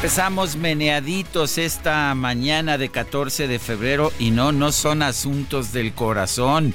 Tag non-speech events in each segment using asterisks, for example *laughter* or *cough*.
Empezamos meneaditos esta mañana de 14 de febrero y no, no son asuntos del corazón.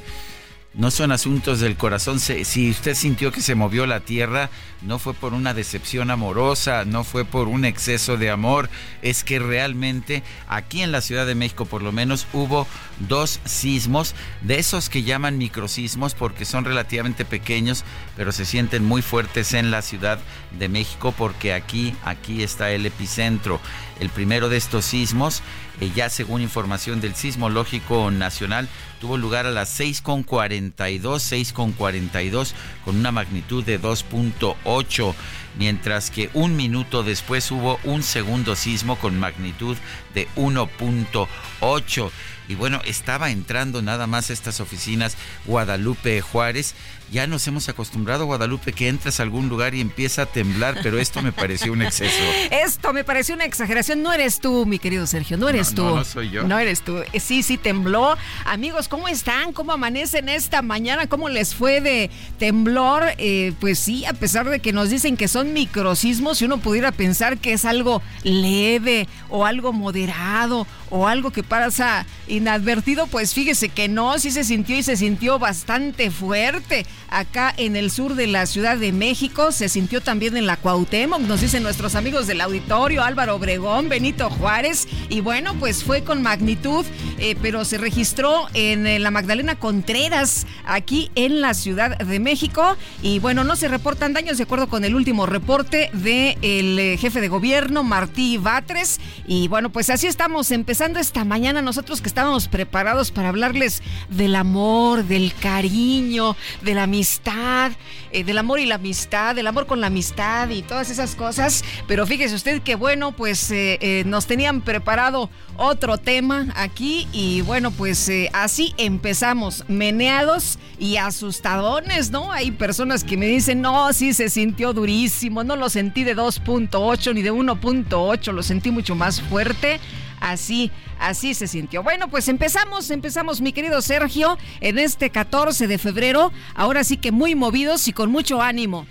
No son asuntos del corazón. Si usted sintió que se movió la tierra, no fue por una decepción amorosa, no fue por un exceso de amor. Es que realmente aquí en la Ciudad de México por lo menos hubo dos sismos, de esos que llaman microsismos porque son relativamente pequeños, pero se sienten muy fuertes en la Ciudad de México porque aquí, aquí está el epicentro. El primero de estos sismos, eh, ya según información del Sismológico Nacional, tuvo lugar a las 6.42, 6.42, con una magnitud de 2.8, mientras que un minuto después hubo un segundo sismo con magnitud de 1.8. Y bueno, estaba entrando nada más estas oficinas Guadalupe Juárez. Ya nos hemos acostumbrado, Guadalupe, que entras a algún lugar y empieza a temblar, pero esto me pareció un exceso. *laughs* Esto me pareció una exageración. No eres tú, mi querido Sergio, no eres tú. No, no soy yo. No eres tú. Eh, Sí, sí, tembló. Amigos, ¿cómo están? ¿Cómo amanecen esta mañana? ¿Cómo les fue de temblor? Eh, pues sí, a pesar de que nos dicen que son microsismos, si uno pudiera pensar que es algo leve o algo moderado o algo que pasa inadvertido, pues fíjese que no, sí se sintió y se sintió bastante fuerte. Acá en el sur de la Ciudad de México, se sintió también en la Cuauhtémoc, nos dicen nuestros amigos del auditorio, Álvaro Obregón, Benito Juárez, y bueno, pues fue con magnitud, eh, pero se registró en eh, la Magdalena Contreras, aquí en la Ciudad de México, y bueno, no se reportan daños de acuerdo con el último reporte del eh, jefe de gobierno, Martí Batres, y bueno, pues así estamos empezando esta mañana. Nosotros que estábamos preparados para hablarles del amor, del cariño, de la amistad, eh, del amor y la amistad, del amor con la amistad y todas esas cosas. Pero fíjese usted que bueno, pues eh, eh, nos tenían preparado otro tema aquí y bueno, pues así empezamos, meneados y asustadones, ¿no? Hay personas que me dicen, no, sí se sintió durísimo, no lo sentí de 2.8 ni de 1.8, lo sentí mucho más fuerte. Así, así se sintió. Bueno, pues empezamos, empezamos, mi querido Sergio, en este 14 de febrero. Ahora sí que muy movidos y con mucho ánimo.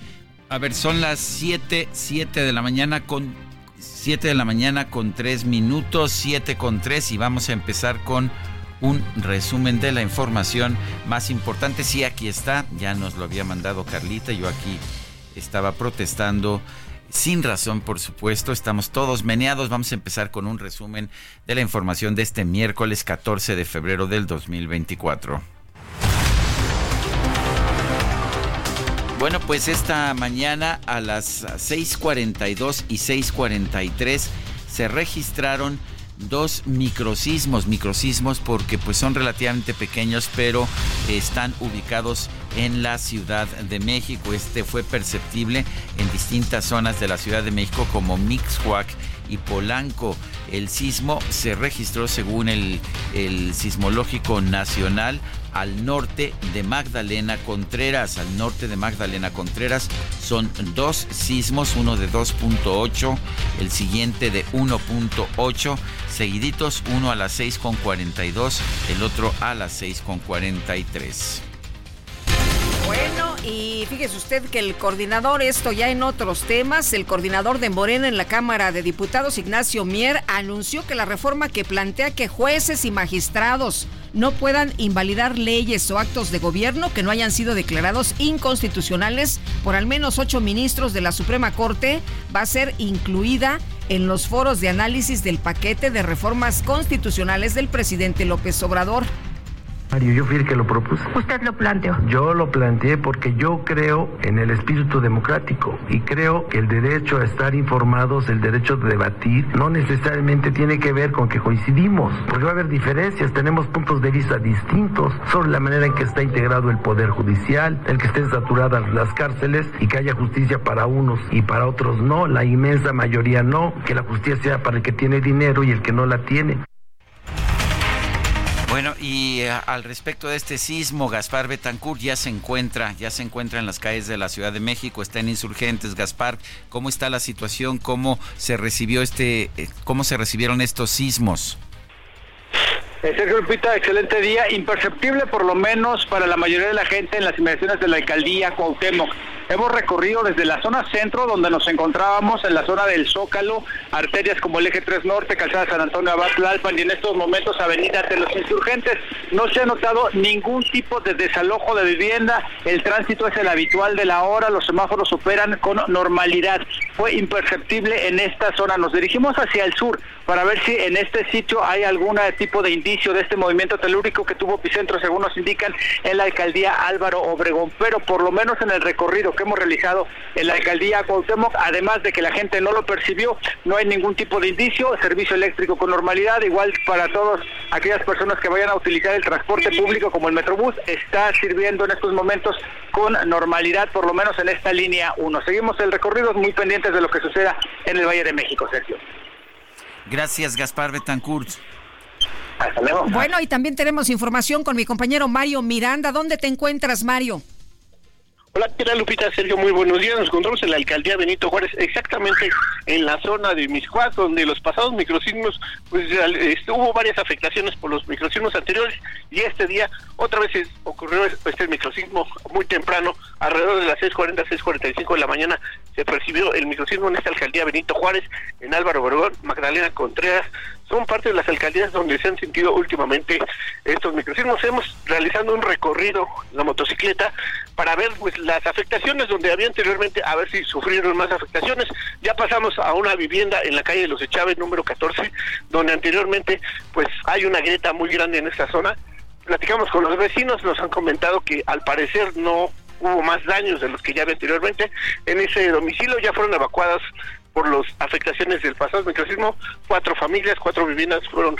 A ver, son las 7, 7 de la mañana con 7 de la mañana con 3 minutos, 7 con 3 y vamos a empezar con un resumen de la información más importante. Sí, aquí está, ya nos lo había mandado Carlita, yo aquí estaba protestando sin razón, por supuesto, estamos todos meneados. Vamos a empezar con un resumen de la información de este miércoles 14 de febrero del 2024. Bueno, pues esta mañana a las 6.42 y 6.43 se registraron dos microsismos, microsismos porque pues son relativamente pequeños pero están ubicados en la Ciudad de México. Este fue perceptible en distintas zonas de la Ciudad de México como Mixhuac y Polanco. El sismo se registró según el, el sismológico nacional al norte de Magdalena Contreras. Al norte de Magdalena Contreras son dos sismos, uno de 2.8, el siguiente de 1.8, seguiditos, uno a las 6.42, el otro a las 6.43. Bueno, y fíjese usted que el coordinador, esto ya en otros temas, el coordinador de Morena en la Cámara de Diputados, Ignacio Mier, anunció que la reforma que plantea que jueces y magistrados no puedan invalidar leyes o actos de gobierno que no hayan sido declarados inconstitucionales por al menos ocho ministros de la Suprema Corte va a ser incluida en los foros de análisis del paquete de reformas constitucionales del presidente López Obrador. Mario, yo fui el que lo propuse. Usted lo planteó. Yo lo planteé porque yo creo en el espíritu democrático y creo que el derecho a estar informados, el derecho de debatir, no necesariamente tiene que ver con que coincidimos, porque va a haber diferencias, tenemos puntos de vista distintos sobre la manera en que está integrado el Poder Judicial, el que estén saturadas las cárceles y que haya justicia para unos y para otros no, la inmensa mayoría no, que la justicia sea para el que tiene dinero y el que no la tiene. Bueno, y eh, al respecto de este sismo, Gaspar Betancourt ya se encuentra, ya se encuentra en las calles de la Ciudad de México, está en insurgentes. Gaspar, ¿cómo está la situación? ¿Cómo se recibió este, eh, cómo se recibieron estos sismos? Eh, Sergio Lupita, excelente día, imperceptible por lo menos para la mayoría de la gente en las inmediaciones de la alcaldía Cuauhtémoc. Hemos recorrido desde la zona centro, donde nos encontrábamos, en la zona del Zócalo, arterias como el Eje 3 Norte, Calzada San Antonio Abad Tlalpan y en estos momentos Avenida de los Insurgentes. No se ha notado ningún tipo de desalojo de vivienda, el tránsito es el habitual de la hora, los semáforos operan con normalidad. Fue imperceptible en esta zona. Nos dirigimos hacia el sur para ver si en este sitio hay algún tipo de indicio de este movimiento telúrico que tuvo epicentro, según nos indican, en la alcaldía Álvaro Obregón. Pero por lo menos en el recorrido que hemos realizado en la alcaldía Cuauhtémoc, además de que la gente no lo percibió, no hay ningún tipo de indicio, servicio eléctrico con normalidad, igual para todas aquellas personas que vayan a utilizar el transporte público como el Metrobús, está sirviendo en estos momentos con normalidad, por lo menos en esta línea 1. Seguimos el recorrido muy pendientes de lo que suceda en el Valle de México, Sergio. Gracias, Gaspar Betancourt. Hasta luego. Bueno, y también tenemos información con mi compañero Mario Miranda. ¿Dónde te encuentras, Mario? Hola, ¿qué tal, Lupita? Sergio, muy buenos días. Nos encontramos en la alcaldía Benito Juárez, exactamente en la zona de Miscuac, donde los pasados microsismos, pues este, hubo varias afectaciones por los microsismos anteriores y este día otra vez ocurrió este microsismo muy temprano, alrededor de las 6.40, 6.45 de la mañana, se percibió el microsismo en esta alcaldía Benito Juárez, en Álvaro Obregón, Magdalena Contreras, son parte de las alcaldías donde se han sentido últimamente estos microsismos. Hemos realizado un recorrido en la motocicleta para ver pues las afectaciones donde había anteriormente, a ver si sufrieron más afectaciones. Ya pasamos a una vivienda en la calle de los Echaves número 14, donde anteriormente pues hay una grieta muy grande en esta zona. Platicamos con los vecinos, nos han comentado que al parecer no hubo más daños de los que ya había anteriormente. En ese domicilio ya fueron evacuadas por las afectaciones del pasado. Microsismo, cuatro familias, cuatro viviendas fueron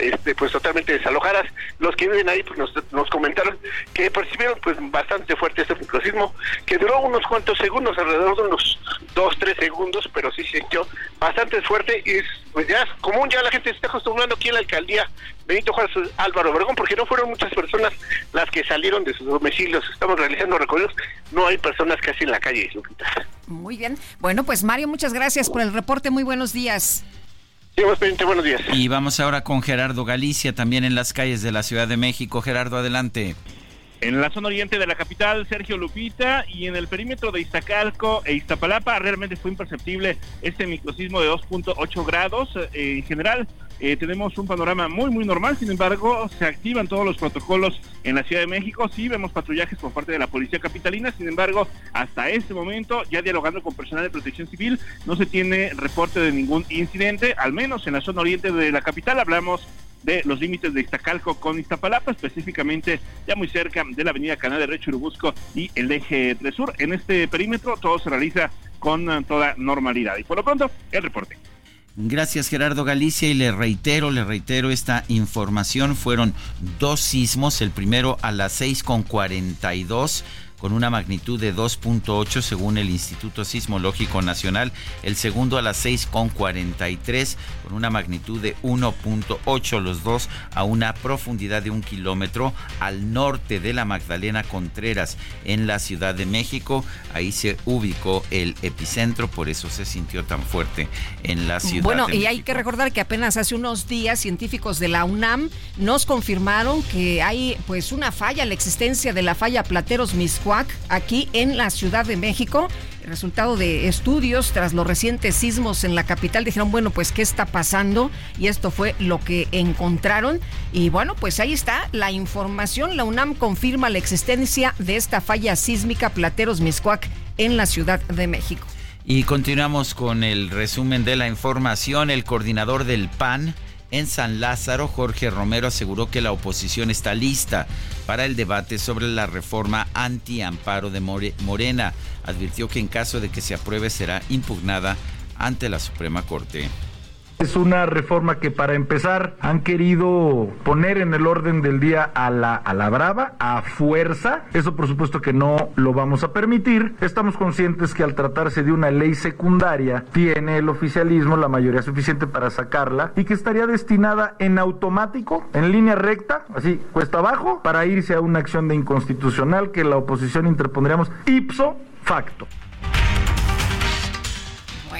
este, pues totalmente desalojadas. Los que viven ahí pues nos, comentaron que percibieron pues bastante fuerte este microsismo, que duró unos cuantos segundos, alrededor de unos dos, tres segundos, pero sí sintió bastante fuerte y es, pues ya común, ya la gente se está acostumbrando aquí en la alcaldía Benito Juárez Álvaro Obregón, porque no fueron muchas personas las que salieron de sus domicilios. Estamos realizando recorridos, no hay personas casi en la calle, Muy bien. Bueno, pues Mario, muchas gracias por el reporte. Muy buenos días. Buenos días. Y vamos ahora con Gerardo Galicia, también en las calles de la Ciudad de México. Gerardo, adelante. En la zona oriente de la capital, Sergio Lupita, y en el perímetro de Iztacalco e Iztapalapa, realmente fue imperceptible este microsismo de 2.8 grados. Eh, en general, eh, tenemos un panorama muy, muy normal, sin embargo, se activan todos los protocolos en la Ciudad de México, sí vemos patrullajes por parte de la Policía Capitalina, sin embargo, hasta este momento, ya dialogando con personal de protección civil, no se tiene reporte de ningún incidente, al menos en la zona oriente de la capital, hablamos de los límites de Iztacalco con Iztapalapa, específicamente ya muy cerca de la avenida Canal de Recho Urubusco y el eje 3 Sur. En este perímetro todo se realiza con toda normalidad. Y por lo pronto, el reporte. Gracias Gerardo Galicia y le reitero, le reitero esta información. Fueron dos sismos, el primero a las 6.42 con una magnitud de 2.8 según el Instituto Sismológico Nacional, el segundo a las 6.43 con una magnitud de 1.8, los dos a una profundidad de un kilómetro al norte de la Magdalena Contreras en la Ciudad de México. Ahí se ubicó el epicentro, por eso se sintió tan fuerte en la ciudad. Bueno, y hay que recordar que apenas hace unos días científicos de la UNAM nos confirmaron que hay pues una falla, la existencia de la falla Plateros Miscuac, aquí en la Ciudad de México. Resultado de estudios tras los recientes sismos en la capital dijeron, bueno, pues qué está pasando y esto fue lo que encontraron. Y bueno, pues ahí está la información. La UNAM confirma la existencia de esta falla sísmica Plateros Miscuac en la Ciudad de México. Y continuamos con el resumen de la información. El coordinador del PAN en San Lázaro, Jorge Romero aseguró que la oposición está lista para el debate sobre la reforma anti-amparo de Morena. Advirtió que en caso de que se apruebe será impugnada ante la Suprema Corte. Es una reforma que para empezar han querido poner en el orden del día a la, a la brava, a fuerza. Eso por supuesto que no lo vamos a permitir. Estamos conscientes que al tratarse de una ley secundaria tiene el oficialismo la mayoría suficiente para sacarla y que estaría destinada en automático, en línea recta, así cuesta abajo, para irse a una acción de inconstitucional que la oposición interpondríamos ipso facto.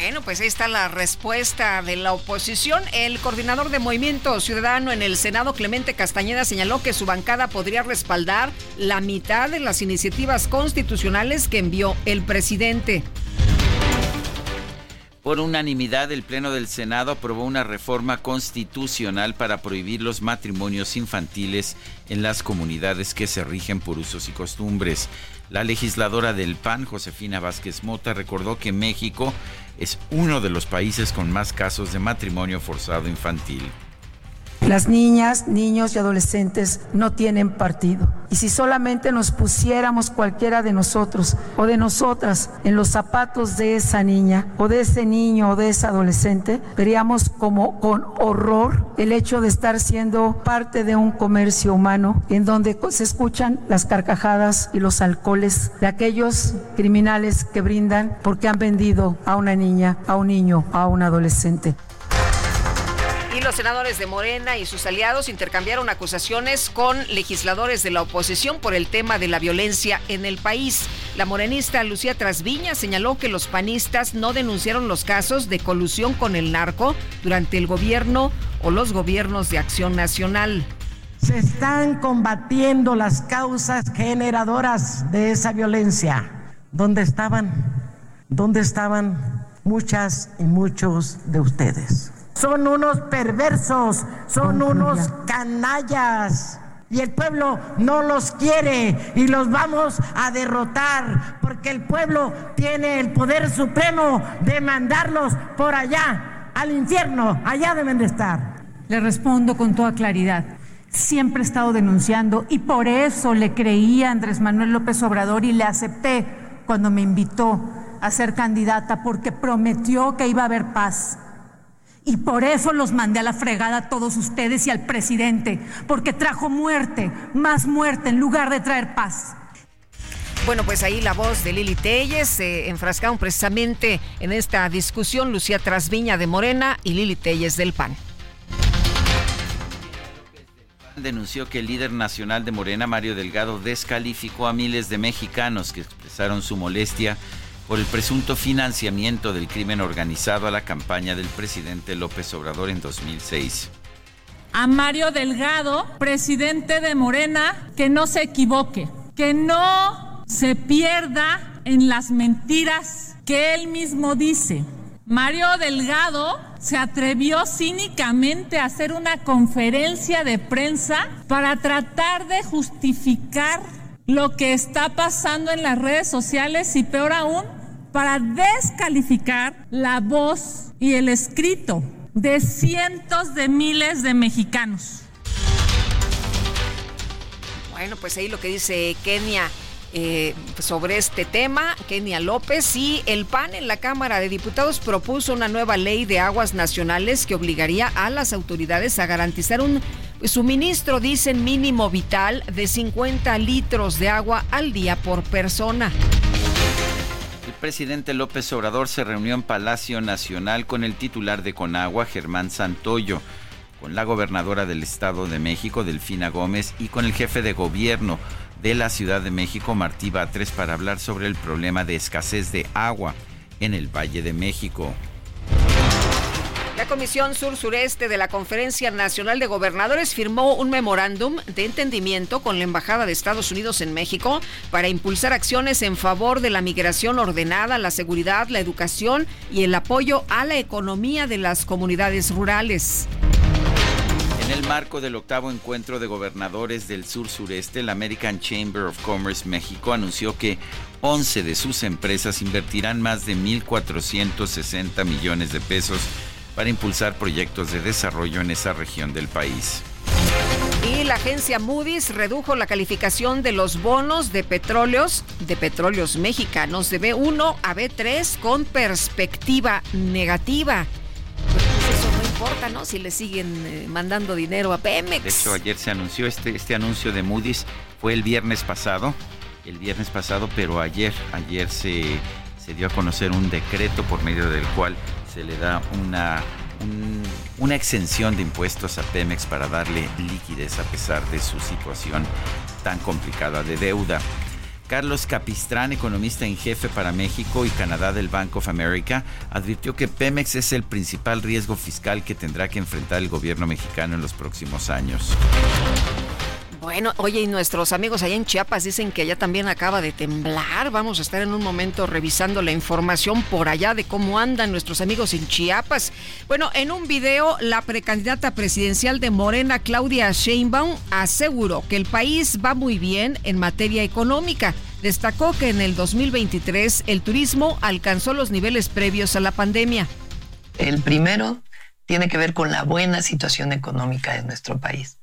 Bueno, pues ahí está la respuesta de la oposición. El coordinador de Movimiento Ciudadano en el Senado, Clemente Castañeda, señaló que su bancada podría respaldar la mitad de las iniciativas constitucionales que envió el presidente. Por unanimidad, el Pleno del Senado aprobó una reforma constitucional para prohibir los matrimonios infantiles en las comunidades que se rigen por usos y costumbres. La legisladora del PAN, Josefina Vázquez Mota, recordó que México es uno de los países con más casos de matrimonio forzado infantil. Las niñas, niños y adolescentes no tienen partido. Y si solamente nos pusiéramos cualquiera de nosotros o de nosotras en los zapatos de esa niña o de ese niño o de ese adolescente, veríamos como con horror el hecho de estar siendo parte de un comercio humano en donde se escuchan las carcajadas y los alcoholes de aquellos criminales que brindan porque han vendido a una niña, a un niño, a un adolescente. Los senadores de Morena y sus aliados intercambiaron acusaciones con legisladores de la oposición por el tema de la violencia en el país. La morenista Lucía Trasviña señaló que los panistas no denunciaron los casos de colusión con el narco durante el gobierno o los gobiernos de acción nacional. Se están combatiendo las causas generadoras de esa violencia. ¿Dónde estaban? ¿Dónde estaban muchas y muchos de ustedes? Son unos perversos, son unos canallas. Y el pueblo no los quiere y los vamos a derrotar porque el pueblo tiene el poder supremo de mandarlos por allá, al infierno, allá deben de estar. Le respondo con toda claridad. Siempre he estado denunciando y por eso le creí a Andrés Manuel López Obrador y le acepté cuando me invitó a ser candidata porque prometió que iba a haber paz y por eso los mandé a la fregada a todos ustedes y al presidente, porque trajo muerte, más muerte en lugar de traer paz. Bueno, pues ahí la voz de Lili Telles se enfrascaron precisamente en esta discusión Lucía Trasviña de Morena y Lili Telles del PAN. Denunció que el líder nacional de Morena, Mario Delgado, descalificó a miles de mexicanos que expresaron su molestia por el presunto financiamiento del crimen organizado a la campaña del presidente López Obrador en 2006. A Mario Delgado, presidente de Morena, que no se equivoque, que no se pierda en las mentiras que él mismo dice. Mario Delgado se atrevió cínicamente a hacer una conferencia de prensa para tratar de justificar lo que está pasando en las redes sociales y peor aún, para descalificar la voz y el escrito de cientos de miles de mexicanos. Bueno, pues ahí lo que dice Kenia. Eh, sobre este tema, Kenia López y el PAN en la Cámara de Diputados propuso una nueva ley de aguas nacionales que obligaría a las autoridades a garantizar un suministro, dicen, mínimo vital de 50 litros de agua al día por persona. El presidente López Obrador se reunió en Palacio Nacional con el titular de Conagua, Germán Santoyo, con la gobernadora del Estado de México, Delfina Gómez, y con el jefe de gobierno de la Ciudad de México, Martí Batres, para hablar sobre el problema de escasez de agua en el Valle de México. La Comisión Sur-Sureste de la Conferencia Nacional de Gobernadores firmó un memorándum de entendimiento con la Embajada de Estados Unidos en México para impulsar acciones en favor de la migración ordenada, la seguridad, la educación y el apoyo a la economía de las comunidades rurales. En el marco del octavo encuentro de gobernadores del sur-sureste, la American Chamber of Commerce México anunció que 11 de sus empresas invertirán más de 1.460 millones de pesos para impulsar proyectos de desarrollo en esa región del país. Y la agencia Moody's redujo la calificación de los bonos de petróleos de petróleos mexicanos de B1 a B3 con perspectiva negativa. Pues eso no importa, ¿no? Si le siguen eh, mandando dinero a Pemex. De hecho, ayer se anunció este, este anuncio de Moody's, fue el viernes pasado, el viernes pasado, pero ayer, ayer se, se dio a conocer un decreto por medio del cual se le da una, una exención de impuestos a Pemex para darle liquidez a pesar de su situación tan complicada de deuda. Carlos Capistrán, economista en jefe para México y Canadá del Bank of America, advirtió que Pemex es el principal riesgo fiscal que tendrá que enfrentar el gobierno mexicano en los próximos años. Bueno, oye, y nuestros amigos allá en Chiapas dicen que allá también acaba de temblar. Vamos a estar en un momento revisando la información por allá de cómo andan nuestros amigos en Chiapas. Bueno, en un video, la precandidata presidencial de Morena, Claudia Sheinbaum, aseguró que el país va muy bien en materia económica. Destacó que en el 2023 el turismo alcanzó los niveles previos a la pandemia. El primero tiene que ver con la buena situación económica de nuestro país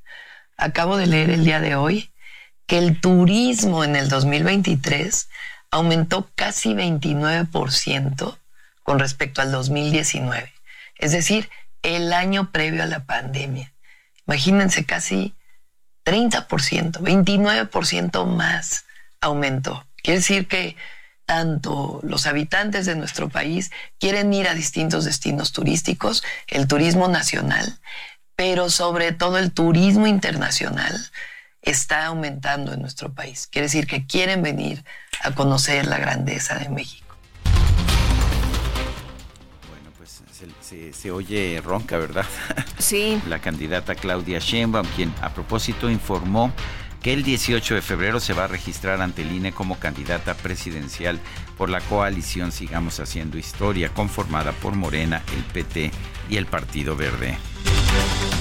acabo de leer el día de hoy que el turismo en el 2023 aumentó casi 29% con respecto al 2019. Es decir, el año previo a la pandemia. Imagínense casi 30%, 29% más aumentó. Quiere decir que tanto los habitantes de nuestro país quieren ir a distintos destinos turísticos, el turismo nacional, pero sobre todo el turismo internacional está aumentando en nuestro país. Quiere decir que quieren venir a conocer la grandeza de México. Bueno, pues se, oye ronca, ¿verdad? Sí. *laughs* La candidata Claudia Sheinbaum, quien a propósito informó que el 18 de febrero se va a registrar ante el INE como candidata presidencial por la coalición Sigamos Haciendo Historia, conformada por Morena, el PT y el Partido Verde.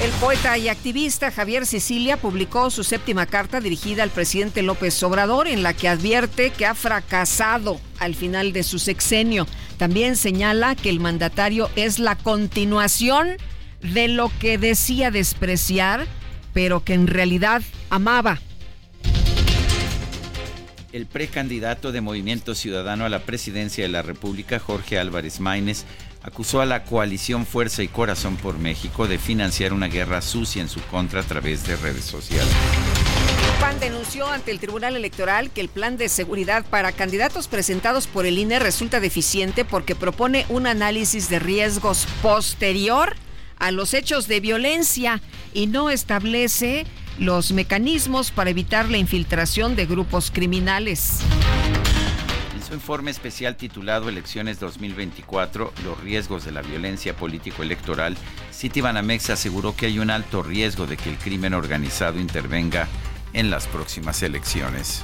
El poeta y activista Javier Sicilia publicó su séptima carta dirigida al presidente López Obrador en la que advierte que ha fracasado al final de su sexenio. También señala que el mandatario es la continuación de lo que decía despreciar, pero que en realidad amaba. El precandidato de Movimiento Ciudadano a la presidencia de la República, Jorge Álvarez Maínez, acusó a la coalición Fuerza y Corazón por México de financiar una guerra sucia en su contra a través de redes sociales. PAN denunció ante el Tribunal Electoral que el plan de seguridad para candidatos presentados por el INE resulta deficiente porque propone un análisis de riesgos posterior a los hechos de violencia y no establece los mecanismos para evitar la infiltración de grupos criminales. Su informe especial titulado Elecciones 2024, los riesgos de la violencia político-electoral, Citibanamex aseguró que hay un alto riesgo de que el crimen organizado intervenga en las próximas elecciones.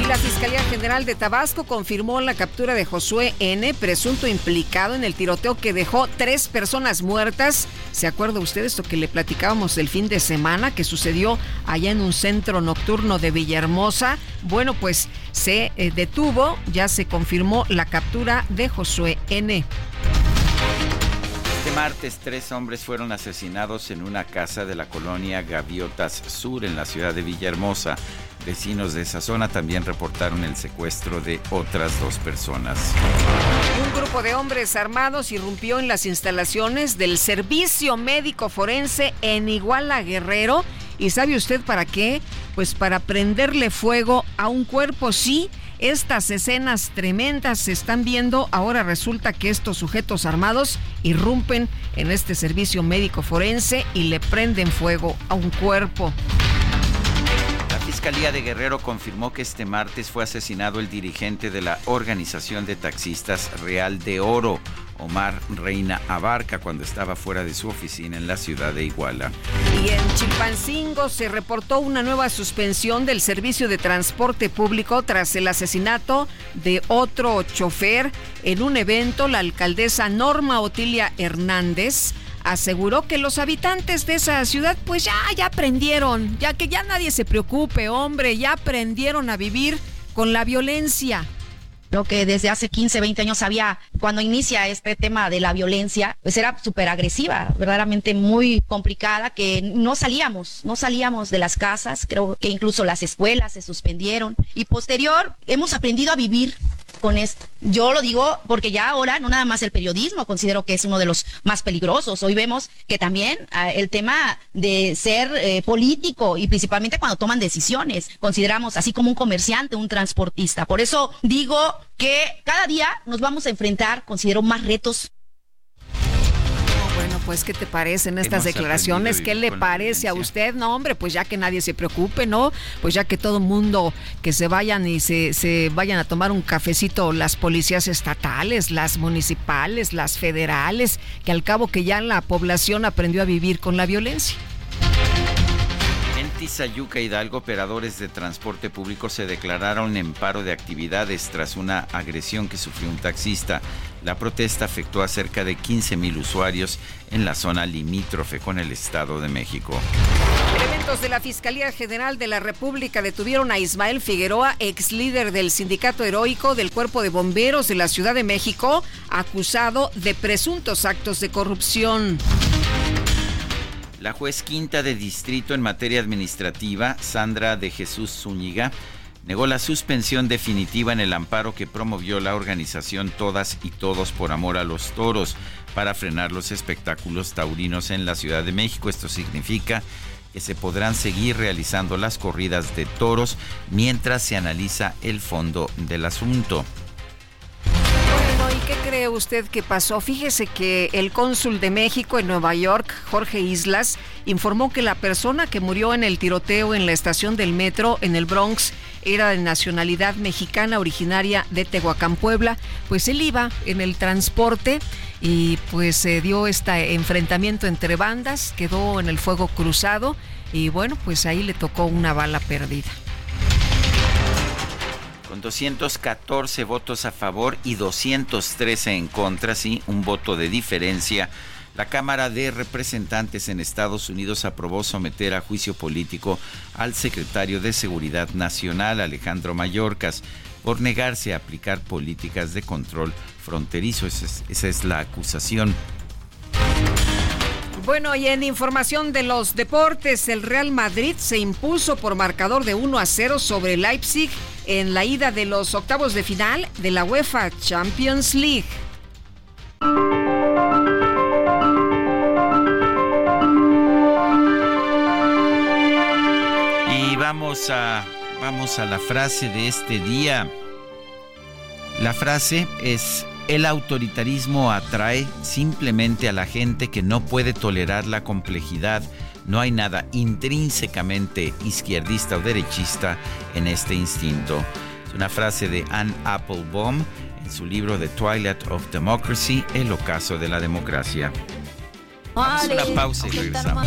Y la Fiscalía General de Tabasco confirmó la captura de Josué N., presunto implicado en el tiroteo que dejó tres personas muertas. ¿Se acuerda usted esto que le platicábamos el fin de semana que sucedió allá en un centro nocturno de Villahermosa? Bueno, pues se eh, detuvo, ya se confirmó la captura de Josué N. Martes, tres hombres fueron asesinados en una casa de la colonia Gaviotas Sur en la ciudad de Villahermosa. Vecinos de esa zona también reportaron el secuestro de otras dos personas. Un grupo de hombres armados irrumpió en las instalaciones del Servicio Médico Forense en Iguala Guerrero. ¿Y sabe usted para qué? Pues para prenderle fuego a un cuerpo, sí, estas escenas tremendas se están viendo. Ahora resulta que estos sujetos armados irrumpen en este servicio médico forense y le prenden fuego a un cuerpo. La Fiscalía de Guerrero confirmó que este martes fue asesinado el dirigente de la organización de taxistas Real de Oro, Omar Reina Abarca cuando estaba fuera de su oficina en la ciudad de Iguala. Y en Chilpancingo se reportó una nueva suspensión del servicio de transporte público tras el asesinato de otro chofer en un evento. La alcaldesa Norma Otilia Hernández aseguró que los habitantes de esa ciudad pues ya, ya aprendieron, ya que ya nadie se preocupe, hombre, ya aprendieron a vivir con la violencia. Lo que desde hace 15, 20 años había, cuando inicia este tema de la violencia, pues era súper agresiva, verdaderamente muy complicada, que no salíamos, no salíamos de las casas, creo que incluso las escuelas se suspendieron. Y posterior, hemos aprendido a vivir con esto. Yo lo digo porque ya ahora no nada más el periodismo considero que es uno de los más peligrosos. Hoy vemos que también ah, el tema de ser eh, político y principalmente cuando toman decisiones, consideramos así como un comerciante, un transportista. Por eso digo que cada día nos vamos a enfrentar, considero más retos pues, ¿qué te parecen estas declaraciones? ¿Qué le parece a usted? No, hombre, pues ya que nadie se preocupe, ¿no? Pues ya que todo mundo que se vayan y se, se vayan a tomar un cafecito las policías estatales, las municipales, las federales, que al cabo que ya la población aprendió a vivir con la violencia. Tizayuca Hidalgo, operadores de transporte público se declararon en paro de actividades tras una agresión que sufrió un taxista. La protesta afectó a cerca de 15 mil usuarios en la zona limítrofe con el Estado de México. Elementos de la Fiscalía General de la República detuvieron a Ismael Figueroa, ex líder del Sindicato Heroico del Cuerpo de Bomberos de la Ciudad de México, acusado de presuntos actos de corrupción. La juez quinta de distrito en materia administrativa, Sandra de Jesús Zúñiga, negó la suspensión definitiva en el amparo que promovió la organización Todas y Todos por Amor a los Toros para frenar los espectáculos taurinos en la Ciudad de México. Esto significa que se podrán seguir realizando las corridas de toros mientras se analiza el fondo del asunto. ¿Y qué cree usted que pasó? Fíjese que el cónsul de México en Nueva York, Jorge Islas, informó que la persona que murió en el tiroteo en la estación del metro en el Bronx era de nacionalidad mexicana originaria de Tehuacán, Puebla. Pues él iba en el transporte y pues se dio este enfrentamiento entre bandas, quedó en el fuego cruzado y bueno, pues ahí le tocó una bala perdida con 214 votos a favor y 213 en contra, sí, un voto de diferencia. La Cámara de Representantes en Estados Unidos aprobó someter a juicio político al secretario de Seguridad Nacional, Alejandro Mayorkas, por negarse a aplicar políticas de control fronterizo. Esa es, esa es la acusación. Bueno, y en información de los deportes, el Real Madrid se impuso por marcador de 1 a 0 sobre Leipzig en la ida de los octavos de final de la UEFA Champions League. Y vamos a vamos a la frase de este día. La frase es el autoritarismo atrae simplemente a la gente que no puede tolerar la complejidad. No hay nada intrínsecamente izquierdista o derechista en este instinto. Es una frase de Anne Applebaum en su libro The Twilight of Democracy, El ocaso de la democracia. Vamos a una pausa y regresamos.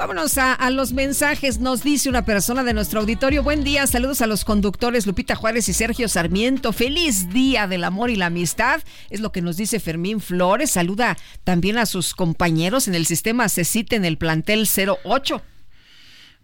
Vámonos a, a, los mensajes. Nos dice una persona de nuestro auditorio. Buen día, saludos a los conductores Lupita Juárez y Sergio Sarmiento. Feliz día del amor y la amistad. Es lo que nos dice Fermín Flores. Saluda también a sus compañeros en el sistema CECIT en el plantel 08.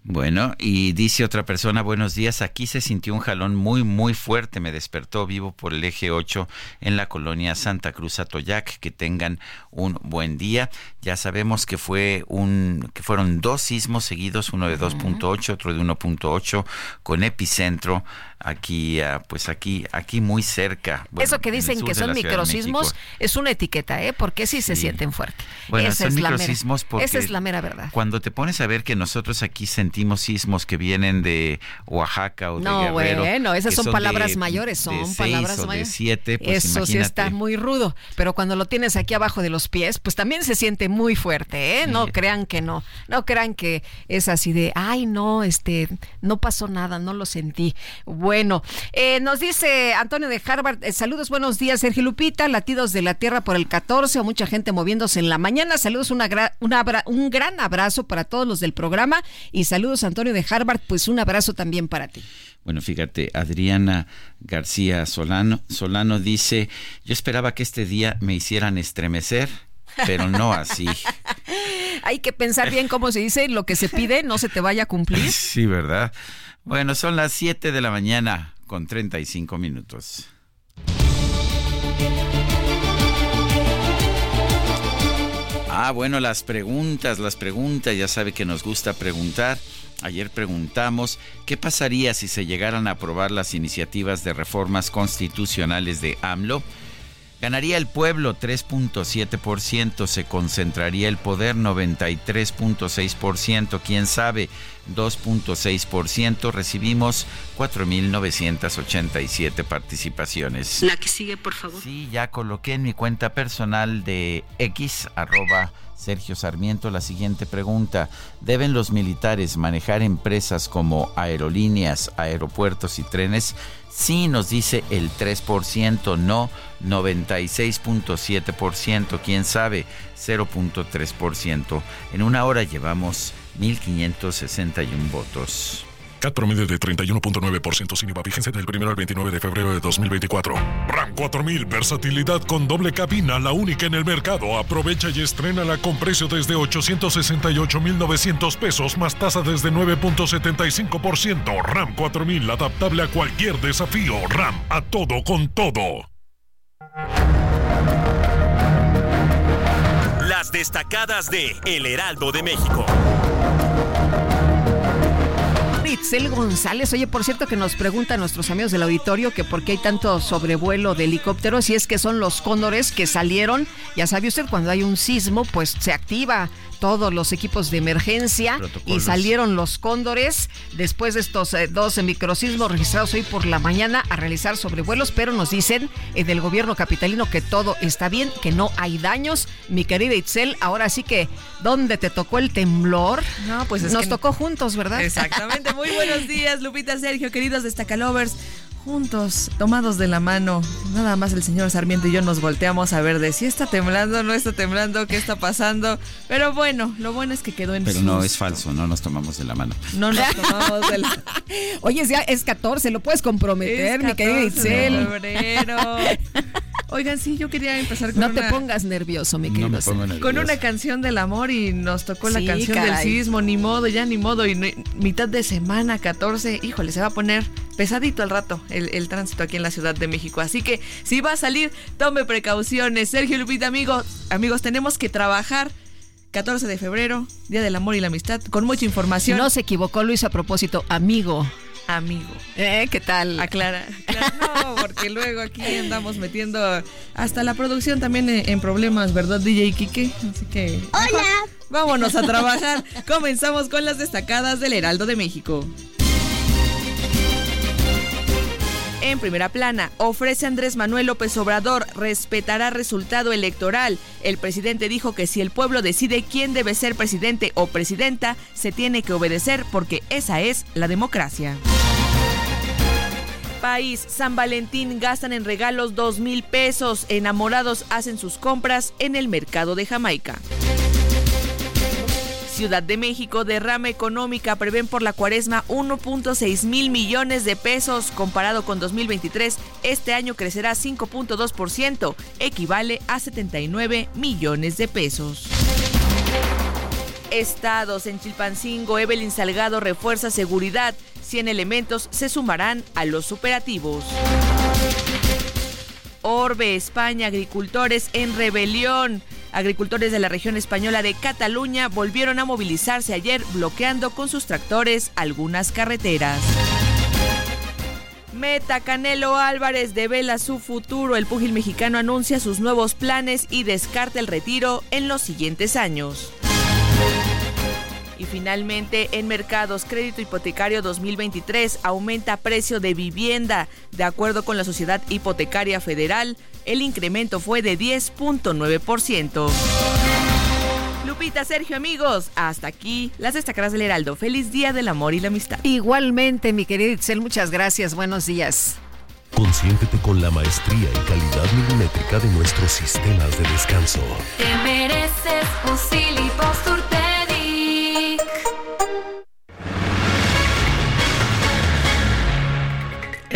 Bueno, y dice otra persona, buenos días, aquí se sintió un jalón muy, muy fuerte, me despertó vivo por el eje 8 en la colonia Santa Cruz Atoyac, que tengan un buen día. Ya sabemos que fue un, que fueron dos sismos seguidos, uno de 2.8, otro de 1.8, con epicentro aquí, ah, pues aquí, aquí muy cerca. Eso que dicen que son microsismos es una etiqueta, ¿eh? Porque sí se sienten fuerte. Bueno, esa son es microsismos la mera, porque esa es la mera verdad. Cuando te pones a ver que nosotros aquí sentimos sismos que vienen de Oaxaca o de no, Guerrero. bueno, esas son, palabras de- mayores, son de seis palabras o mayores. de siete, pues Eso sí está muy rudo, pero cuando lo tienes aquí abajo de los pies, pues también se siente muy fuerte, ¿eh? No crean que no, no crean que es así de, ay, no, este, no pasó nada, no lo sentí. Bueno, eh, nos dice Antonio de Harvard, eh, saludos, buenos días, Sergio Lupita, latidos de la tierra por el 14, o mucha gente moviéndose en la mañana, saludos, una gra- una un gran abrazo para todos los del programa y saludos Antonio de Harvard, pues un abrazo también para ti. Bueno, fíjate, Adriana García Solano, Solano dice, yo esperaba que este día me hicieran estremecer, pero no así. *laughs* Hay que pensar bien cómo se dice, lo que se pide no se te vaya a cumplir. *laughs* Sí, ¿verdad? Bueno, son las 7 de la mañana con 35 minutos. Ah, bueno, las preguntas, las preguntas, ya sabe que nos gusta preguntar. Ayer preguntamos qué pasaría si se llegaran a aprobar las iniciativas de reformas constitucionales de AMLO. Ganaría el pueblo 3.7%, se concentraría el poder 93.6%, quién sabe 2.6%, recibimos 4.987 participaciones. La que sigue, por favor. Sí, ya coloqué en mi cuenta personal de X, arroba Sergio Sarmiento, la siguiente pregunta. ¿Deben los militares manejar empresas como aerolíneas, aeropuertos y trenes? Sí, nos dice el 3%, no 96.7%, quién sabe 0.3%. En una hora llevamos 1.561 votos. CAT promedio de 31.9% sin IVA vigencia del 1 al 29 de febrero de 2024. RAM 4000, versatilidad con doble cabina, la única en el mercado. Aprovecha y estrénala con precio desde 868,900 pesos más tasa desde 9.75%. RAM 4000, adaptable a cualquier desafío. RAM, a todo con todo. Las destacadas de El Heraldo de México. Itzel González, oye, por cierto que nos preguntan nuestros amigos del auditorio que por qué hay tanto sobrevuelo de helicópteros y es que son los cóndores que salieron, ya sabe usted, cuando hay un sismo, pues se activa todos los equipos de emergencia y salieron los cóndores después de estos eh, dos microsismos registrados hoy por la mañana a realizar sobrevuelos, pero nos dicen eh, del gobierno capitalino que todo está bien, que no hay daños. Mi querida Itzel, ahora sí que, ¿dónde te tocó el temblor? No, pues es Nos que- tocó juntos, ¿verdad? Exactamente. Muy buenos *laughs* días, Lupita, Sergio, queridos destacalovers. Juntos, tomados de la mano, nada más el señor Sarmiento y yo nos volteamos a ver de si está temblando, no está temblando, qué está pasando. Pero bueno, lo bueno es que quedó en Pero no es falso, no nos tomamos de la mano. No nos *laughs* tomamos de la... Oye, es, ya, es 14, lo puedes comprometer, Es mi querida 14 de Itzel. febrero. *laughs* Oigan, sí, yo quería empezar con No una... te pongas nervioso, mi querido. Itzel. Con una canción del amor y nos tocó la Sí, canción caray. del sismo, ni modo, ya ni modo. Y no- mitad de semana, 14, híjole, se va a poner pesadito al rato el, el tránsito aquí en la Ciudad de México. Así que si va a salir, tome precauciones. Sergio Lupita, amigos, amigos, tenemos que trabajar. 14 de febrero, Día del Amor y la Amistad, con mucha información. No se equivocó, hizo a propósito, amigo. Amigo. ¿Eh? ¿Qué tal? Aclara, aclara. No, porque luego aquí andamos metiendo hasta la producción también en, en problemas, ¿verdad, DJ Kike? Así que. ¡Hola! Vámonos a trabajar. Comenzamos con las destacadas del Heraldo de México. En primera plana, ofrece Andrés Manuel López Obrador, respetará resultado electoral. El presidente dijo que si el pueblo decide quién debe ser presidente o presidenta, se tiene que obedecer porque esa es la democracia. País, San Valentín gastan en regalos dos mil pesos. Enamorados hacen sus compras en el mercado de Jamaica. Ciudad de México, derrama económica prevén por la cuaresma 1.6 mil millones de pesos comparado con 2023. Este año crecerá 5.2%, equivale a 79 millones de pesos. Estados en Chilpancingo, Evelyn Salgado refuerza seguridad. 100 elementos se sumarán a los operativos. Orbe, España, agricultores en rebelión. Agricultores de la región española de Cataluña volvieron a movilizarse ayer bloqueando con sus tractores algunas carreteras. Meta Canelo Álvarez devela su futuro. El púgil mexicano anuncia sus nuevos planes y descarta el retiro en los siguientes años. Y finalmente, en mercados, crédito hipotecario 2023 aumenta precio de vivienda. De acuerdo con la Sociedad Hipotecaria Federal, el incremento fue de 10.9%. Lupita, Sergio, amigos, hasta aquí las destacadas del Heraldo. Feliz Día del Amor y la Amistad. Igualmente, mi querida Itzel, muchas gracias. Buenos días. Consiéntete con la maestría y calidad milimétrica de nuestros sistemas de descanso. Te mereces un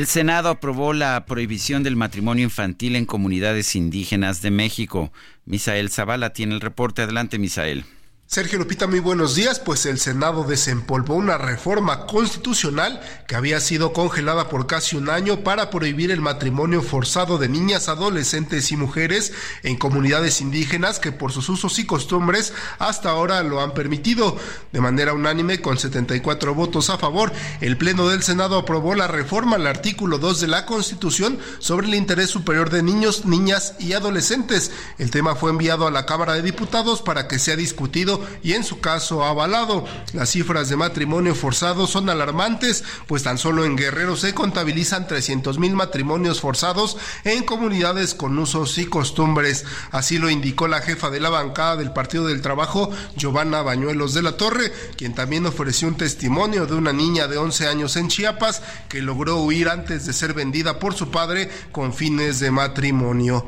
El Senado aprobó la prohibición del matrimonio infantil en comunidades indígenas de México. Misael Zavala tiene el reporte. Adelante, Misael. Sergio Lupita, muy buenos días. Pues el Senado desempolvó una reforma constitucional que había sido congelada por casi un año para prohibir el matrimonio forzado de niñas, adolescentes y mujeres en comunidades indígenas que por sus usos y costumbres hasta ahora lo han permitido. De manera unánime, con 74 votos a favor, el Pleno del Senado aprobó la reforma al artículo 2 de la Constitución sobre el interés superior de niños, niñas y adolescentes. El tema fue enviado a la Cámara de Diputados para que sea discutido y en su caso avalado. Las cifras de matrimonio forzado son alarmantes, pues tan solo en Guerrero se contabilizan 300 mil matrimonios forzados en comunidades con usos y costumbres. Así lo indicó la jefa de la bancada del Partido del Trabajo, Giovanna Bañuelos de la Torre, quien también ofreció un testimonio de una niña de 11 años en Chiapas que logró huir antes de ser vendida por su padre con fines de matrimonio.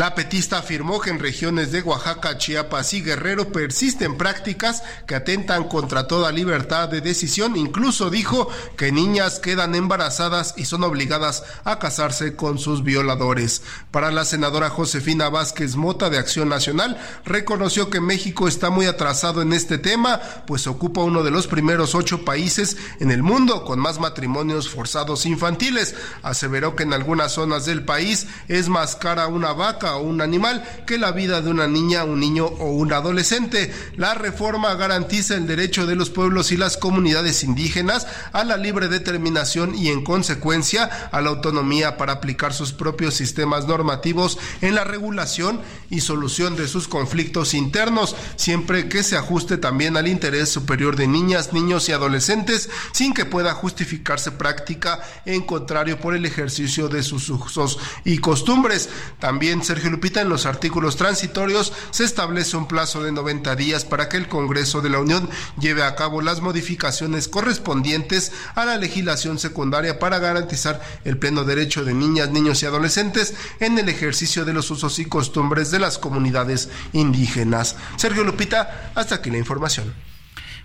La petista afirmó que en regiones de Oaxaca, Chiapas y Guerrero persisten prácticas que atentan contra toda libertad de decisión. Incluso dijo que niñas quedan embarazadas y son obligadas a casarse con sus violadores. Para la senadora Josefina Vázquez Mota de Acción Nacional, reconoció que México está muy atrasado en este tema, pues ocupa uno de los primeros ocho países en el mundo con más matrimonios forzados infantiles. Aseveró que en algunas zonas del país es más cara una vaca un animal que la vida de una niña, un niño o un adolescente. La reforma garantiza el derecho de los pueblos y las comunidades indígenas a la libre determinación y en consecuencia a la autonomía para aplicar sus propios sistemas normativos en la regulación y solución de sus conflictos internos, siempre que se ajuste también al interés superior de niñas, niños y adolescentes, sin que pueda justificarse práctica en contrario por el ejercicio de sus usos y costumbres. También Sergio Lupita, en los artículos transitorios se establece un plazo de 90 días para que el Congreso de la Unión lleve a cabo las modificaciones correspondientes a la legislación secundaria para garantizar el pleno derecho de niñas, niños y adolescentes en el ejercicio de los usos y costumbres de las comunidades indígenas. Sergio Lupita, hasta aquí la información.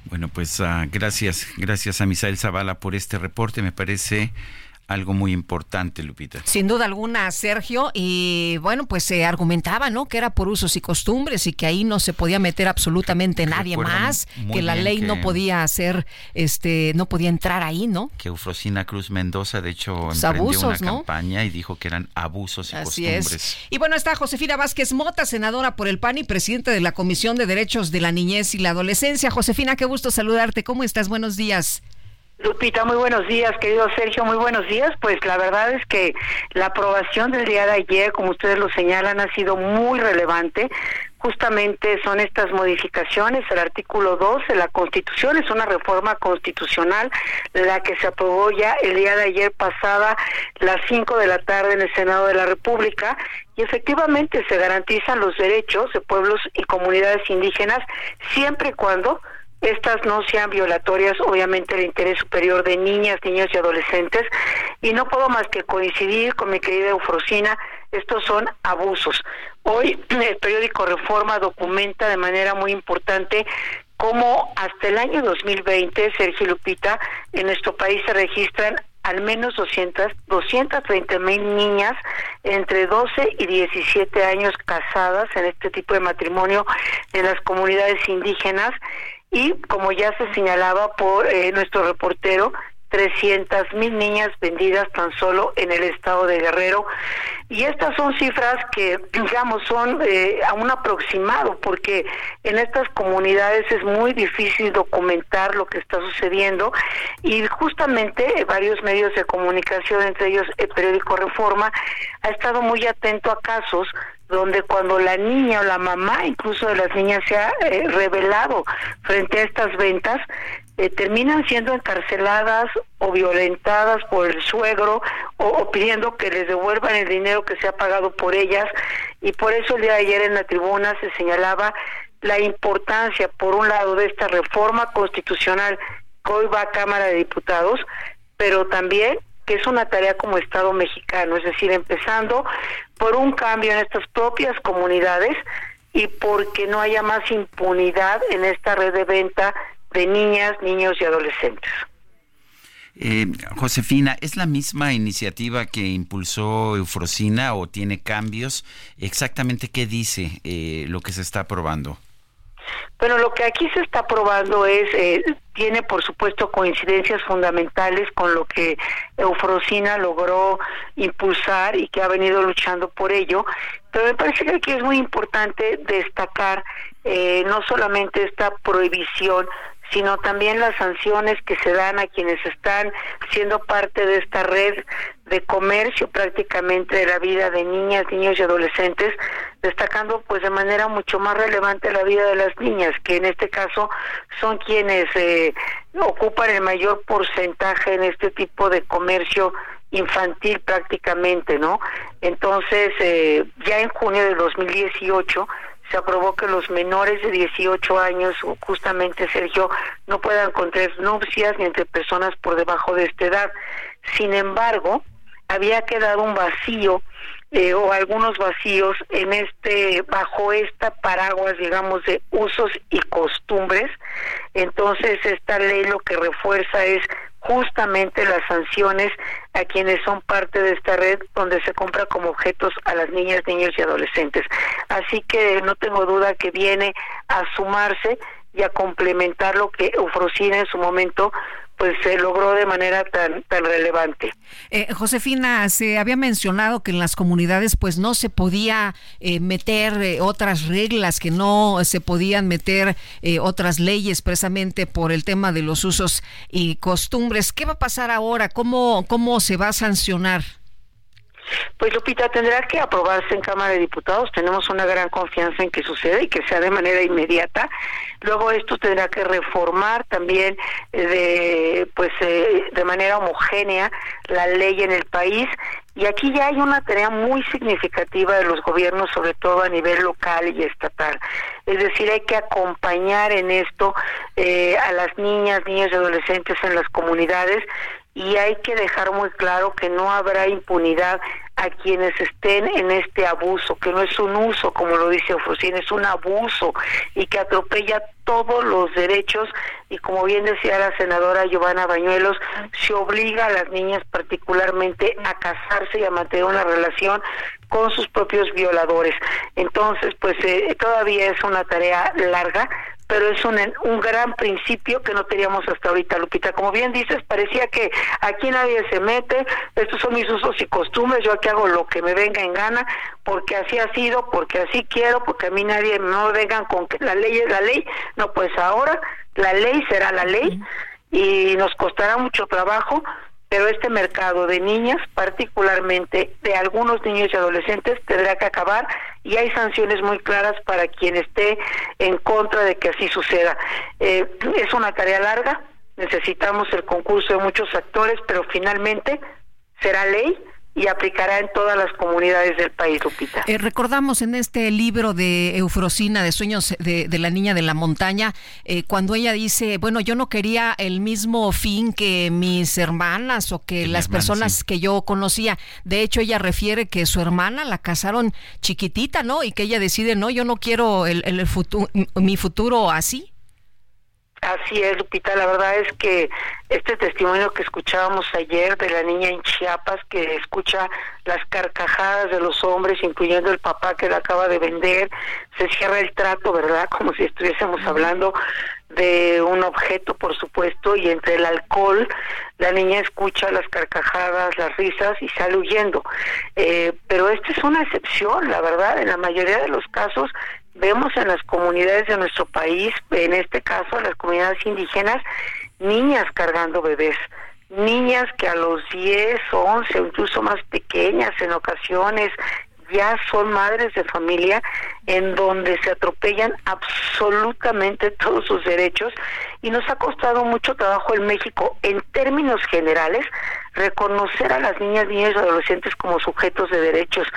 Bueno, pues uh, gracias, gracias a Misael Zavala por este reporte. Me parece algo muy importante, Lupita. Sin duda alguna, Sergio, y bueno, pues se argumentaba, ¿no? Que era por usos y costumbres y que ahí no se podía meter absolutamente nadie más, que la ley no podía hacer, este, no podía entrar ahí, ¿no? Que Eufrosina Cruz Mendoza, de hecho, pues emprendió una campaña y dijo que eran abusos y Así costumbres. Es. Y bueno, está Josefina Vázquez Mota, senadora por el PAN y presidente de la Comisión de Derechos de la Niñez y la Adolescencia. Josefina, qué gusto saludarte. ¿Cómo estás? Buenos días. Lupita, muy buenos días, querido Sergio, muy buenos días. Pues la verdad es que la aprobación del día de ayer, como ustedes lo señalan, ha sido muy relevante. Justamente son estas modificaciones, el artículo 2 de la Constitución, es una reforma constitucional, la que se aprobó ya el día de ayer pasada, las 5 de la tarde en el Senado de la República, y efectivamente se garantizan los derechos de pueblos y comunidades indígenas siempre y cuando estas no sean violatorias, obviamente, el interés superior de niñas, niños y adolescentes. Y no puedo más que coincidir con mi querida Eufrosina, estos son abusos. Hoy *clears throat* el periódico Reforma documenta de manera muy importante como hasta el año 2020, Sergio Lupita, en nuestro país se registran al menos 200, 230 mil niñas entre 12 y 17 años casadas en este tipo de matrimonio en las comunidades indígenas y como ya se señalaba por eh, nuestro reportero, 300 mil niñas vendidas tan solo en el estado de Guerrero. Y estas son cifras que, *clears throat* digamos, son eh, a aproximado, porque en estas comunidades es muy difícil documentar lo que está sucediendo. Y justamente varios medios de comunicación, entre ellos el periódico Reforma, ha estado muy atento a casos donde cuando la niña o la mamá incluso de las niñas se ha eh, revelado frente a estas ventas, eh, terminan siendo encarceladas o violentadas por el suegro o, pidiendo que les devuelvan el dinero que se ha pagado por ellas. Y por eso el día de ayer en la tribuna se señalaba la importancia por un lado de esta reforma constitucional que hoy va a Cámara de Diputados pero también que es una tarea como Estado mexicano, es decir, empezando por un cambio en estas propias comunidades y porque no haya más impunidad en esta red de venta de niñas, niños y adolescentes. Eh, Josefina, ¿es la misma iniciativa que impulsó Eufrosina o tiene cambios? Exactamente qué dice eh, lo que se está aprobando. Bueno, lo que aquí se está aprobando es, eh, tiene por supuesto coincidencias fundamentales con lo que Eufrosina logró impulsar y que ha venido luchando por ello, pero me parece que aquí es muy importante destacar eh, no solamente esta prohibición, sino también las sanciones que se dan a quienes están siendo parte de esta red de comercio prácticamente de la vida de niñas, niños y adolescentes, destacando pues de manera mucho más relevante la vida de las niñas, que en este caso son quienes eh, ocupan el mayor porcentaje en este tipo de comercio infantil prácticamente, ¿no? Entonces, eh, ya en junio de 2018 se aprobó que los menores de 18 años, justamente Sergio, no puedan contraer nupcias ni entre personas por debajo de esta edad. Sin embargo, había quedado un vacío eh, o algunos vacíos en este bajo esta paraguas digamos de usos y costumbres entonces esta ley lo que refuerza es justamente las sanciones a quienes son parte de esta red donde se compra como objetos a las niñas, niños y adolescentes. Así que no tengo duda que viene a sumarse y a complementar lo que Eufrosina en su momento pues se logró de manera tan tan relevante. Eh, Josefina, se había mencionado que en las comunidades pues no se podía eh, meter eh, otras reglas, que no se podían meter eh, otras leyes precisamente por el tema de los usos y costumbres. ¿Qué va a pasar ahora? ¿Cómo, cómo se va a sancionar? Pues Lupita, tendrá que aprobarse en Cámara de Diputados. Tenemos una gran confianza en que suceda y que sea de manera inmediata. Luego esto tendrá que reformar también eh, de, pues, eh, de manera homogénea la ley en el país. Y aquí ya hay una tarea muy significativa de los gobiernos, sobre todo a nivel local y estatal. Es decir, hay que acompañar en esto eh, a las niñas, niños y adolescentes en las comunidades y hay que dejar muy claro que no habrá impunidad a quienes estén en este abuso, que no es un uso, como lo dice Ofrosín, es un abuso y que atropella todos los derechos y como bien decía la senadora Giovanna Bañuelos, se obliga a las niñas particularmente a casarse y a mantener una relación con sus propios violadores. Entonces, pues eh, todavía es una tarea larga, pero es un, un gran principio que no teníamos hasta ahorita, Lupita. Como bien dices, parecía que aquí nadie se mete, estos son mis usos y costumbres, yo aquí hago lo que me venga en gana, porque así ha sido, porque así quiero, porque a mí nadie no vengan con que la ley es la ley. No, pues ahora la ley será la ley y nos costará mucho trabajo, pero este mercado de niñas, particularmente de algunos niños y adolescentes, tendrá que acabar y hay sanciones muy claras para quien esté en contra de que así suceda. Eh, es una tarea larga, necesitamos el concurso de muchos actores, pero finalmente será ley y aplicará en todas las comunidades del país, Lupita. Eh, recordamos en este libro de Eufrosina, de Sueños de, la Niña de la Montaña, eh, cuando ella dice, bueno, yo no quería el mismo fin que mis hermanas o que las personas que yo conocía. De hecho, ella refiere que su hermana la casaron chiquitita, ¿no? Y que ella decide, no, yo no quiero el, el futuro, mi futuro así. Así es, Lupita. La verdad es que este testimonio que escuchábamos ayer de la niña en Chiapas que escucha las carcajadas de los hombres, incluyendo el papá que la acaba de vender, se cierra el trato, ¿verdad? *laughs* Como si estuviésemos hablando de un objeto, por supuesto, y entre el alcohol, la niña escucha las carcajadas, las risas y sale huyendo. Eh, pero esta es una excepción, la verdad. En la mayoría de los casos vemos en las comunidades de nuestro país, en este caso en las comunidades indígenas, niñas cargando bebés, niñas que a los 10, 11 o incluso más pequeñas en ocasiones ya son madres de familia en donde se atropellan absolutamente *laughs* todos sus derechos y nos ha costado mucho trabajo en México en términos generales reconocer a las niñas, niñas y adolescentes como sujetos de derechos.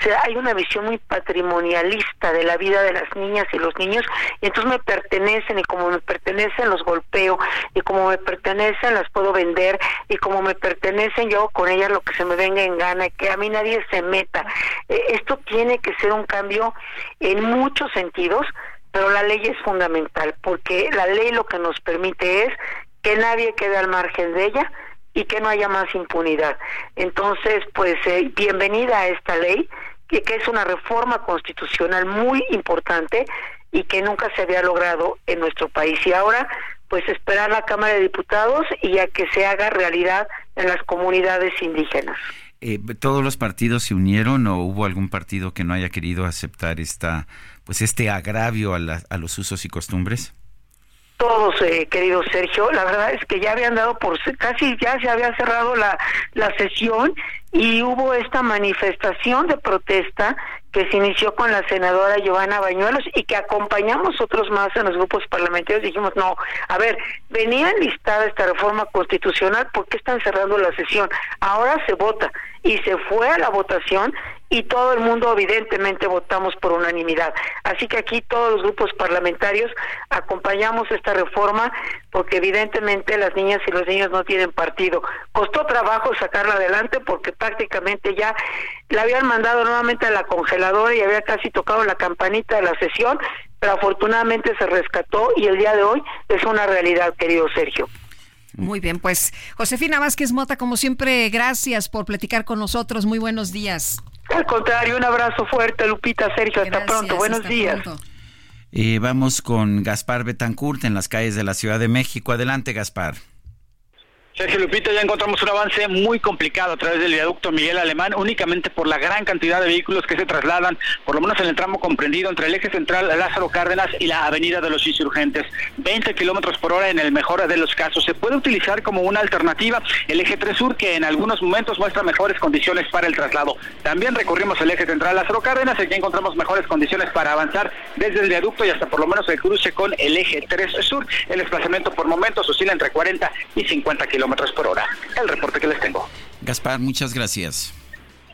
O sea, hay una visión muy patrimonialista de la vida de las niñas y los niños, y entonces me pertenecen, y como me pertenecen los golpeo, y como me pertenecen las puedo vender, y como me pertenecen yo con ellas lo que se me venga en gana, y que a mí nadie se meta. Eh, esto tiene que ser un cambio en muchos sentidos, pero la ley es fundamental, porque la ley lo que nos permite es que nadie quede al margen de ella, y que no haya más impunidad. Entonces, pues eh, bienvenida a esta ley, que, es una reforma constitucional muy importante y que nunca se había logrado en nuestro país. Y ahora, pues esperar la Cámara de Diputados y a que se haga realidad en las comunidades indígenas. Eh, ¿Todos los partidos se unieron o hubo algún partido que no haya querido aceptar esta, pues este agravio a, a los usos y costumbres? todos, eh, querido Sergio. La verdad es que ya habían dado por casi ya se había cerrado la, la sesión y hubo esta manifestación de protesta que se inició con la senadora Giovanna Bañuelos y que acompañamos otros más en los grupos parlamentarios. Dijimos, no, a ver, venía listada esta reforma constitucional, ¿por qué están cerrando la sesión? Ahora se vota y se fue a la votación y todo el mundo evidentemente votamos por unanimidad. Así que aquí todos los grupos parlamentarios acompañamos esta reforma porque evidentemente las niñas y los niños no tienen partido. Costó trabajo sacarla adelante porque prácticamente ya la habían mandado nuevamente a la congeladora y había casi tocado la campanita de la sesión, pero afortunadamente se rescató y el día de hoy es una realidad, querido Sergio. Muy bien, pues Josefina Vázquez Mota, como siempre, gracias por platicar con nosotros. Muy buenos días. Al contrario, un abrazo fuerte, Lupita, Sergio. hasta pronto. Buenos días. Eh, vamos con Gaspar Betancourt en las calles de la Ciudad de México. Adelante, Gaspar. Sergio Lupita, ya encontramos un avance muy complicado a través del viaducto Miguel Alemán, únicamente por la gran cantidad de vehículos que se trasladan, por lo menos en el tramo comprendido entre el eje central Lázaro Cárdenas y la avenida de los insurgentes. 20 kilómetros por hora en el mejor de los casos. Se puede utilizar como una alternativa el eje 3 Sur, que en algunos momentos muestra mejores condiciones para el traslado. También recorrimos el eje central Lázaro Cárdenas, aquí encontramos mejores condiciones para avanzar desde el viaducto y hasta por lo menos el cruce con el eje 3 Sur. El desplazamiento por momentos oscila entre 40 y 50 kilómetros por hora. El reporte que les tengo. Gaspar, muchas gracias.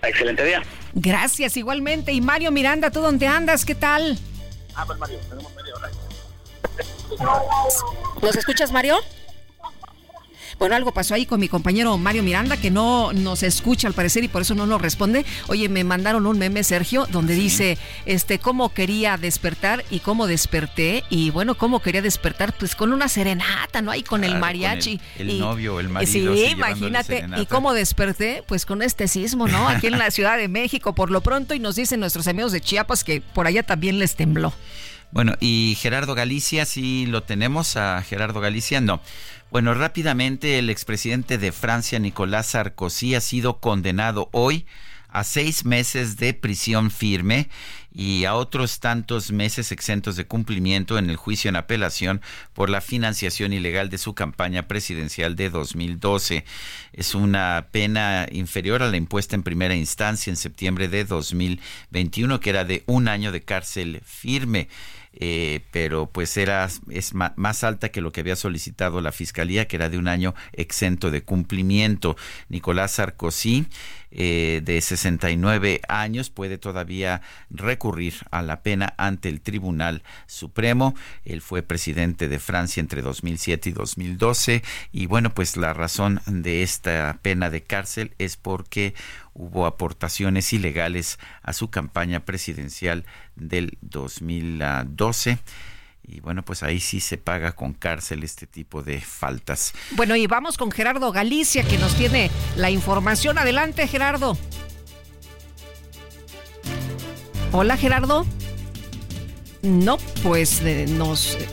Excelente día. Gracias, igualmente. Y Mario Miranda, ¿tú dónde andas? ¿Qué tal? Ah, pues Mario, tenemos media hora. ¿Nos escuchas, Mario? Bueno, algo pasó ahí con mi compañero Mario Miranda que no nos escucha al parecer y por eso no nos responde. Oye, me mandaron un meme, Sergio, donde dice, este, cómo quería despertar y cómo desperté. Y bueno, cómo quería despertar, pues con una serenata, ¿no? Ahí con el mariachi. el, novio, el marido. Sí, imagínate. ¿Y cómo desperté? Pues con este sismo, ¿no? Aquí en la *laughs* Ciudad de México, por lo pronto, y nos dicen nuestros amigos de Chiapas que por allá también les tembló. Bueno, y Gerardo Galicia, sí lo tenemos a Gerardo Galicia, no. Bueno, rápidamente el expresidente de Francia, Nicolás Sarkozy, ha sido condenado hoy a seis meses de prisión firme y a otros tantos meses exentos de cumplimiento en el juicio en apelación por la financiación ilegal de su campaña presidencial de 2012. Es una pena inferior a la impuesta en primera instancia en septiembre de 2021, que era de un año de cárcel firme. Eh, pero pues era es más alta que lo que había solicitado la fiscalía, que era de un año exento de cumplimiento. Nicolás Sarkozy, eh, de 69 años, puede todavía recurrir a la pena ante el Tribunal Supremo. Él fue presidente de Francia entre 2007 y 2012 y bueno, pues la razón de esta pena de cárcel es porque hubo aportaciones ilegales a su campaña presidencial del 2012 Y bueno, pues ahí sí se paga con cárcel este tipo de faltas. Bueno, y vamos con Gerardo Galicia que nos tiene la información. Adelante, Gerardo. Hola, Gerardo. No, pues eh, nos... Eh,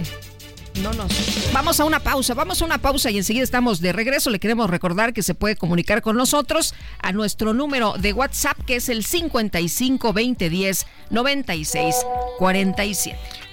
no nos. Vamos a una pausa, vamos a una pausa y enseguida estamos de regreso. Le queremos recordar que se puede comunicar con nosotros a nuestro número de WhatsApp que es el 55 20 10 96 47.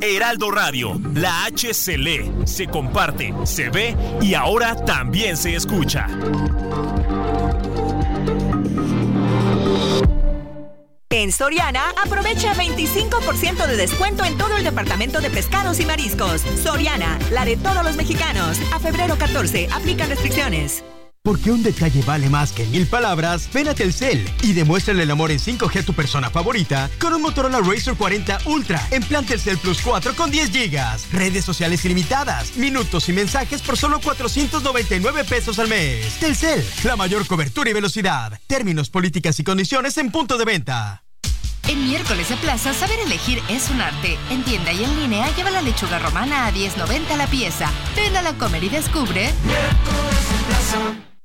Heraldo Radio, la H se lee, se comparte, se ve y ahora también se escucha. En Soriana, aprovecha 25% de descuento en todo el departamento de pescados y mariscos. Soriana, la de todos los mexicanos. A febrero 14, aplican restricciones. Porque un detalle vale más que mil palabras, ven a Telcel y demuéstrale el amor en 5G a tu persona favorita con un Motorola Razr 40 Ultra en plan Telcel Plus 4 con 10 GB, redes sociales ilimitadas, minutos y mensajes por solo 499 pesos al mes. Telcel, la mayor cobertura y velocidad. Términos, políticas y condiciones en punto de venta. En miércoles de plaza, saber elegir es un arte. En tienda y en línea, lleva la lechuga romana a 10.90 la pieza. Ven a la comer y descubre. Miércoles plaza.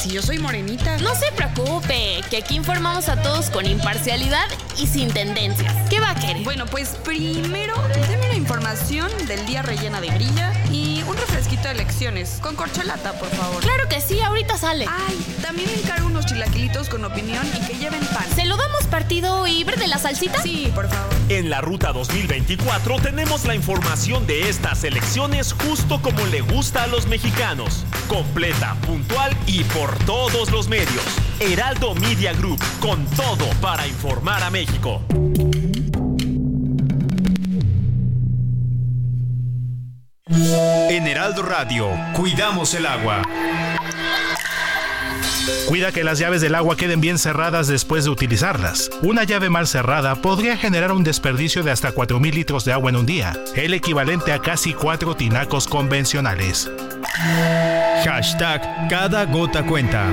Si yo soy morenita. No se preocupe, que aquí informamos a todos con imparcialidad y sin tendencias. ¿Qué va a querer? Bueno, pues primero, déme una información del día rellena de grilla y un refresquito de elecciones. Con corcholata, por favor. Claro que sí, ahorita sale. Ay, también encargo unos chilaquilitos con opinión y que lleven pan. ¿Se lo damos partido y verde la salsita? Sí, por favor. En la ruta 2024 tenemos la información de estas elecciones justo como le gusta a los mexicanos. Completa, puntual y por todos los medios. Heraldo Media Group, con todo para informar a México. En Heraldo Radio, cuidamos el agua. Cuida que las llaves del agua queden bien cerradas después de utilizarlas. Una llave mal cerrada podría generar un desperdicio de hasta 4.000 litros de agua en un día, el equivalente a casi cuatro tinacos convencionales. Hashtag Cada gota cuenta.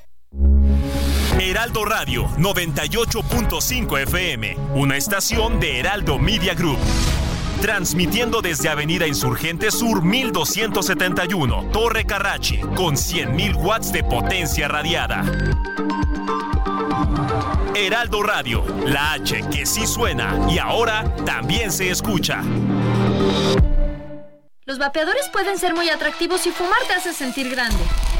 Heraldo Radio 98.5 FM, una estación de Heraldo Media Group. Transmitiendo desde Avenida Insurgente Sur 1271, Torre Carrachi, con 100.000 watts de potencia radiada. Heraldo Radio, la H que sí suena y ahora también se escucha. Los vapeadores pueden ser muy atractivos y fumar te hace sentir grande.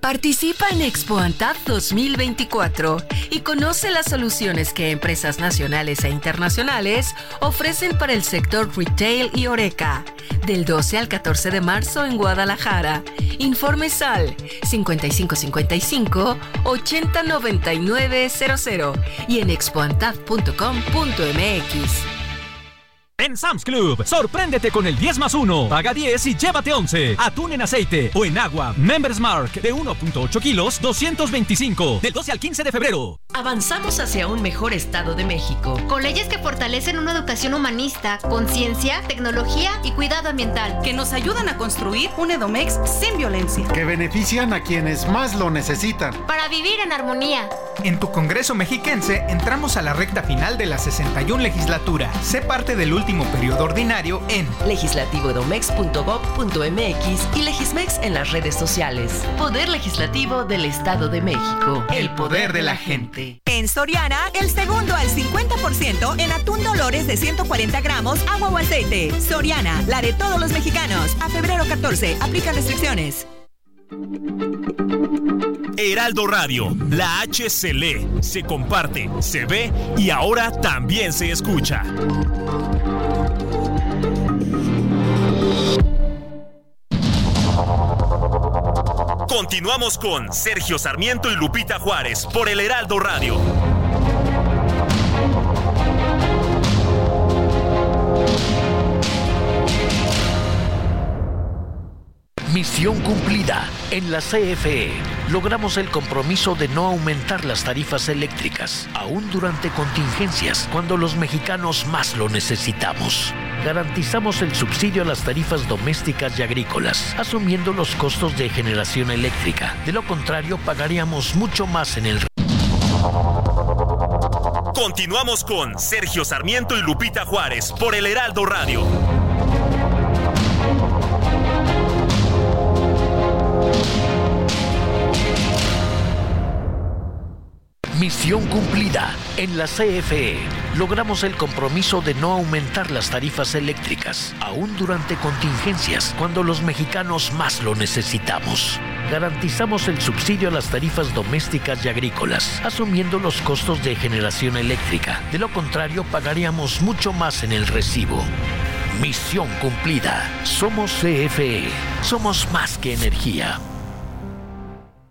Participa en Expo Antap 2024 y conoce las soluciones que empresas nacionales e internacionales ofrecen para el sector retail y oreca. Del 12 al 14 de marzo en Guadalajara. Informes al 5555 809900 y en expoantap.com.mx. En Sam's Club, sorpréndete con el 10 más 1. Paga 10 y llévate 11. Atún en aceite o en agua. Members Mark de 1.8 kilos, 225. Del 12 al 15 de febrero. Avanzamos hacia un mejor Estado de México. Con leyes que fortalecen una educación humanista, conciencia, tecnología y cuidado ambiental. Que nos ayudan a construir un Edomex sin violencia. Que benefician a quienes más lo necesitan. Para vivir en armonía. En tu Congreso mexiquense entramos a la recta final de la 61 legislatura. Sé parte del último periodo ordinario en legislativoedomex.gov.mx y Legismex en las redes sociales. Poder Legislativo del Estado de México. El poder de la gente. En Soriana, el segundo al 50% en atún Dolores de 140 gramos, agua o aceite. Soriana, la de todos los mexicanos. A febrero 14, aplica restricciones. Heraldo Radio, la H se lee, se comparte, se ve y ahora también se escucha. Continuamos con Sergio Sarmiento y Lupita Juárez por el Heraldo Radio. Misión cumplida. En la CFE logramos el compromiso de no aumentar las tarifas eléctricas, aún durante contingencias, cuando los mexicanos más lo necesitamos. Garantizamos el subsidio a las tarifas domésticas y agrícolas, asumiendo los costos de generación eléctrica. De lo contrario, pagaríamos mucho más en el... Continuamos con Sergio Sarmiento y Lupita Juárez por el Heraldo Radio. Misión cumplida. En la CFE logramos el compromiso de no aumentar las tarifas eléctricas, aún durante contingencias, cuando los mexicanos más lo necesitamos. Garantizamos el subsidio a las tarifas domésticas y agrícolas, asumiendo los costos de generación eléctrica. De lo contrario, pagaríamos mucho más en el recibo. Misión cumplida. Somos CFE. Somos más que energía.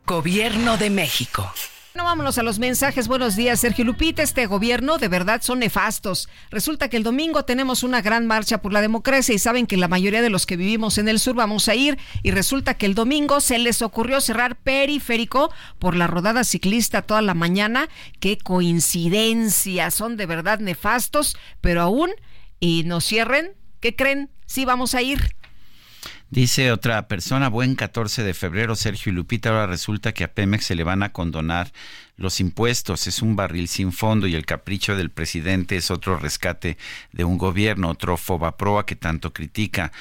Gobierno de México. No vámonos a los mensajes. Buenos días, Sergio Lupita. Este gobierno de verdad son nefastos. Resulta que el domingo tenemos una gran marcha por la democracia y saben que la mayoría de los que vivimos en el sur vamos a ir y resulta que el domingo se les ocurrió cerrar periférico por la rodada ciclista toda la mañana. Qué coincidencia. Son de verdad nefastos, pero aún y nos cierren. ¿Qué creen? Sí vamos a ir. Dice otra persona, buen 14 de febrero, Sergio y Lupita, ahora resulta que a Pemex se le van a condonar los impuestos, es un barril sin fondo y el capricho del presidente es otro rescate de un gobierno, otro fobaproa que tanto critica,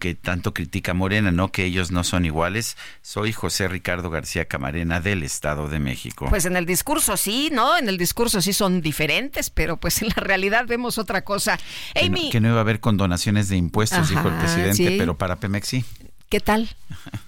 que tanto critica Morena, no que ellos no son iguales. Soy José Ricardo García Camarena del Estado de México. Pues en el discurso sí, ¿no? En el discurso sí son diferentes, pero pues en la realidad vemos otra cosa. Amy, que, no, iba a haber condonaciones de impuestos, dijo el presidente, pero para Pemex sí. ¿Qué tal? *laughs*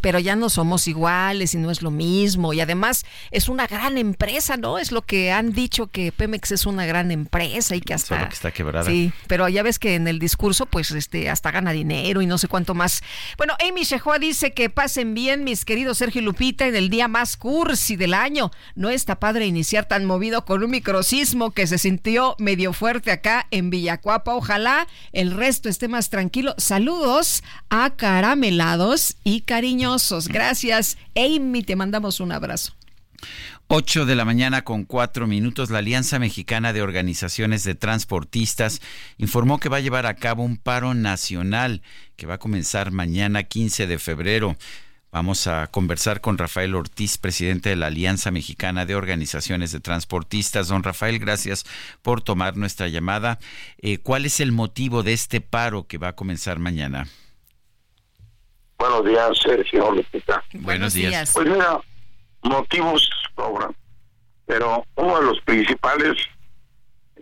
Pero ya no somos iguales y no es lo mismo. Y además es una gran empresa, ¿no? Es lo que han dicho que Pemex es una gran empresa y que hasta... Solo que está quebrada. Sí, pero ya ves que en el discurso pues este hasta gana dinero y no sé cuánto más. Bueno, Amy Shehoa dice que pasen bien mis queridos Sergio y Lupita en el día más cursi del año. No está padre iniciar tan movido con un microsismo que se sintió medio fuerte acá en Villacuapa. Ojalá el resto esté más tranquilo. Saludos a Caramba melados y cariñosos. Gracias, Amy, te mandamos un abrazo. 8 de la mañana con cuatro minutos, la Alianza Mexicana de Organizaciones de Transportistas informó que va a llevar a cabo un paro nacional que va a comenzar mañana 15 de febrero. Vamos a conversar con Rafael Ortiz, presidente de la Alianza Mexicana de Organizaciones de Transportistas. Don Rafael, gracias por tomar nuestra llamada. Eh, ¿Cuál es el motivo de este paro que va a comenzar mañana? Buenos días, Sergio Lupita. Buenos días. Pues mira, motivos sobran, pero uno de los principales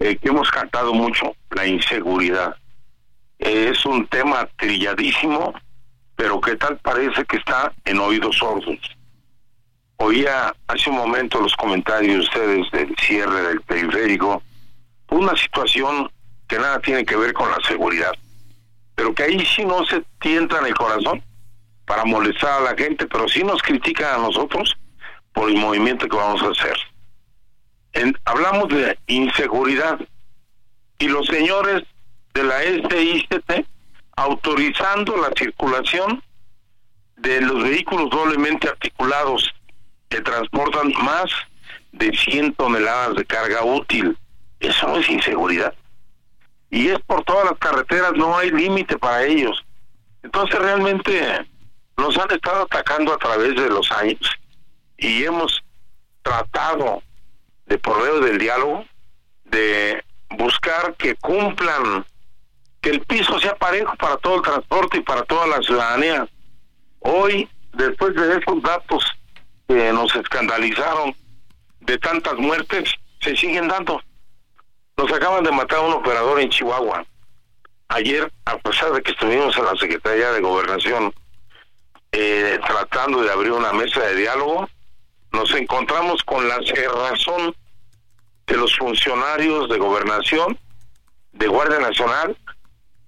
eh, que hemos cantado mucho, la inseguridad. es un tema trilladísimo, pero que tal parece que está en oídos sordos. Oía hace un momento los comentarios de ustedes del cierre del periférico, una situación que nada tiene que ver con la seguridad, pero que ahí sí no se tienta en el corazón para molestar a la gente, pero sí nos critican a nosotros por el movimiento que vamos a hacer. hablamos de inseguridad y los señores de la SICT autorizando la circulación de los vehículos doblemente articulados que transportan más de 100 toneladas de carga útil. Eso no es inseguridad. Y es por todas las carreteras, no hay límite para ellos. Entonces realmente nos han estado atacando a través de los años y hemos tratado de por medio del diálogo de buscar que cumplan que el piso sea parejo para todo el transporte y para toda la ciudadanía. Hoy, después de esos datos que nos escandalizaron de tantas muertes, se siguen dando. Nos acaban de matar a un operador en Chihuahua. Ayer, a pesar de que estuvimos en la Secretaría de Gobernación eh, tratando de abrir una mesa de diálogo, nos encontramos con la cerrazón de los funcionarios de gobernación, de Guardia Nacional,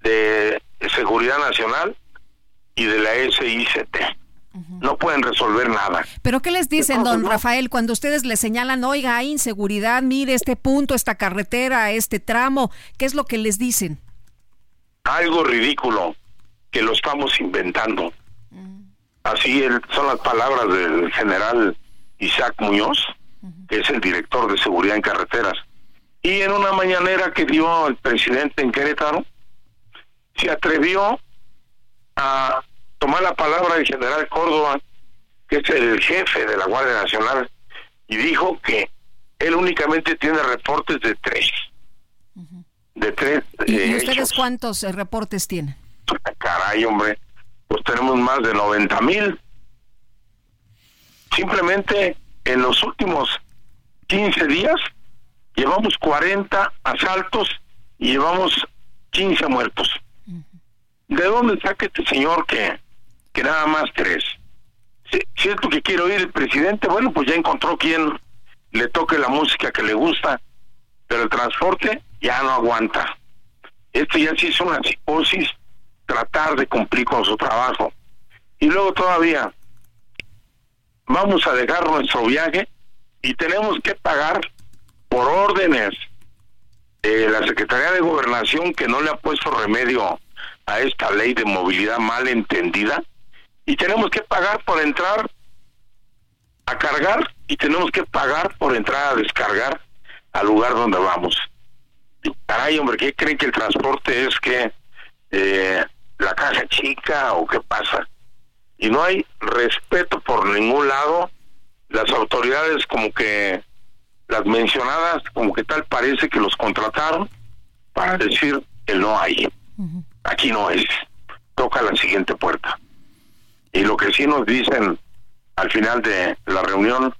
de Seguridad Nacional y de la SICT. No pueden resolver nada. ¿Pero qué les dicen, don Rafael, cuando ustedes le señalan, oiga, hay inseguridad, mire este punto, esta carretera, este tramo? ¿Qué es lo que les dicen? Algo ridículo, que lo estamos inventando. Así son las palabras del general Isaac Muñoz, que es el director de seguridad en carreteras. Y en una mañanera que dio el presidente en Querétaro, se atrevió a tomar la palabra del general Córdoba, que es el jefe de la Guardia Nacional, y dijo que él únicamente tiene reportes de tres. De tres. ¿Y, eh, ustedes cuántos eh, reportes tienen? Caray, hombre, pues tenemos más de 90 mil. Simplemente en los últimos 15 días llevamos 40 asaltos y llevamos 15 muertos. ¿De dónde saca este señor que, que nada más tres? Si, ¿Cierto que quiere oír el presidente? Bueno, pues ya encontró quien le toque la música que le gusta, pero el transporte ya no aguanta. Esto ya sí es una psicosis, tratar de cumplir con su trabajo. Y luego todavía vamos a dejar nuestro viaje y tenemos que pagar por órdenes de la Secretaría de Gobernación que no le ha puesto remedio a esta ley de movilidad mal entendida y tenemos que pagar por entrar a cargar y tenemos que pagar por entrar a descargar al lugar donde vamos. caray, hombre, ¿qué creen que el transporte es que eh, la caja chica o qué pasa? Y no hay respeto por ningún lado. Las autoridades como que las mencionadas como que tal parece que los contrataron para decir que no hay. Aquí no es. Toca la siguiente puerta. Y lo que sí nos dicen al final de la reunión,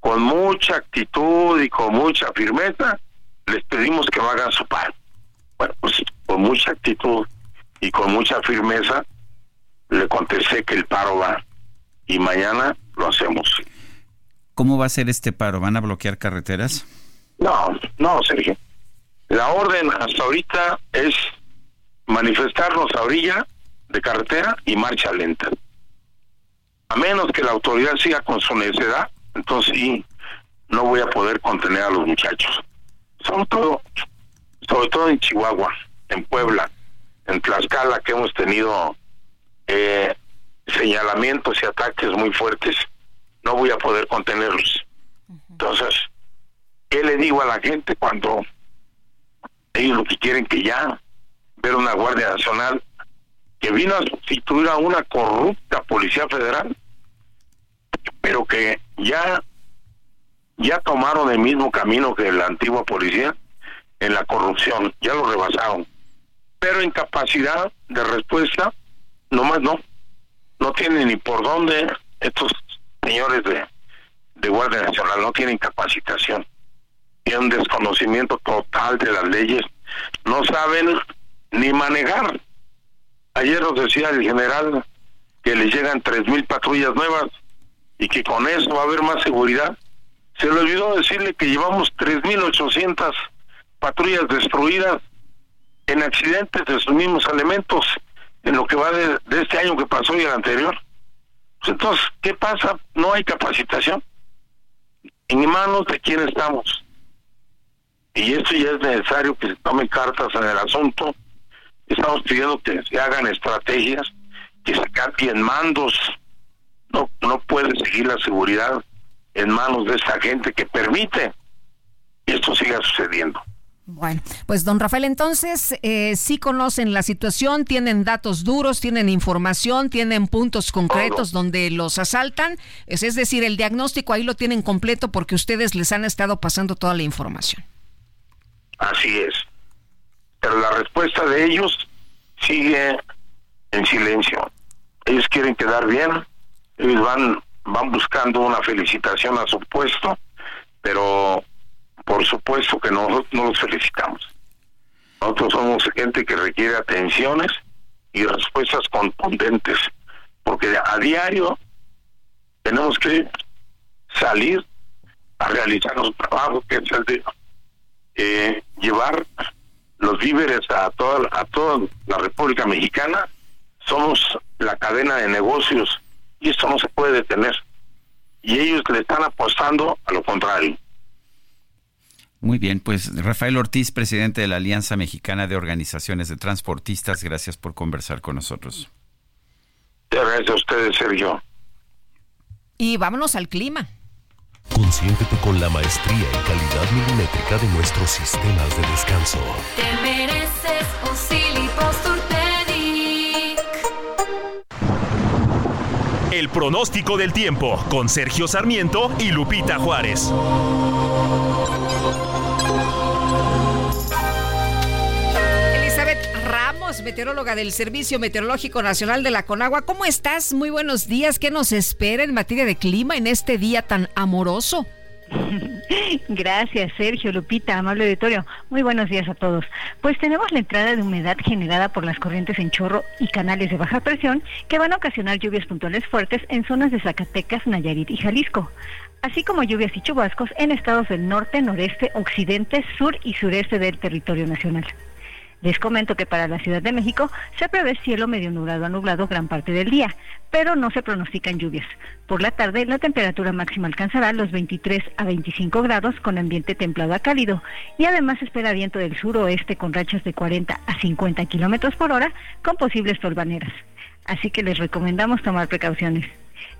con mucha actitud y con mucha firmeza, les pedimos que hagan su pan. Bueno, pues con mucha actitud y con mucha firmeza le contesté que el paro va y mañana lo hacemos. ¿Cómo va a ser este paro? ¿Van a bloquear carreteras? No, no, Sergio. La orden hasta ahorita es manifestarnos a orilla de carretera y marcha lenta. A menos que la autoridad siga con su necedad, entonces sí, no voy a poder contener a los muchachos. Sobre todo, sobre todo en Chihuahua, en Puebla, en Tlaxcala, que hemos tenido eh, señalamientos y ataques muy fuertes, no voy a poder contenerlos. Entonces, ¿qué le digo a la gente cuando ellos lo que quieren que ya ver una Guardia Nacional que vino a sustituir a una corrupta Policía Federal, pero que ya ya tomaron el mismo camino que la antigua policía en la corrupción, ya lo rebasaron. Pero en capacidad de respuesta, nomás no. No tienen ni por dónde estos señores de, de Guardia Nacional, no tienen capacitación. Tienen desconocimiento total de las leyes. No saben ni manejar. Ayer nos decía el general que les llegan tres mil patrullas nuevas y que con eso va a haber más seguridad. Se le olvidó decirle que llevamos tres mil ochocientas patrullas destruidas en accidentes de sus mismos elementos en lo que va de, este año que pasó y el anterior. Pues entonces, ¿qué pasa? No hay capacitación. ¿En manos de quién estamos? Y esto ya es necesario que se tomen cartas en el asunto Estamos pidiendo que se hagan estrategias, que se cambien mandos. No, no puede seguir la seguridad en manos de esta gente que permite que esto siga sucediendo. Bueno, pues don Rafael, entonces eh, sí conocen la situación, tienen datos duros, tienen información, tienen puntos concretos donde los asaltan, es, es decir, el diagnóstico ahí lo tienen completo porque ustedes les han estado pasando toda la información. Así es. Pero la respuesta de ellos sigue en silencio. Ellos quieren quedar bien, ellos van van buscando una felicitación a su puesto, pero por supuesto que nosotros no los felicitamos. Nosotros somos gente que requiere atenciones y respuestas contundentes, porque a diario tenemos que salir a realizar nuestro trabajo, que es el de eh, llevar los víveres a toda, a toda la República Mexicana. Somos la cadena de negocios y esto no se puede detener. Y ellos le están apostando a lo contrario. Muy bien, pues Rafael Ortiz, presidente de la Alianza Mexicana de Organizaciones de Transportistas, gracias por conversar con nosotros. Gracias a ustedes, Sergio. Y vámonos al clima. Consiéntete con la maestría y calidad milimétrica de nuestros sistemas de descanso. Te mereces El pronóstico del tiempo con Sergio Sarmiento y Lupita Juárez. Meteoróloga del Servicio Meteorológico Nacional de la Conagua. ¿Cómo estás? Muy buenos días. ¿Qué nos espera en materia de clima en este día tan amoroso? *laughs* Gracias, Sergio, Lupita, amable auditorio. Muy buenos días a todos. Pues tenemos la entrada de humedad generada por las corrientes en chorro y canales de baja presión que van a ocasionar lluvias puntuales fuertes en zonas de Zacatecas, Nayarit y Jalisco, así como lluvias y chubascos en estados del norte, noreste, occidente, sur y sureste del territorio nacional. Les comento que para la Ciudad de México se prevé cielo medio nublado a nublado gran parte del día, pero no se pronostican lluvias. Por la tarde la temperatura máxima alcanzará los 23 a 25 grados con ambiente templado a cálido y además se espera viento del suroeste con rachas de 40 a 50 kilómetros por hora con posibles torbaneras. Así que les recomendamos tomar precauciones.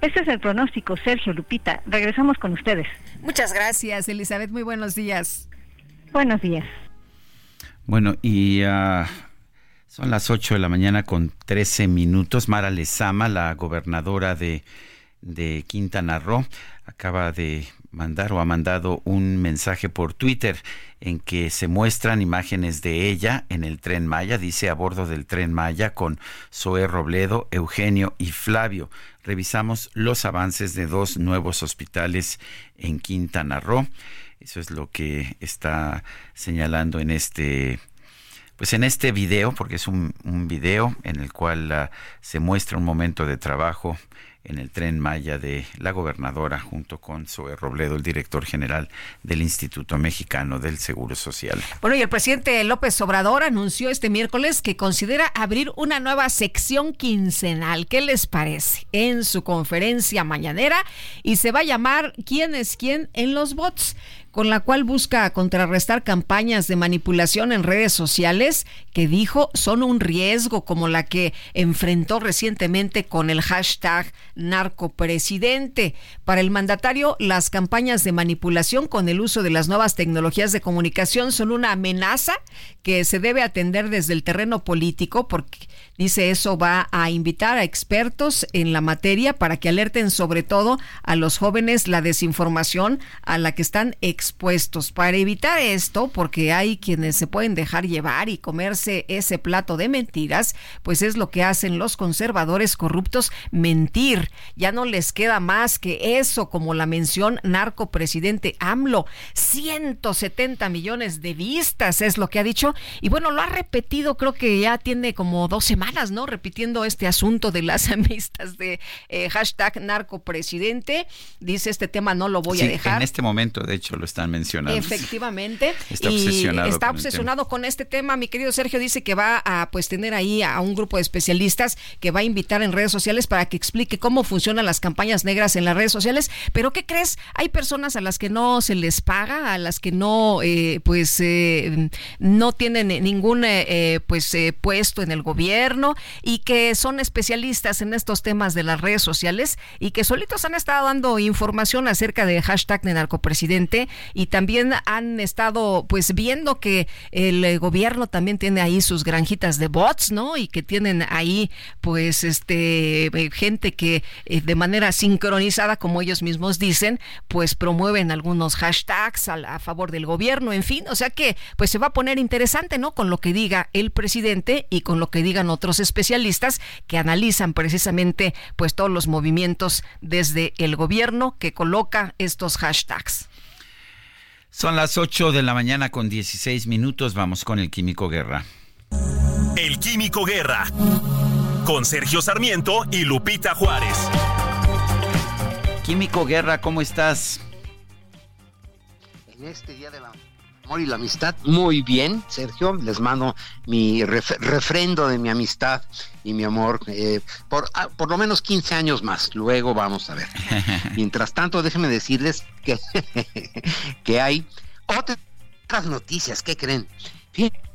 Este es el pronóstico, Sergio Lupita. Regresamos con ustedes. Muchas gracias, Elizabeth. Muy buenos días. Buenos días. Bueno, y uh, son las 8 de la mañana con 13 minutos. Mara Lezama, la gobernadora de, de Quintana Roo, acaba de mandar o ha mandado un mensaje por Twitter en que se muestran imágenes de ella en el tren Maya, dice a bordo del tren Maya con Zoe Robledo, Eugenio y Flavio. Revisamos los avances de dos nuevos hospitales en Quintana Roo. Eso es lo que está señalando en este pues en este video, porque es un, video en el cual uh, se muestra un momento de trabajo en el tren Maya de la gobernadora junto con Zoe Robledo, el director general del Instituto Mexicano del Seguro Social. Bueno, y el presidente López Obrador anunció este miércoles que considera abrir una nueva sección quincenal. ¿Qué les parece? En su conferencia mañanera y se va a llamar ¿Quién es quién en los bots? Con la cual busca contrarrestar campañas de manipulación en redes sociales que dijo son un riesgo, como la que enfrentó recientemente con el hashtag narcopresidente. Para el mandatario, las campañas de manipulación con el uso de las nuevas tecnologías de comunicación son una amenaza que se debe atender desde el terreno político porque dice eso va a invitar a expertos en la materia para que alerten sobre todo a los jóvenes la desinformación a la que están expuestos. Para evitar esto, porque hay quienes se pueden dejar llevar y comerse ese plato de mentiras, pues es lo que hacen los conservadores corruptos, mentir. Ya no les queda más que eso, como la mención narcopresidente AMLO. 170 millones de vistas es lo que ha dicho. Y bueno, lo ha repetido, creo que ya tiene como dos semanas semanas, ¿no? Repitiendo este asunto de las *laughs* amistades de eh, hashtag narcopresidente. Dice, este tema no lo voy a dejar. En este momento, de hecho, lo están mencionando. Efectivamente. Está obsesionado. está con obsesionado con este tema. Mi querido Sergio dice que va a pues tener ahí a un grupo de especialistas que va a invitar en redes sociales para que explique cómo funcionan las campañas negras en las redes sociales. Pero ¿qué crees? Hay personas a las que no se les paga, a las que no, eh, pues, eh, no tienen ningún eh, pues puesto en el gobierno y que son especialistas en estos temas de las redes sociales y que solitos han estado dando información acerca de hashtag de narcopresidente y también han estado pues viendo que el gobierno también tiene ahí sus granjitas de bots, ¿no? Y que tienen ahí pues este eh, gente que eh, de manera sincronizada como ellos mismos dicen pues promueven algunos hashtags a, favor del gobierno en fin o sea que pues se va a poner interesante no con lo que diga el presidente y con lo que digan otros especialistas que analizan precisamente pues todos los movimientos desde el gobierno que coloca estos hashtags son las 8 de la mañana con 16 minutos. Vamos con el Químico Guerra. El Químico Guerra con Sergio Sarmiento y Lupita Juárez. Químico Guerra, ¿cómo estás? En este día de la amor y la amistad, muy bien, Sergio. Les mando mi refrendo de mi amistad y mi amor eh, por, ah, por lo menos 15 años más. Luego vamos a ver. *laughs* Mientras tanto, déjenme decirles que, *laughs* que hay otras noticias. ¿Qué creen? Fíjense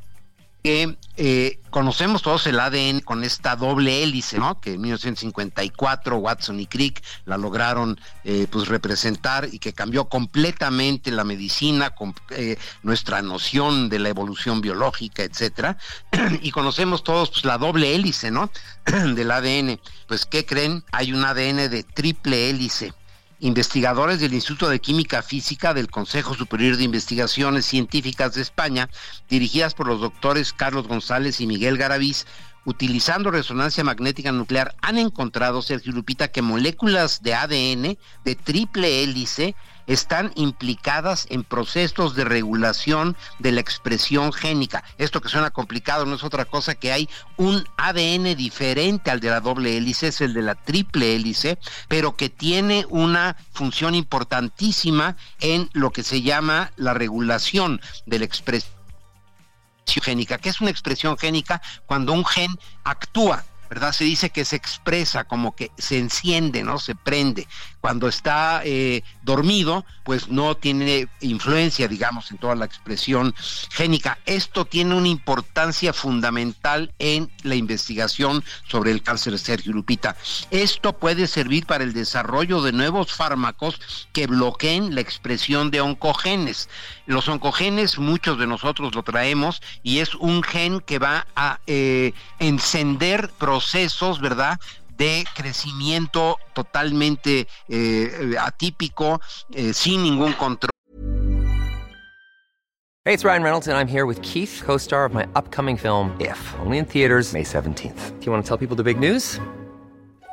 que eh, conocemos todos el ADN con esta doble hélice, ¿no? Que en 1954 Watson y Crick la lograron eh, pues representar y que cambió completamente la medicina, con, eh, nuestra noción de la evolución biológica, etcétera. *clears throat* y conocemos todos pues, la doble hélice, ¿no? *clears throat* del ADN. Pues, ¿qué creen? Hay un ADN de triple hélice investigadores del Instituto de Química Física del Consejo Superior de Investigaciones Científicas de España, dirigidas por los doctores Carlos González y Miguel Garaviz, utilizando resonancia magnética nuclear, han encontrado, Sergio Lupita, que moléculas de ADN de triple hélice están implicadas en procesos de regulación de la expresión génica. Esto que suena complicado no es otra cosa que hay un ADN diferente al de la doble hélice, es el de la triple hélice, pero que tiene una función importantísima en lo que se llama la regulación de la expresión génica. ¿Qué es una expresión génica? Cuando un gen actúa ¿verdad? Se dice que se expresa como que se enciende, ¿no? Se prende. Cuando está eh, dormido, pues no tiene influencia, digamos, en toda la expresión génica. Esto tiene una importancia fundamental en la investigación sobre el cáncer Sergio Lupita. Esto puede servir para el desarrollo de nuevos fármacos que bloqueen la expresión de oncogenes. Los oncogenes, muchos de nosotros lo traemos, y es un gen que va a eh, encender procesos, ¿verdad? De crecimiento totalmente eh, atípico, eh, sin ningún control. Hey, it's Ryan Reynolds and I'm here with Keith, co-star of my upcoming film If, only in theaters May 17th. Do you want to tell people the big news?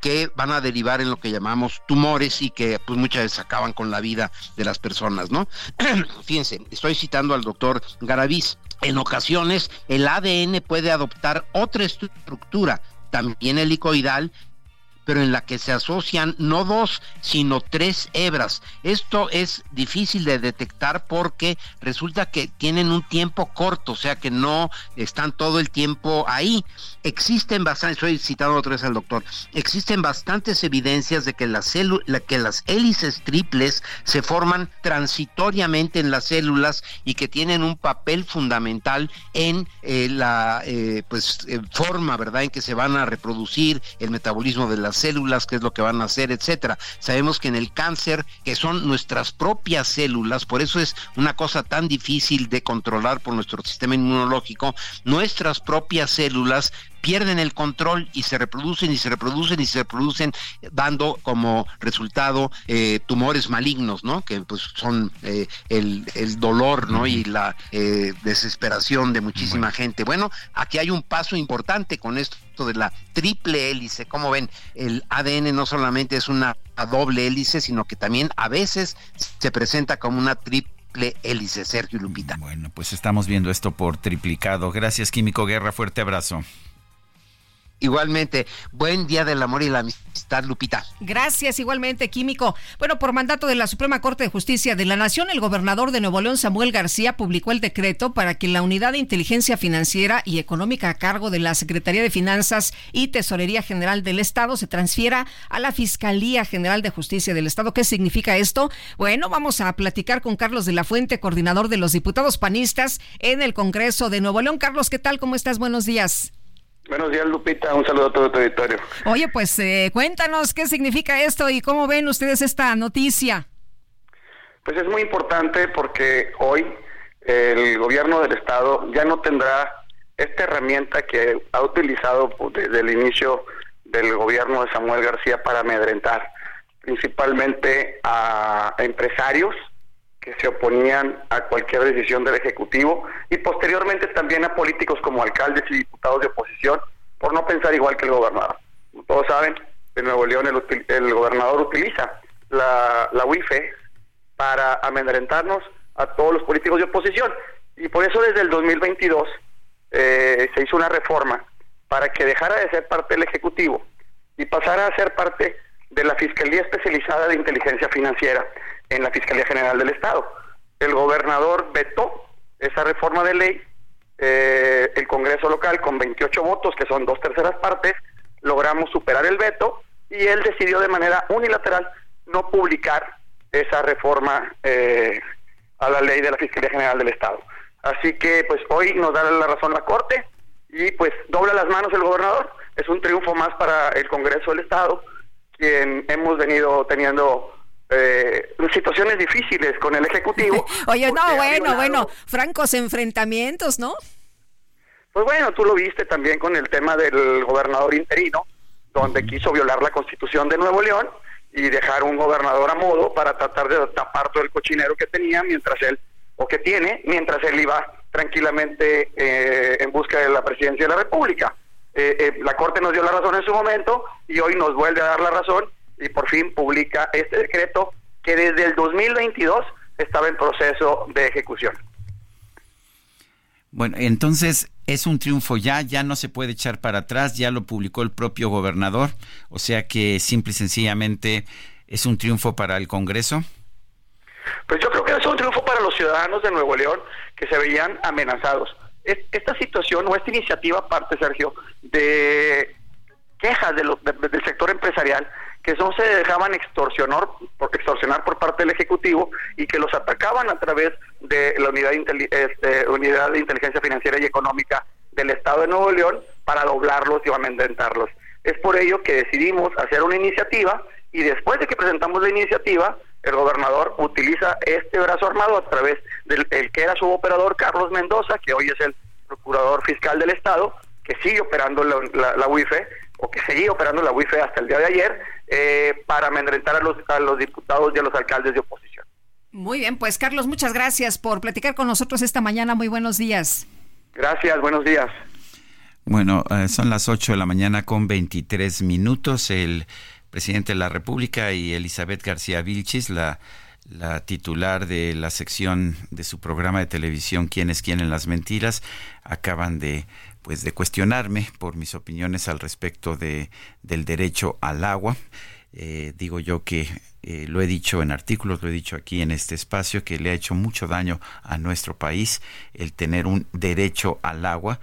Que van a derivar en lo que llamamos tumores y que pues muchas veces acaban con la vida de las personas, ¿no? *clears throat* Fíjense, estoy citando al doctor Garaviz. En ocasiones el ADN puede adoptar otra estructura, también helicoidal, pero en la que se asocian no dos, sino tres hebras. Esto es difícil de detectar porque resulta que tienen un tiempo corto, o sea que no están todo el tiempo ahí. Existen bastantes, estoy citando otra vez al doctor, existen bastantes evidencias de que las, que las hélices triples se forman transitoriamente en las células y que tienen un papel fundamental en eh, la eh, pues eh, forma, ¿verdad?, en que se van a reproducir el metabolismo de las células, qué es lo que van a hacer, etcétera. Sabemos que en el cáncer, que son nuestras propias células, por eso es una cosa tan difícil de controlar por nuestro sistema inmunológico, nuestras propias células pierden el control y se reproducen y se reproducen y se reproducen, dando como resultado eh, tumores malignos, ¿no? Que pues son eh, el, dolor, ¿no? Y la eh, desesperación de muchísima gente. Bueno, aquí hay un paso importante con esto de la triple hélice. Como ven, el ADN no solamente es una doble hélice, sino que también a veces se presenta como una triple hélice, Sergio Lupita. Bueno, pues estamos viendo esto por triplicado. Gracias, Químico Guerra. Fuerte abrazo. Igualmente, buen día del amor y la amistad, Lupita. Gracias, igualmente, Químico. Bueno, por mandato de la Suprema Corte de Justicia de la Nación, el gobernador de Nuevo León, Samuel García, publicó el decreto para que la Unidad de Inteligencia Financiera y Económica a cargo de la Secretaría de Finanzas y Tesorería General del Estado se transfiera a la Fiscalía General de Justicia del Estado. ¿Qué significa esto? Bueno, vamos a platicar con Carlos de la Fuente, coordinador de los diputados panistas en el Congreso de Nuevo León. Carlos, ¿qué tal? ¿Cómo estás? Buenos días. Buenos días, Lupita. Un saludo a todo tu auditorio. Oye, pues eh, cuéntanos qué significa esto y cómo ven ustedes esta noticia. Pues es muy importante porque hoy el gobierno del Estado ya no tendrá esta herramienta que ha utilizado desde el inicio del gobierno de Samuel García para amedrentar principalmente a empresarios que se oponían a cualquier decisión del Ejecutivo y posteriormente también a políticos como alcaldes y diputados de oposición por no pensar igual que el gobernador. todos saben, en Nuevo León el, gobernador utiliza la, la UIFE para amedrentarnos a todos los políticos de oposición y por eso desde el 2022 eh, se hizo una reforma para que dejara de ser parte del Ejecutivo y pasara a ser parte de la Fiscalía Especializada de Inteligencia Financiera en la Fiscalía General del Estado. El gobernador vetó esa reforma de ley, eh, el Congreso local con 28 votos, que son dos terceras partes, logramos superar el veto y él decidió de manera unilateral no publicar esa reforma eh, a la ley de la Fiscalía General del Estado. Así que pues hoy nos da la razón la Corte y pues dobla las manos el gobernador. Es un triunfo más para el Congreso del Estado, quien hemos venido teniendo eh, situaciones difíciles con el Ejecutivo. *laughs* Oye, no, bueno, bueno, francos enfrentamientos, ¿no? Pues bueno, tú lo viste también con el tema del gobernador interino, donde quiso violar la constitución de Nuevo León y dejar un gobernador a modo para tratar de tapar todo el cochinero que tenía mientras él, o que tiene, mientras él iba tranquilamente eh, en busca de la presidencia de la República. Eh, eh, la Corte nos dio la razón en su momento y hoy nos vuelve a dar la razón y por fin publica este decreto que desde el 2022 estaba en proceso de ejecución. Bueno, entonces es un triunfo ya, ya no se puede echar para atrás, ya lo publicó el propio gobernador, o sea que simple y sencillamente es un triunfo para el Congreso. Pues yo creo que es un triunfo para los ciudadanos de Nuevo León que se veían amenazados. Esta situación o esta iniciativa parte, Sergio, de quejas de del sector empresarial que no se dejaban extorsionar extorsionar por parte del Ejecutivo y que los atacaban a través de la unidad, este, unidad de inteligencia financiera y económica del Estado de Nuevo León para doblarlos y amedrentarlos. Es por ello que decidimos hacer una iniciativa y después de que presentamos la iniciativa, el gobernador utiliza este brazo armado a través del el que era su operador Carlos Mendoza, que hoy es el procurador fiscal del Estado, que sigue operando la, la, o que seguía operando la UIFE hasta el día de ayer, eh, para amedrentar a los, a los diputados y a los alcaldes de oposición. Muy bien, pues Carlos, muchas gracias por platicar con nosotros esta mañana. Muy buenos días. Gracias, buenos días. Bueno, eh, son las 8 de la mañana con 23 minutos. El presidente de la República y Elizabeth García Vilchis, la, la titular de la sección de su programa de televisión ¿Quiénes quieren las mentiras? acaban de pues de cuestionarme por mis opiniones al respecto de, del derecho al agua. Eh, digo yo que eh, lo he dicho en artículos, lo he dicho aquí en este espacio, que le ha hecho mucho daño a nuestro país el tener un derecho al agua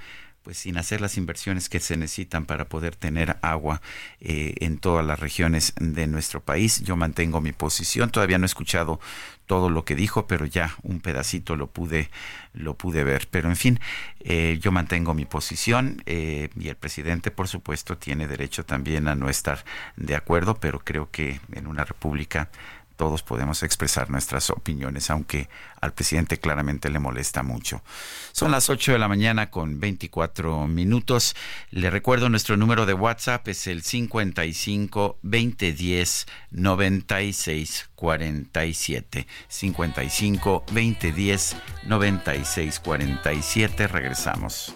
pues sin hacer las inversiones que se necesitan para poder tener agua eh, en todas las regiones de nuestro país. Yo mantengo mi posición, todavía no he escuchado todo lo que dijo, pero ya un pedacito lo pude, lo pude ver. Pero en fin, eh, yo mantengo mi posición eh, y el presidente, por supuesto, tiene derecho también a no estar de acuerdo, pero creo que en una república todos podemos expresar nuestras opiniones, aunque al presidente claramente le molesta mucho. Son las 8 de la mañana con 24 minutos. Le recuerdo nuestro número de WhatsApp es el 55 2010 96 47. 55 2010 96 47. Regresamos.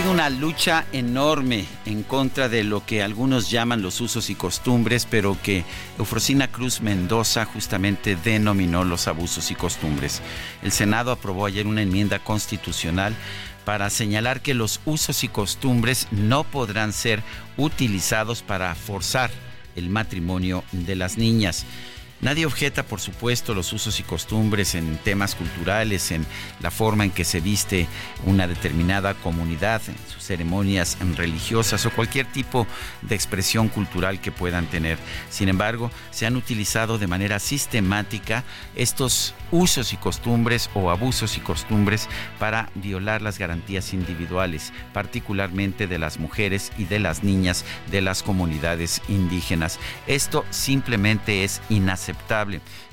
Sido una lucha enorme en contra de lo que algunos llaman los usos y costumbres, pero que Eufrosina Cruz Mendoza justamente denominó los abusos y costumbres. El Senado aprobó ayer una enmienda constitucional para señalar que los usos y costumbres no podrán ser utilizados para forzar el matrimonio de las niñas. Nadie objeta, por supuesto, los usos y costumbres en temas culturales, en la forma en que se viste una determinada comunidad, en sus ceremonias religiosas o cualquier tipo de expresión cultural que puedan tener. Sin embargo, se han utilizado de manera sistemática estos usos y costumbres o abusos y costumbres para violar las garantías individuales, particularmente de las mujeres y de las niñas de las comunidades indígenas. Esto simplemente es inaceptable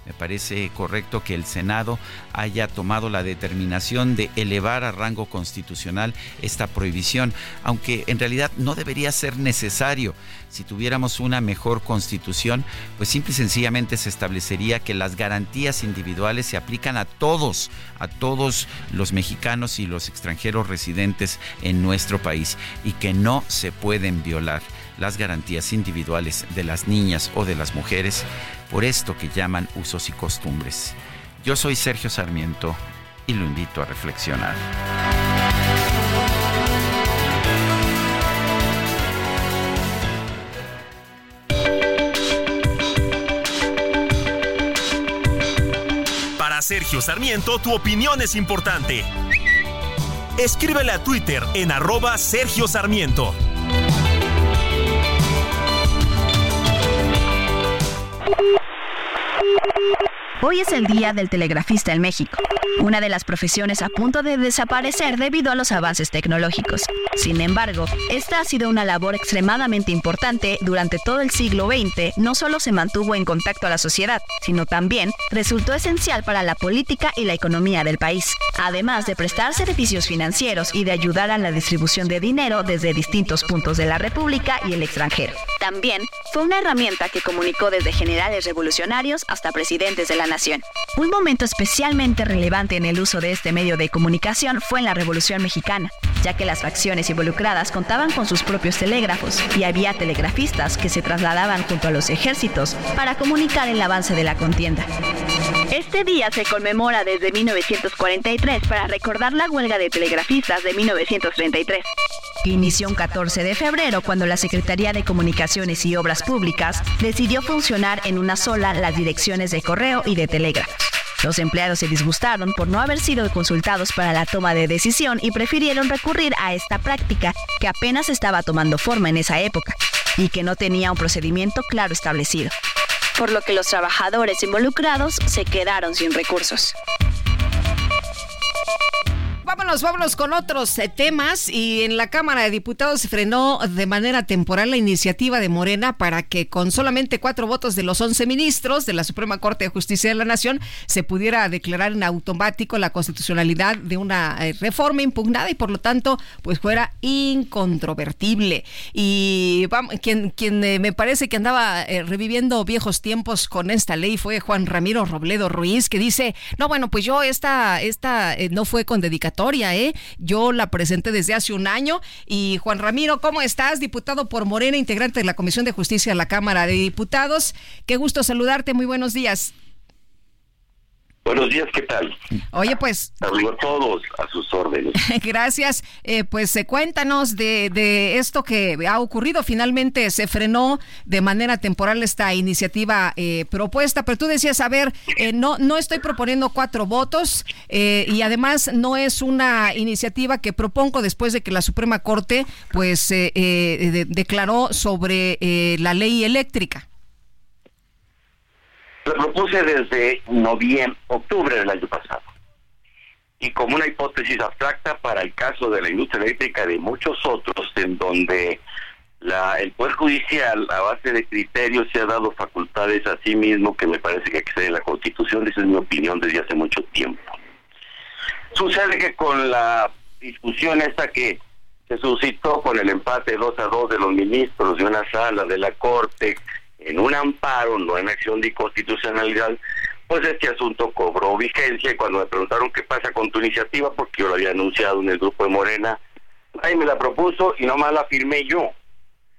me parece correcto que el Senado haya tomado la determinación de elevar a rango constitucional esta prohibición, aunque en realidad no debería ser necesario. Si tuviéramos una mejor constitución, pues simple y sencillamente se establecería que las garantías individuales se aplican a todos, a todos los mexicanos y los extranjeros residentes en nuestro país y que no se pueden violar las garantías individuales de las niñas o de las mujeres por esto que llaman usos y costumbres. Yo soy Sergio Sarmiento y lo invito a reflexionar. Para Sergio Sarmiento, tu opinión es importante. Escríbele a Twitter en arroba Sergio Sarmiento. Thank you. Hoy es el Día del Telegrafista en México, una de las profesiones a punto de desaparecer debido a los avances tecnológicos. Sin embargo, esta ha sido una labor extremadamente importante durante todo el siglo XX, no solo se mantuvo en contacto a la sociedad, sino también resultó esencial para la política y la economía del país, además de prestar servicios financieros y de ayudar a la distribución de dinero desde distintos puntos de la República y el extranjero. También fue una herramienta que comunicó desde generales revolucionarios hasta presidentes de la nación. Un momento especialmente relevante en el uso de este medio de comunicación fue en la Revolución Mexicana, ya que las facciones involucradas contaban con sus propios telégrafos y había telegrafistas que se trasladaban junto a los ejércitos para comunicar el avance de la contienda. Este día se conmemora desde 1943 para recordar la huelga de telegrafistas de 1933. Inició un 14 de febrero cuando la Secretaría de Comunicaciones y Obras Públicas decidió funcionar en una sola las direcciones de correo y de. Los empleados se disgustaron por no haber sido consultados para la toma de decisión y prefirieron recurrir a esta práctica que apenas estaba tomando forma en esa época y que no tenía un procedimiento claro establecido, por lo que los trabajadores involucrados se quedaron sin recursos vámonos, vámonos con otros eh, temas. Y en la Cámara de Diputados se frenó de manera temporal la iniciativa de Morena para que con solamente cuatro votos de los once ministros de la Suprema Corte de Justicia de la Nación se pudiera declarar en automático la constitucionalidad de una eh, reforma impugnada y por lo tanto pues fuera incontrovertible. Y vamos, quien, quien eh, me parece que andaba reviviendo viejos tiempos con esta ley fue Juan Ramiro Robledo Ruiz, que dice, no, bueno, pues yo esta, esta no fue con dedicatoria, ¿eh? Yo la presenté desde hace un año. Y Juan Ramiro, ¿cómo estás? Diputado por Morena, integrante de la Comisión de Justicia de la Cámara de Diputados. Qué gusto saludarte, muy buenos días. Buenos días, ¿qué tal? Oye, pues... Saludos a todos a sus órdenes. *laughs* Gracias. Eh, pues eh, cuéntanos de, de, esto que ha ocurrido. Finalmente se frenó de manera temporal esta iniciativa eh, propuesta, pero tú decías, a ver, no, no estoy proponiendo cuatro votos y además no es una iniciativa que propongo después de que la Suprema Corte pues declaró sobre la ley eléctrica. Lo propuse desde noviembre, octubre del año pasado. Y como una hipótesis abstracta para el caso de la industria eléctrica de muchos otros, en donde la, el Poder Judicial, a base de criterios, se ha dado facultades a sí mismo que me parece que excede la Constitución, esa es mi opinión desde hace mucho tiempo. Sucede que con la discusión esta que se suscitó con el empate 2 a 2 de los ministros de una sala de la Corte, en un amparo, no en acción de inconstitucionalidad, pues este asunto cobró vigencia y cuando me preguntaron qué pasa con tu iniciativa, porque yo lo había anunciado en el grupo de Morena, ahí me la propuso y nomás la firmé yo.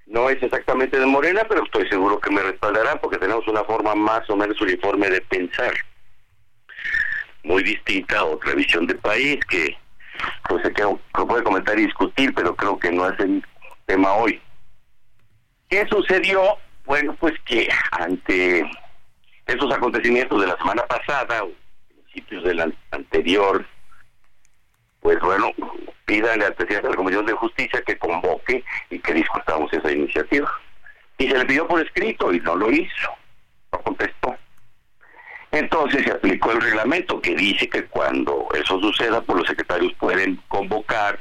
No es exactamente de Morena, pero estoy seguro que me respaldarán porque tenemos una forma más o menos uniforme de pensar. Muy distinta a otra visión de país que pues se puede comentar y discutir, pero creo que no es el tema hoy. ¿Qué sucedió? Bueno, pues que ante esos acontecimientos de la semana pasada o principios del anterior, pues bueno, pídanle al presidente de la Comisión de Justicia que convoque y que discutamos esa iniciativa. Y se le pidió por escrito y no lo hizo, no contestó. Entonces se aplicó el reglamento que dice que cuando eso suceda, pues los secretarios pueden convocar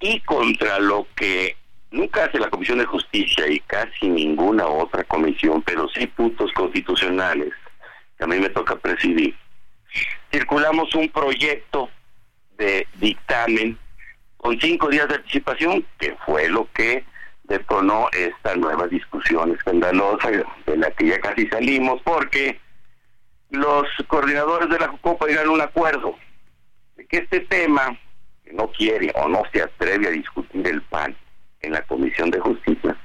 y contra lo que nunca hace la Comisión de Justicia y casi ninguna otra comisión, pero sí puntos constitucionales, que a mí me toca presidir. Circulamos un proyecto de dictamen con cinco días de anticipación, que fue lo que detonó esta nueva discusión escandalosa de la que ya casi salimos, porque los coordinadores de la JUCOPA llegaron a un acuerdo de que este tema, que no quiere o no se atreve a discutir el PAN, en la Comisión de Justicia,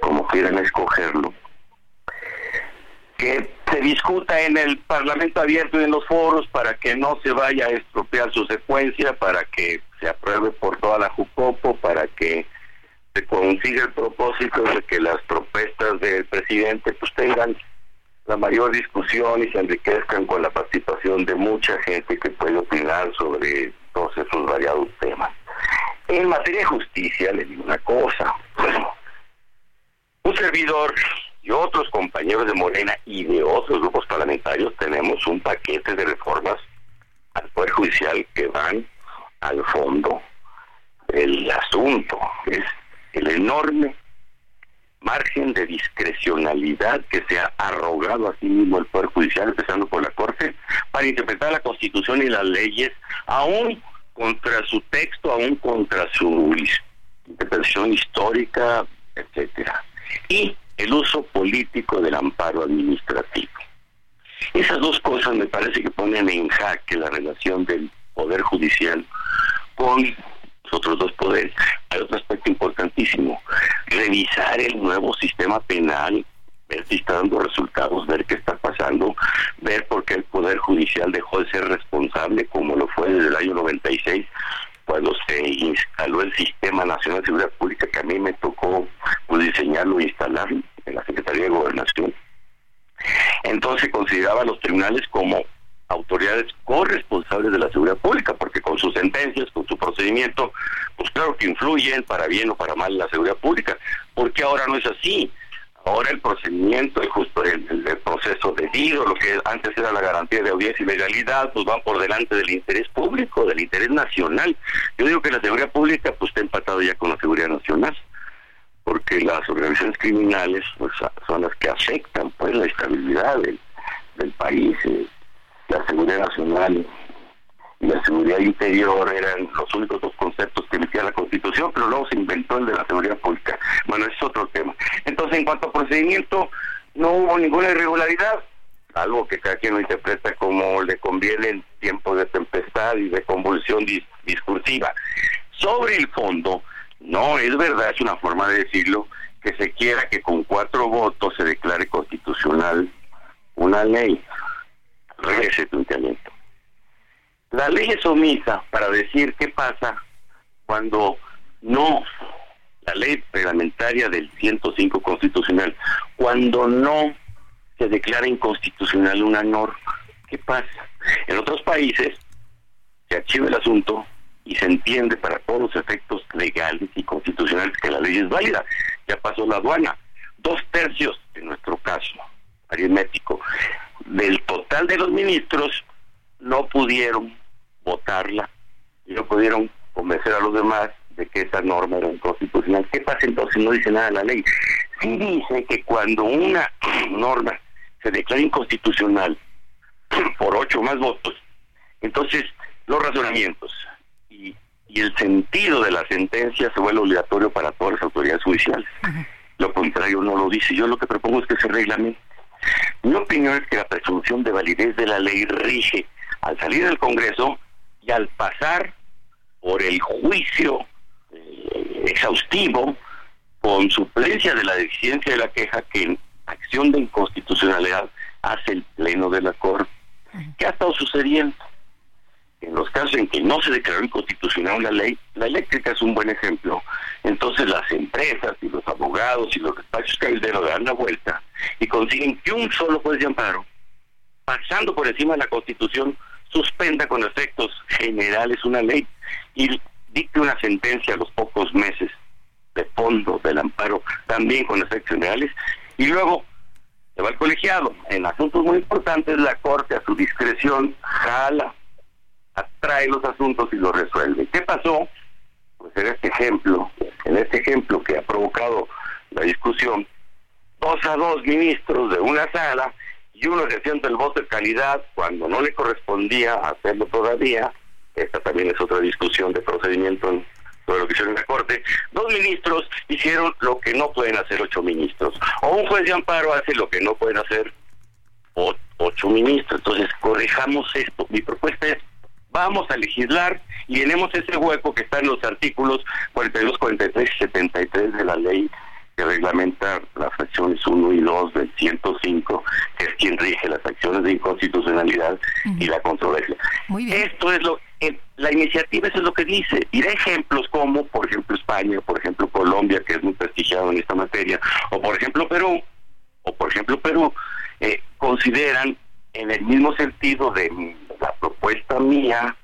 como quieran escogerlo, que se discuta en el Parlamento abierto y en los foros para que no se vaya a estropear su secuencia, para que se apruebe por toda la Jucopo, para que se consiga el propósito de que las propuestas del presidente pues tengan la mayor discusión y se enriquezcan con la participación de mucha gente que puede opinar sobre todos esos variados temas. En materia de justicia, le digo una cosa. un servidor y otros compañeros de Morena y de otros grupos parlamentarios tenemos un paquete de reformas al Poder Judicial que van al fondo del asunto. Es el enorme margen de discrecionalidad que se ha arrogado a sí mismo el Poder Judicial, empezando por la Corte, para interpretar la Constitución y las leyes, aún contra su texto, aún contra su interpretación histórica, etcétera. Y el uso político del amparo administrativo. Esas dos cosas me parece que ponen en jaque la relación del Poder Judicial con los otros dos poderes. Hay otro aspecto importantísimo, revisar el nuevo sistema penal si está dando resultados, ver qué está pasando, ver por qué el Poder Judicial dejó de ser responsable como lo fue desde el año 96 cuando se instaló el Sistema Nacional de Seguridad Pública que a mí me tocó diseñarlo e instalarlo en la Secretaría de Gobernación. Entonces consideraba a los tribunales como autoridades corresponsables de la seguridad pública, porque con sus sentencias, con su procedimiento, pues claro que influyen para bien o para mal en la seguridad pública. porque ahora no es así? Ahora el procedimiento, justo el, el, proceso debido, lo que antes era la garantía de audiencia y legalidad, pues van por delante del interés público, del interés nacional. Yo digo que la seguridad pública pues está empatado ya con la seguridad nacional, porque las organizaciones criminales pues, son las que afectan pues la estabilidad del, del país, eh, la seguridad nacional la seguridad interior eran los únicos dos conceptos que emitía la Constitución, pero luego se inventó el de la seguridad pública. Bueno, ese es otro tema. Entonces, en cuanto a procedimiento, no hubo ninguna irregularidad, algo que cada quien lo interpreta como le conviene en tiempos de tempestad y de convulsión discursiva. Sobre el fondo, no es verdad, es una forma de decirlo, que se quiera que con cuatro votos se declare constitucional una ley. Ese planteamiento. La ley es omisa para decir qué pasa cuando no, la ley reglamentaria del 105 constitucional, cuando no se declara inconstitucional una norma. ¿Qué pasa? En otros países se archiva el asunto y se entiende para todos los efectos legales y constitucionales que la ley es válida. Ya pasó la aduana. Dos tercios, en nuestro caso, aritmético, del total de los ministros no pudieron votarla y no pudieron convencer a los demás de que esa norma era inconstitucional. ¿Qué pasa entonces? No dice nada la ley. Sí dice que cuando una *clears throat* norma se declara inconstitucional *clears throat* por ocho más votos, entonces los razonamientos y, y el sentido de la sentencia se vuelve obligatorio para todas las autoridades judiciales. Lo contrario no lo dice. Yo lo que propongo es que se reglamente. Mi opinión es que la presunción de validez de la ley rige al salir del Congreso y al pasar por el juicio eh, exhaustivo con suplencia de la deficiencia de la queja que en acción de inconstitucionalidad hace el Pleno de la Corte. ¿Qué ha estado sucediendo? En los casos en que no se declaró inconstitucional la ley, la eléctrica es un buen ejemplo, entonces las empresas y los abogados y los despachos calderos dan la vuelta y consiguen que un solo juez de amparo, pasando por encima de la Constitución, suspenda con efectos generales una ley y dicte una sentencia a los pocos meses de fondo del amparo, también con efectos generales, y luego se va al colegiado. En asuntos muy importantes, la Corte a su discreción jala, atrae los asuntos y los resuelve. ¿Qué pasó? Pues en este ejemplo, en este ejemplo que ha provocado la discusión, dos a dos ministros de una sala y uno siente el voto de calidad cuando no le correspondía hacerlo todavía, esta también es otra discusión de procedimiento sobre lo que hicieron en la Corte, dos ministros hicieron lo que no pueden hacer ocho ministros, o un juez de amparo hace lo que no pueden hacer ocho ministros, entonces corrijamos esto, mi propuesta es vamos a legislar y tenemos ese hueco que está en los artículos 42, 43 y 73 de la ley que reglamenta las acciones 1 y 2 del 105, que es quien rige las acciones de inconstitucionalidad y la controversia. Esto es lo la iniciativa eso es lo que dice y da ejemplos como por ejemplo España, por ejemplo Colombia que es muy prestigiado en esta materia, o por ejemplo Perú, o por ejemplo Perú, eh, consideran en el mismo sentido de la propuesta mía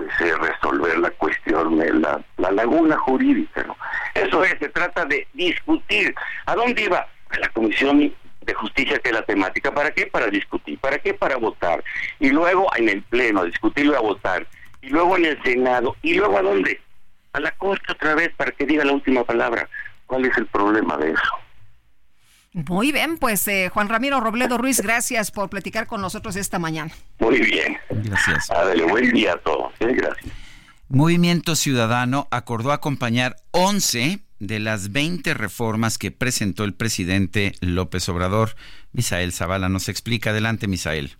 pues eh, resolver la cuestión de la, la laguna jurídica. ¿no? Eso es, se trata de discutir. ¿A dónde iba? A la Comisión de Justicia, que es la temática. ¿Para qué? Para discutir. ¿Para qué? Para votar. Y luego en el Pleno, discutirlo y a votar. Y luego en el Senado. ¿Y luego a dónde? A la Corte otra vez para que diga la última palabra. ¿Cuál es el problema de eso? Muy bien, pues eh, Juan Ramiro Robledo Ruiz, gracias por platicar con nosotros esta mañana. Muy bien. Gracias. buen día a todos. Gracias. Movimiento Ciudadano acordó acompañar 11 de las 20 reformas que presentó el presidente López Obrador. Misael Zavala nos explica. Adelante, Misael.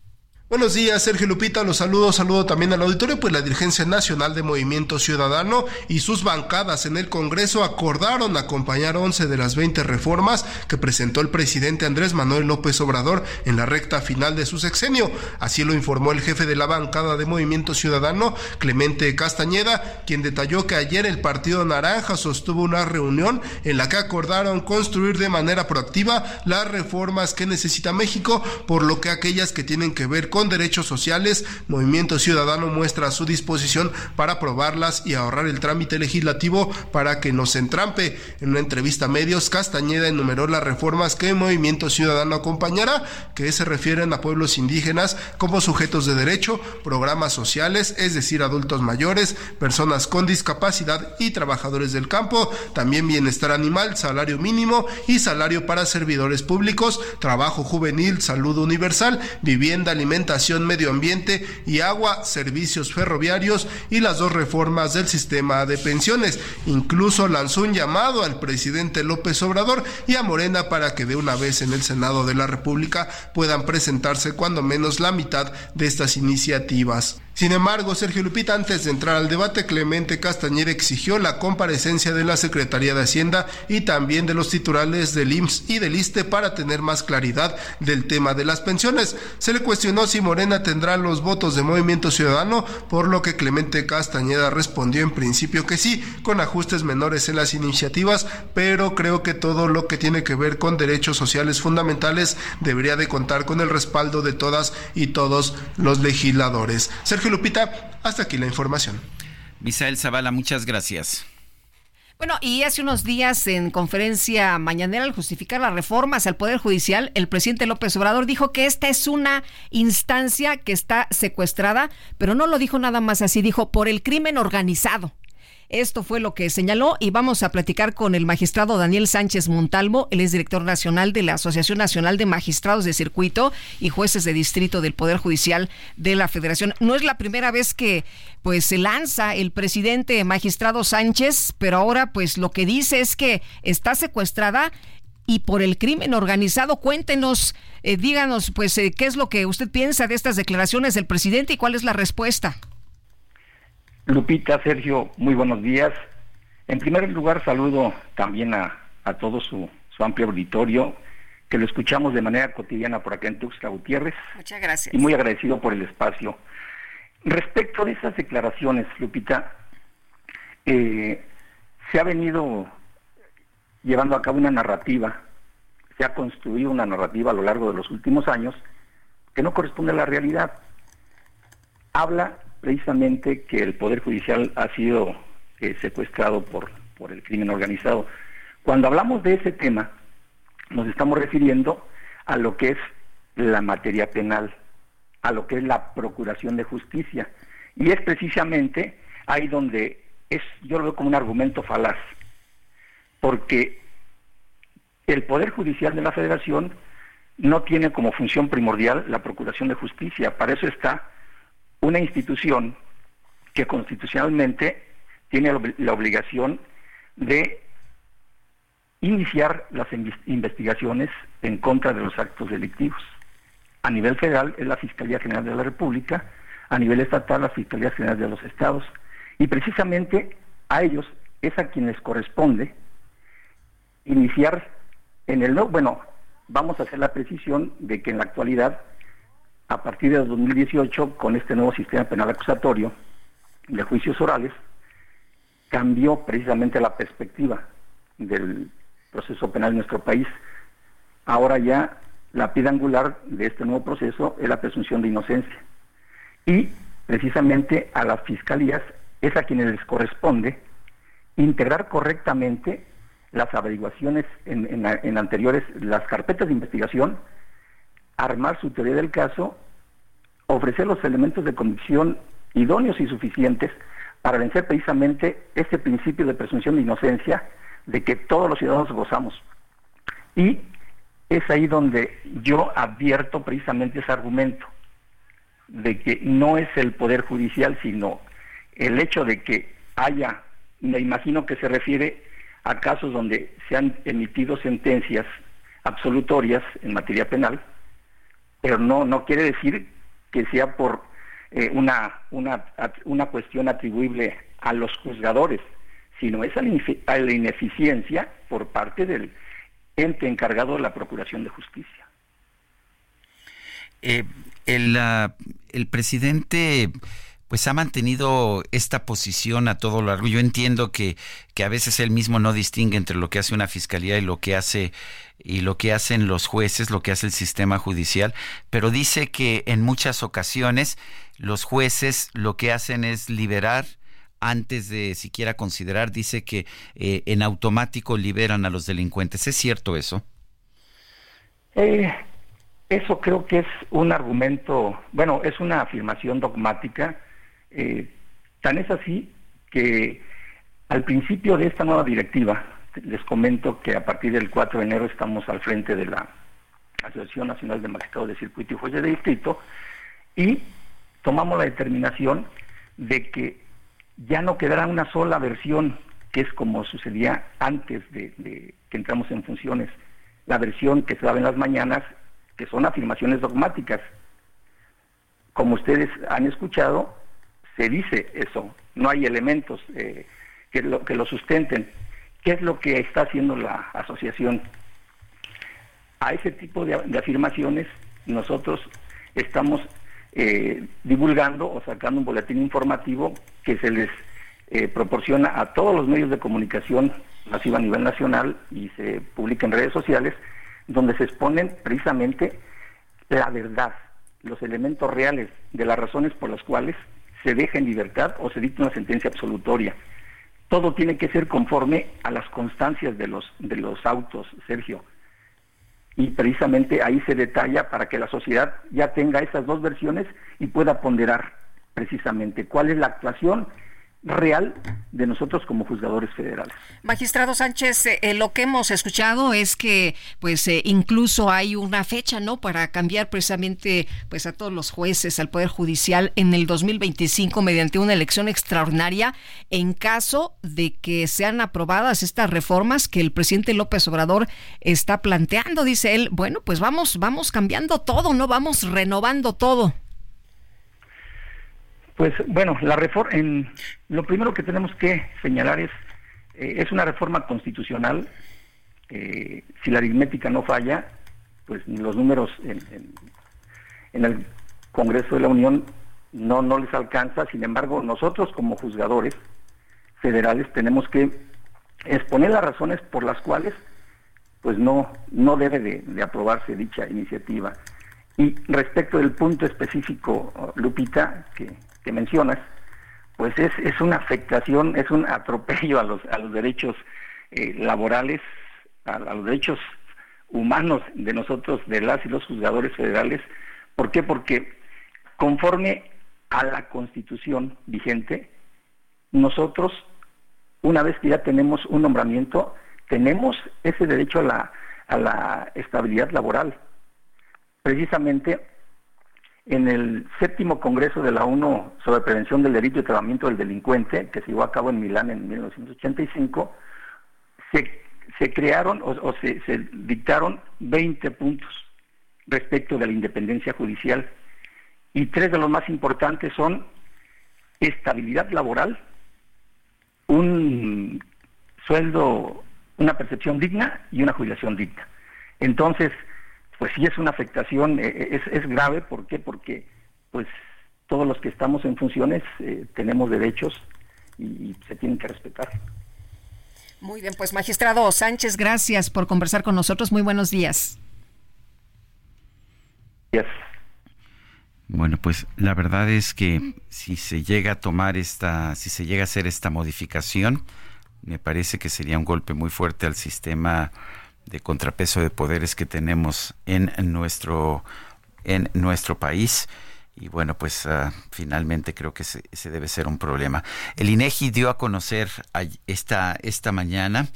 Buenos días, Sergio Lupita, los saludo, saludo también al auditorio, pues la Dirigencia Nacional de Movimiento Ciudadano y sus bancadas en el Congreso acordaron acompañar 11 de las 20 reformas que presentó el presidente Andrés Manuel López Obrador en la recta final de su sexenio. Así lo informó el jefe de la bancada de Movimiento Ciudadano, Clemente Castañeda, quien detalló que ayer el Partido Naranja sostuvo una reunión en la que acordaron construir de manera proactiva las reformas que necesita México, por lo que aquellas que tienen que ver con con derechos sociales, Movimiento Ciudadano muestra su disposición para aprobarlas y ahorrar el trámite legislativo para que no se entrampe. En una entrevista a medios, Castañeda enumeró las reformas que Movimiento Ciudadano acompañará, que se refieren a pueblos indígenas como sujetos de derecho, programas sociales, es decir, adultos mayores, personas con discapacidad y trabajadores del campo, también bienestar animal, salario mínimo y salario para servidores públicos, trabajo juvenil, salud universal, vivienda, alimentación, medio ambiente y agua, servicios ferroviarios y las dos reformas del sistema de pensiones. Incluso lanzó un llamado al presidente López Obrador y a Morena para que de una vez en el Senado de la República puedan presentarse cuando menos la mitad de estas iniciativas. Sin embargo, Sergio Lupita, antes de entrar al debate, Clemente Castañeda exigió la comparecencia de la Secretaría de Hacienda y también de los titulares del IMSS y del ISTE para tener más claridad del tema de las pensiones. Se le cuestionó si Morena tendrá los votos de Movimiento Ciudadano, por lo que Clemente Castañeda respondió en principio que sí, con ajustes menores en las iniciativas, pero creo que todo lo que tiene que ver con derechos sociales fundamentales debería de contar con el respaldo de todas y todos los legisladores. Lupita, hasta aquí la información. Misael Zavala, muchas gracias. Bueno, y hace unos días en conferencia mañanera al justificar las reformas al Poder Judicial, el presidente López Obrador dijo que esta es una instancia que está secuestrada, pero no lo dijo nada más así, dijo por el crimen organizado. Esto fue lo que señaló y vamos a platicar con el magistrado Daniel Sánchez Montalvo. Él es director nacional de la Asociación Nacional de Magistrados de Circuito y Jueces de Distrito del Poder Judicial de la Federación. No es la primera vez que pues se lanza el presidente magistrado Sánchez, pero ahora pues lo que dice es que está secuestrada y por el crimen organizado. Cuéntenos, eh, díganos, pues, eh, qué es lo que usted piensa de estas declaraciones del presidente y cuál es la respuesta. Lupita, Sergio, muy buenos días. En primer lugar, saludo también a, todo su, amplio auditorio, que lo escuchamos de manera cotidiana por acá en Tuxtla Gutiérrez. Muchas gracias. Y muy agradecido por el espacio. Respecto de esas declaraciones, Lupita, eh, se ha venido llevando a cabo una narrativa, se ha construido una narrativa a lo largo de los últimos años que no corresponde a la realidad. Habla precisamente que el Poder Judicial ha sido eh, secuestrado por, por el crimen organizado. Cuando hablamos de ese tema, nos estamos refiriendo a lo que es la materia penal, a lo que es la procuración de justicia. Y es precisamente ahí donde es, yo lo veo como un argumento falaz, porque el Poder Judicial de la Federación no tiene como función primordial la procuración de justicia, para eso está una institución que constitucionalmente tiene la obligación de iniciar las investigaciones en contra de los actos delictivos. A nivel federal es la Fiscalía General de la República, a nivel estatal la Fiscalía General de los Estados, y precisamente a ellos es a quienes corresponde iniciar en el no, bueno, vamos a hacer la precisión de que en la actualidad a partir de 2018, con este nuevo sistema penal acusatorio de juicios orales, cambió precisamente la perspectiva del proceso penal en nuestro país. Ahora ya la piedra angular de este nuevo proceso es la presunción de inocencia. Y precisamente a las fiscalías es a quienes les corresponde integrar correctamente las averiguaciones en, en anteriores, las carpetas de investigación, armar su teoría del caso, ofrecer los elementos de convicción idóneos y suficientes para vencer precisamente este principio de presunción de inocencia de que todos los ciudadanos gozamos. Y es ahí donde yo advierto precisamente ese argumento de que no es el Poder Judicial, sino el hecho de que haya, me imagino que se refiere a casos donde se han emitido sentencias absolutorias en materia penal, pero no, no quiere decir que sea por eh, una, una, una cuestión atribuible a los juzgadores, sino es a la ineficiencia por parte del ente encargado de la Procuración de Justicia. Eh, el, el presidente pues ha mantenido esta posición a todo lo largo. Yo entiendo que, que a veces él mismo no distingue entre lo que hace una fiscalía y lo que hace y lo que hacen los jueces, lo que hace el sistema judicial, pero dice que en muchas ocasiones los jueces lo que hacen es liberar antes de siquiera considerar, dice que eh, en automático liberan a los delincuentes. ¿Es cierto eso? Eh, eso creo que es un argumento, bueno, es una afirmación dogmática. Eh, tan es así que al principio de esta nueva directiva, les comento que a partir del 4 de enero estamos al frente de la Asociación Nacional de Magistrados de Circuito y Jueces de Distrito y tomamos la determinación de que ya no quedará una sola versión, que es como sucedía antes de, que entramos en funciones, la versión que se daba en las mañanas, que son afirmaciones dogmáticas. Como ustedes han escuchado, se dice eso, no hay elementos eh, que, lo, que lo sustenten. ¿Qué es lo que está haciendo la asociación? A ese tipo de, afirmaciones nosotros estamos eh, divulgando o sacando un boletín informativo que se les eh, proporciona a todos los medios de comunicación masiva a nivel nacional y se publica en redes sociales, donde se exponen precisamente la verdad, los elementos reales de las razones por las cuales se deja en libertad o se dicta una sentencia absolutoria. Todo tiene que ser conforme a las constancias de los, de los autos, Sergio. Y precisamente ahí se detalla para que la sociedad ya tenga esas dos versiones y pueda ponderar precisamente cuál es la actuación real de nosotros como juzgadores federales. Magistrado Sánchez, eh, eh, lo que hemos escuchado es que pues eh, incluso hay una fecha, ¿no? para cambiar precisamente pues a todos los jueces al poder judicial en el 2025 mediante una elección extraordinaria en caso de que sean aprobadas estas reformas que el presidente López Obrador está planteando, dice él, bueno, pues vamos vamos cambiando todo, no vamos renovando todo. Pues bueno, la reforma, en, lo primero que tenemos que señalar es, eh, es una reforma constitucional. Si la aritmética no falla, pues los números en, el Congreso de la Unión no, no les alcanza. Sin embargo, nosotros como juzgadores federales tenemos que exponer las razones por las cuales pues no, no debe de aprobarse dicha iniciativa. Y respecto del punto específico, Lupita, que, que mencionas, pues es, es una afectación, es un atropello a los, a los derechos eh, laborales, a, los derechos humanos de nosotros, de las y los juzgadores federales. ¿Por qué? Porque conforme a la constitución vigente, nosotros, una vez que ya tenemos un nombramiento, tenemos ese derecho a la, a la estabilidad laboral. Precisamente en el séptimo Congreso de la ONU sobre Prevención del Delito y Tratamiento del Delincuente, que se llevó a cabo en Milán en 1985, se, crearon o, se, se, dictaron 20 puntos respecto de la independencia judicial y tres de los más importantes son estabilidad laboral, un sueldo, una percepción digna y una jubilación digna. Entonces, pues sí es una afectación, eh, eh, es, grave, ¿por qué? Porque pues todos los que estamos en funciones eh, tenemos derechos y, se tienen que respetar. Muy bien, pues magistrado Sánchez, gracias por conversar con nosotros. Muy buenos días. Gracias. Bueno, pues la verdad es que si se llega a tomar esta, si se llega a hacer esta modificación, me parece que sería un golpe muy fuerte al sistema de contrapeso de poderes que tenemos en nuestro, en nuestro país. Y bueno, pues ah, finalmente creo que ese, debe ser un problema. El INEGI dio a conocer esta, esta mañana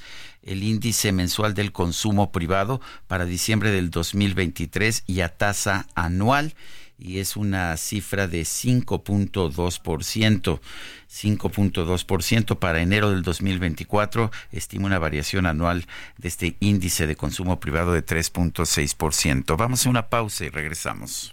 el índice mensual del consumo privado para diciembre del 2023 y a tasa anual y es una cifra de 5.2%. 5.2% para enero del 2024, estima una variación anual de este índice de consumo privado de 3.6%. Vamos a una pausa y regresamos.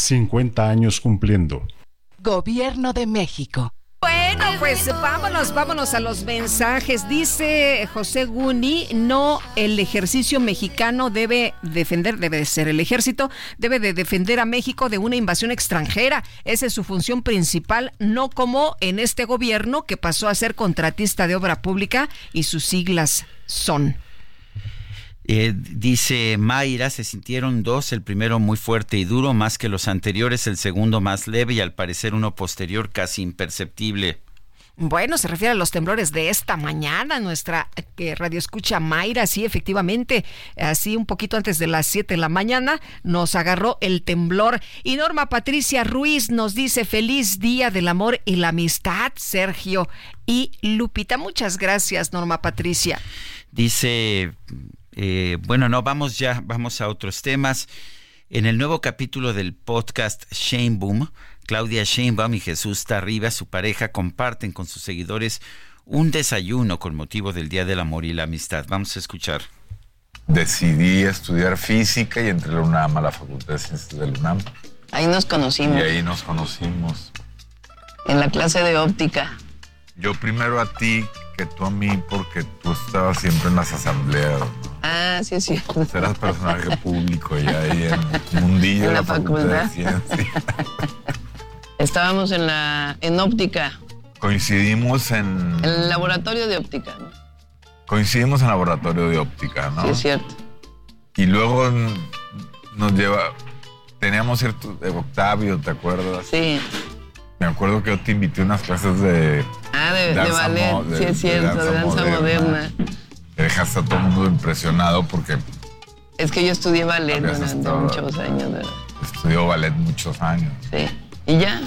50 años cumpliendo. Gobierno de México. Bueno, pues vámonos, vámonos a los mensajes. Dice José Guni, no, el ejercicio mexicano debe defender, debe de ser el ejército, debe de defender a México de una invasión extranjera. Esa es su función principal, no como en este gobierno que pasó a ser contratista de obra pública y sus siglas son. Eh, dice Mayra, se sintieron dos, el primero muy fuerte y duro, más que los anteriores, el segundo más leve y al parecer uno posterior casi imperceptible. Bueno, se refiere a los temblores de esta mañana, nuestra eh, radio escucha Mayra, sí, efectivamente, así un poquito antes de las 7 de la mañana nos agarró el temblor. Y Norma Patricia Ruiz nos dice feliz día del amor y la amistad, Sergio y Lupita. Muchas gracias, Norma Patricia. Dice eh, bueno, no, vamos ya, vamos a otros temas. En el nuevo capítulo del podcast Shane Boom, Claudia Sheinbaum y Jesús Tarriba, su pareja, comparten con sus seguidores un desayuno con motivo del Día del Amor y la Amistad. Vamos a escuchar. Decidí estudiar física y entré a la UNAM, a la Facultad de Ciencias de la UNAM. Ahí nos conocimos. Y ahí nos conocimos. En la clase de óptica. Yo primero a ti que tú a mí porque tú estabas siempre en las asambleas. Ah, sí, sí. Eras personaje público ya ahí en el mundillo en de la, la facultad. facultad. de. Estábamos en la en óptica, Coincidimos en. en el laboratorio de óptica. ¿no? Coincidimos en laboratorio de óptica, ¿no? Sí, es cierto. Y luego nos lleva. Teníamos cierto. de Octavio, ¿te acuerdas? Sí. Me acuerdo que yo te invité a unas clases de. Ah, de, de danza ballet, mo- de- sí es cierto, de danza moderna. Te dejaste a todo el mundo impresionado porque Es que yo estudié ballet durante estado- muchos años. ¿verdad? estudió ballet muchos años. Sí. Y ya,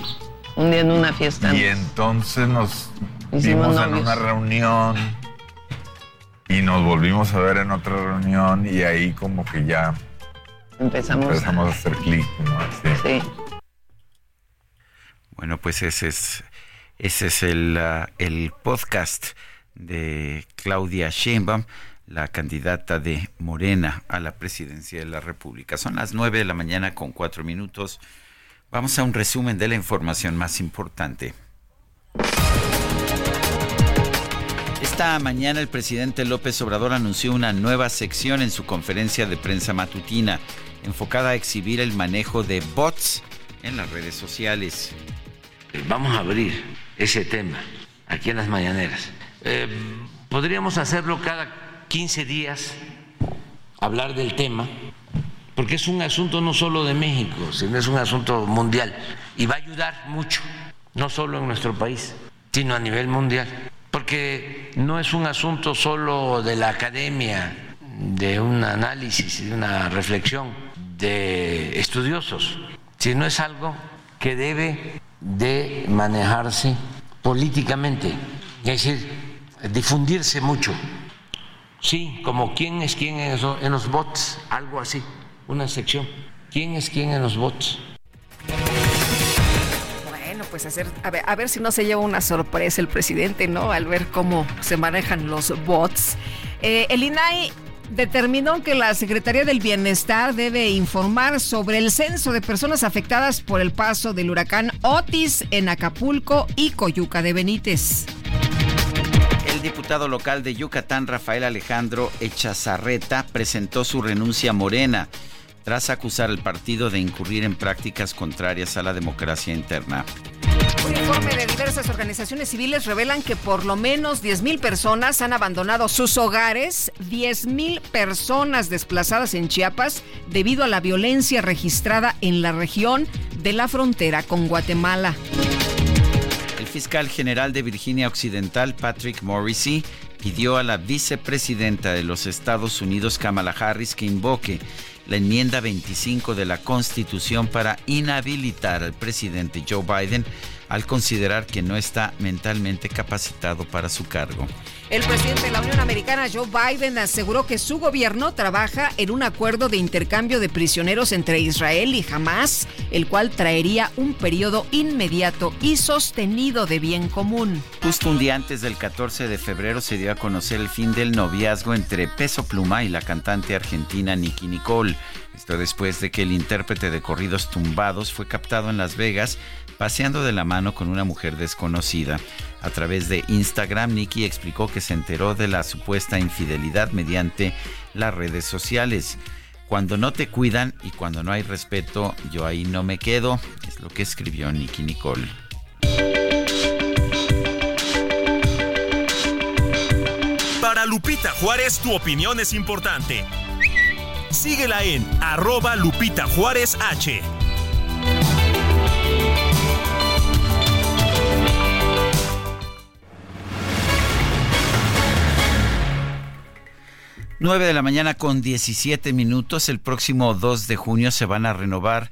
un día en una fiesta. Y entonces nos Hicimos vimos en una reunión y nos volvimos a ver en otra reunión y ahí como que ya empezamos, empezamos a hacer clic, ¿no? Sí. Bueno, pues ese es, ese es el, ah, el podcast de Claudia Sheinbaum, la candidata de Morena a la presidencia de la República. Son las 9 de la mañana con cuatro minutos. Vamos a un resumen de la información más importante. Esta mañana el presidente López Obrador anunció una nueva sección en su conferencia de prensa matutina enfocada a exhibir el manejo de bots en las redes sociales. Vamos a abrir ese tema aquí en las mañaneras. Eh, podríamos hacerlo cada 15 días, hablar del tema, porque es un asunto no solo de México, sino es un asunto mundial y va a ayudar mucho, no solo en nuestro país, sino a nivel mundial, porque no es un asunto solo de la academia, de un análisis, de una reflexión de estudiosos, sino es algo que debe de manejarse políticamente, es decir, difundirse mucho. Sí, como quién es quién en en los bots, algo así, una sección. ¿Quién es quién en los bots? Bueno, pues hacer, a ver, a ver si no se lleva una sorpresa el presidente, ¿no? Al ver cómo se manejan los bots. Eh, el INAI determinó que la Secretaría del Bienestar debe informar sobre el censo de personas afectadas por el paso del huracán Otis en Acapulco y Coyuca de Benítez. El diputado local de Yucatán, Rafael Alejandro Echazarreta, presentó su renuncia Morena tras acusar al partido de incurrir en prácticas contrarias a la democracia interna. Un informe de diversas organizaciones civiles revelan que por lo menos 10.000 personas han abandonado sus hogares, 10.000 personas desplazadas en Chiapas debido a la violencia registrada en la región de la frontera con Guatemala. El fiscal general de Virginia Occidental, Patrick Morrissey, pidió a la vicepresidenta de los Estados Unidos, Kamala Harris, que invoque la enmienda 25 de la Constitución para inhabilitar al presidente Joe Biden al considerar que no está mentalmente capacitado para su cargo. El presidente de la Unión Americana, Joe Biden, aseguró que su gobierno trabaja en un acuerdo de intercambio de prisioneros entre Israel y Hamas, el cual traería un periodo inmediato y sostenido de bien común. Justo un día antes del 14 de febrero se dio a conocer el fin del noviazgo entre Peso Pluma y la cantante argentina Nicky Nicole. Esto después de que el intérprete de corridos tumbados fue captado en Las Vegas paseando de la mano con una mujer desconocida. A través de Instagram, Nicky explicó que se enteró de la supuesta infidelidad mediante las redes sociales. Cuando no te cuidan y cuando no hay respeto, yo ahí no me quedo, es lo que escribió Nicky Nicole. Para Lupita Juárez, tu opinión es importante. Síguela en arroba Lupita Juárez H. 9 de la mañana con 17 minutos. El próximo 2 de junio se van a renovar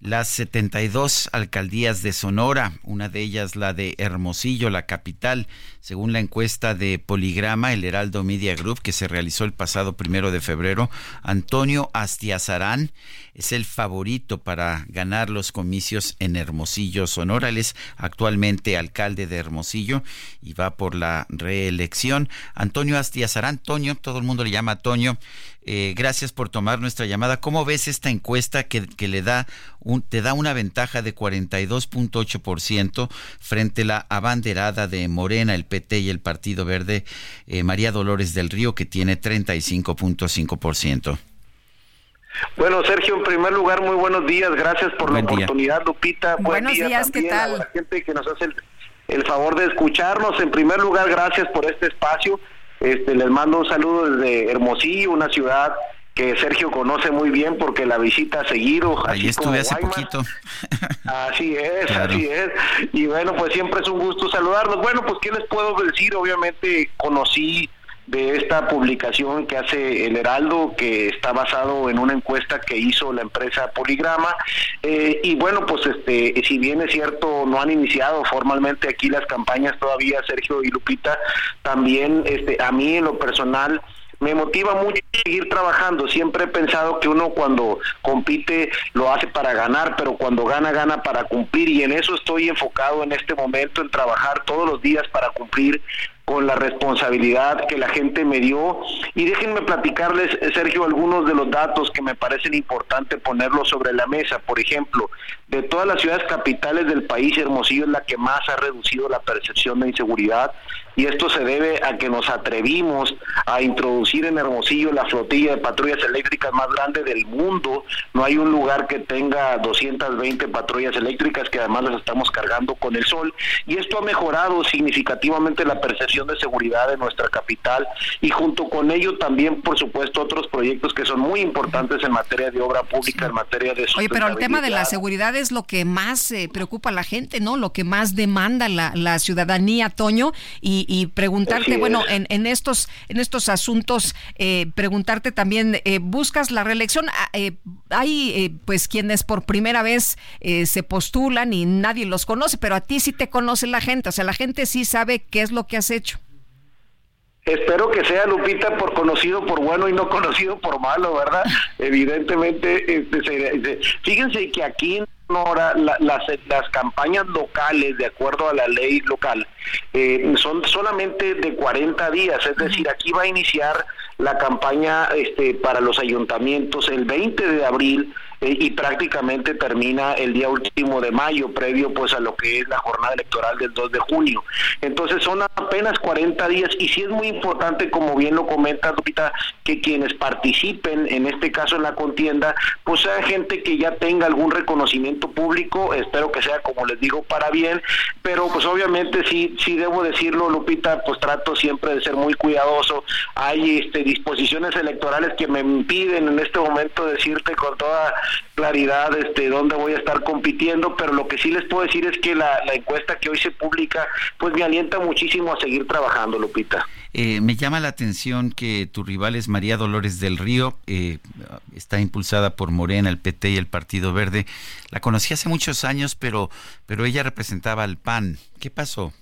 las 72 alcaldías de Sonora, una de ellas la de Hermosillo, la capital, según la encuesta de Poligrama, el Heraldo Media Group, que se realizó el pasado primero de febrero, Antonio Astiazarán es el favorito para ganar los comicios en Hermosillo, Sonora. Él es actualmente alcalde de Hermosillo y va por la reelección. Antonio Astiazarán, Toño, todo el mundo le llama Toño. Eh, gracias por tomar nuestra llamada. ¿Cómo ves esta encuesta que, le da un, te da una ventaja de 42.8% frente a la abanderada de Morena, el PT y el Partido Verde, eh, María Dolores del Río, que tiene 35.5%? Bueno, Sergio, en primer lugar, muy buenos días. Gracias por la oportunidad, Lupita. buenos días, ¿qué tal? A la gente que nos hace el favor de escucharnos. En primer lugar, gracias por este espacio este, les mando un saludo desde Hermosillo, una ciudad que Sergio conoce muy bien porque la visita seguido. Ahí estuve hace poquito. Así es, así es. Y bueno, pues siempre es un gusto saludarlos. Bueno, pues ¿qué les puedo decir? Obviamente conocí de esta publicación que hace el Heraldo, que está basado en una encuesta que hizo la empresa Poligrama. Eh, y bueno, pues este, si bien es cierto, no han iniciado formalmente aquí las campañas todavía, Sergio y Lupita, también este, a mí en lo personal, me motiva mucho seguir trabajando. Siempre he pensado que uno cuando compite lo hace para ganar, pero cuando gana, gana para cumplir. Y en eso estoy enfocado en este momento, en trabajar todos los días para cumplir con la responsabilidad que la gente me dio. Y déjenme platicarles, Sergio, algunos de los datos que me parecen importantes ponerlos sobre la mesa. Por ejemplo, de todas las ciudades capitales del país, Hermosillo es la que más ha reducido la percepción de inseguridad y esto se debe a que nos atrevimos a introducir en Hermosillo la flotilla de patrullas eléctricas más grande del mundo. No hay un lugar que tenga 220 patrullas eléctricas que además las estamos cargando con el sol y esto ha mejorado significativamente la percepción de seguridad de nuestra capital y junto con ello también por supuesto otros proyectos que son muy importantes en materia de obra pública, en materia de Oye, pero el tema de la seguridad es lo que más eh, preocupa a la gente, ¿no? Lo que más demanda la, la ciudadanía, Toño, y, y preguntarte, bueno, en, en, estos, en estos asuntos, eh, preguntarte también, eh, ¿buscas la reelección? Ah, eh, hay pues quienes por primera vez se postulan y nadie los conoce, pero a ti sí te conoce la gente, o sea, la gente sí sabe qué es lo que has hecho. Espero que sea Lupita por conocido por bueno y no conocido por malo, ¿verdad? *laughs* Evidentemente, este, fíjense que aquí en Sonora las, las campañas locales, de acuerdo a la ley local, eh, son solamente de 40 días, es decir, aquí va a iniciar la campaña este, para los ayuntamientos el 20 de abril y prácticamente termina el día último de mayo, previo pues a lo que es la jornada electoral del 2 de junio. Entonces son apenas 40 días y sí es muy importante, como bien lo comenta Lupita, que quienes participen, en este caso en la contienda, pues sea gente que ya tenga algún reconocimiento público, espero que sea, como les digo, para bien, pero pues obviamente sí, sí debo decirlo, Lupita, pues trato siempre de ser muy cuidadoso. Hay este, disposiciones electorales que me impiden en este momento decirte con toda claridad este, dónde voy a estar compitiendo, pero lo que sí les puedo decir es que la, encuesta que hoy se publica, pues me alienta muchísimo a seguir trabajando, Lupita. Eh, me llama la atención que tu rival es María Dolores del Río, eh, está impulsada por Morena, el PT y el Partido Verde. La conocí hace muchos años, pero, pero ella representaba al PAN. ¿Qué pasó?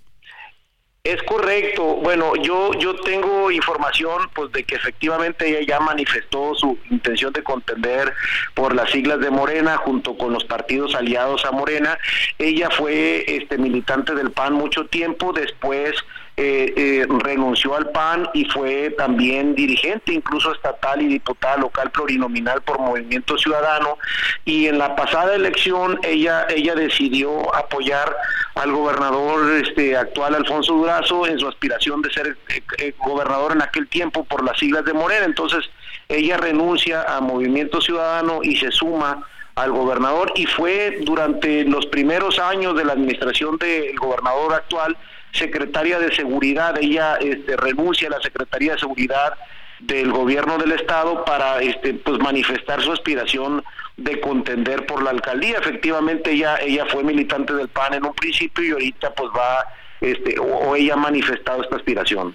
Es correcto. Bueno, yo yo tengo información pues de que efectivamente ella ya manifestó su intención de contender por las siglas de Morena junto con los partidos aliados a Morena. Ella fue este militante del PAN mucho tiempo, después eh, eh, renunció al PAN y fue también dirigente, incluso estatal y diputada local plurinominal por Movimiento Ciudadano. Y en la pasada elección ella ella decidió apoyar al gobernador este actual Alfonso Durazo en su aspiración de ser eh, gobernador en aquel tiempo por las siglas de Morena. Entonces ella renuncia a Movimiento Ciudadano y se suma al gobernador y fue durante los primeros años de la administración del gobernador actual secretaria de seguridad, ella este, renuncia a la Secretaría de Seguridad del gobierno del estado para este pues manifestar su aspiración de contender por la alcaldía. Efectivamente ella ella fue militante del PAN en un principio y ahorita pues va este o ella ha manifestado esta aspiración.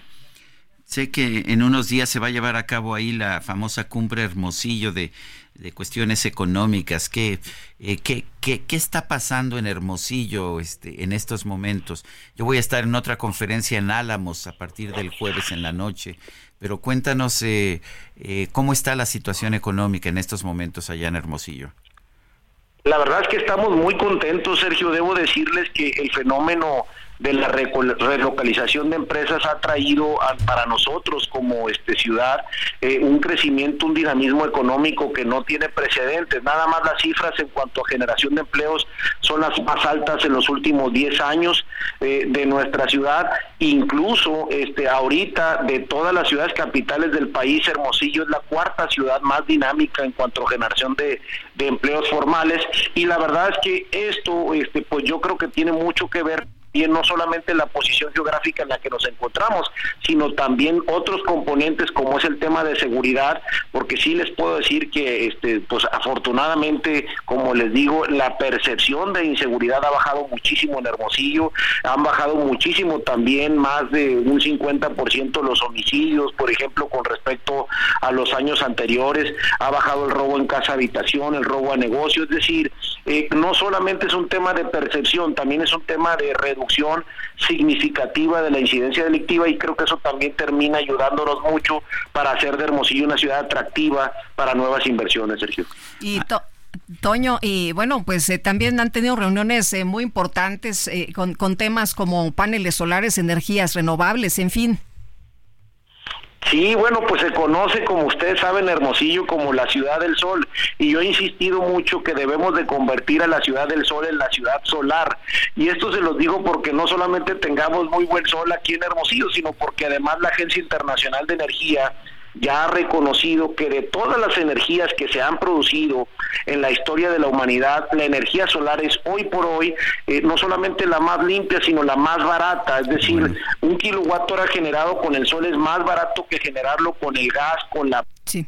Sé que en unos días se va a llevar a cabo ahí la famosa cumbre Hermosillo de, de cuestiones económicas. ¿Qué, eh, qué, qué, qué, está pasando en Hermosillo este, en estos momentos? Yo voy a estar en otra conferencia en Álamos a partir del jueves en la noche, pero cuéntanos eh, eh, cómo está la situación económica en estos momentos allá en Hermosillo. La verdad es que estamos muy contentos, Sergio. Debo decirles que el fenómeno de la relocalización de empresas ha traído para nosotros como este ciudad eh, un crecimiento, un dinamismo económico que no tiene precedentes. Nada más las cifras en cuanto a generación de empleos son las más altas en los últimos 10 años eh, de nuestra ciudad. Incluso este ahorita de todas las ciudades capitales del país, Hermosillo es la cuarta ciudad más dinámica en cuanto a generación de, de empleos formales y la verdad es que esto este pues yo creo que tiene mucho que ver y no solamente la posición geográfica en la que nos encontramos, sino también otros componentes como es el tema de seguridad, porque sí les puedo decir que este pues afortunadamente, como les digo, la percepción de inseguridad ha bajado muchísimo en Hermosillo, han bajado muchísimo también más de un 50% los homicidios, por ejemplo, con respecto a los años anteriores, ha bajado el robo en casa habitación, el robo a negocio, es decir, eh, no solamente es un tema de percepción, también es un tema de reducción significativa de la incidencia delictiva y creo que eso también termina ayudándonos mucho para hacer de Hermosillo una ciudad atractiva para nuevas inversiones, Sergio. Y Toño, y bueno, pues eh, también han tenido reuniones eh, muy importantes eh, con, con temas como paneles solares, energías renovables, en fin. Sí, bueno, pues se conoce, como ustedes saben, Hermosillo como la ciudad del sol. Y yo he insistido mucho que debemos de convertir a la ciudad del sol en la ciudad solar. Y esto se los digo porque no solamente tengamos muy buen sol aquí en Hermosillo, sino porque además la Agencia Internacional de Energía ya ha reconocido que de todas las energías que se han producido en la historia de la humanidad, la energía solar es hoy por hoy eh, no solamente la más limpia, sino la más barata. Es decir, un kilowatt hora generado con el sol es más barato que generarlo con el gas, con la... Sí.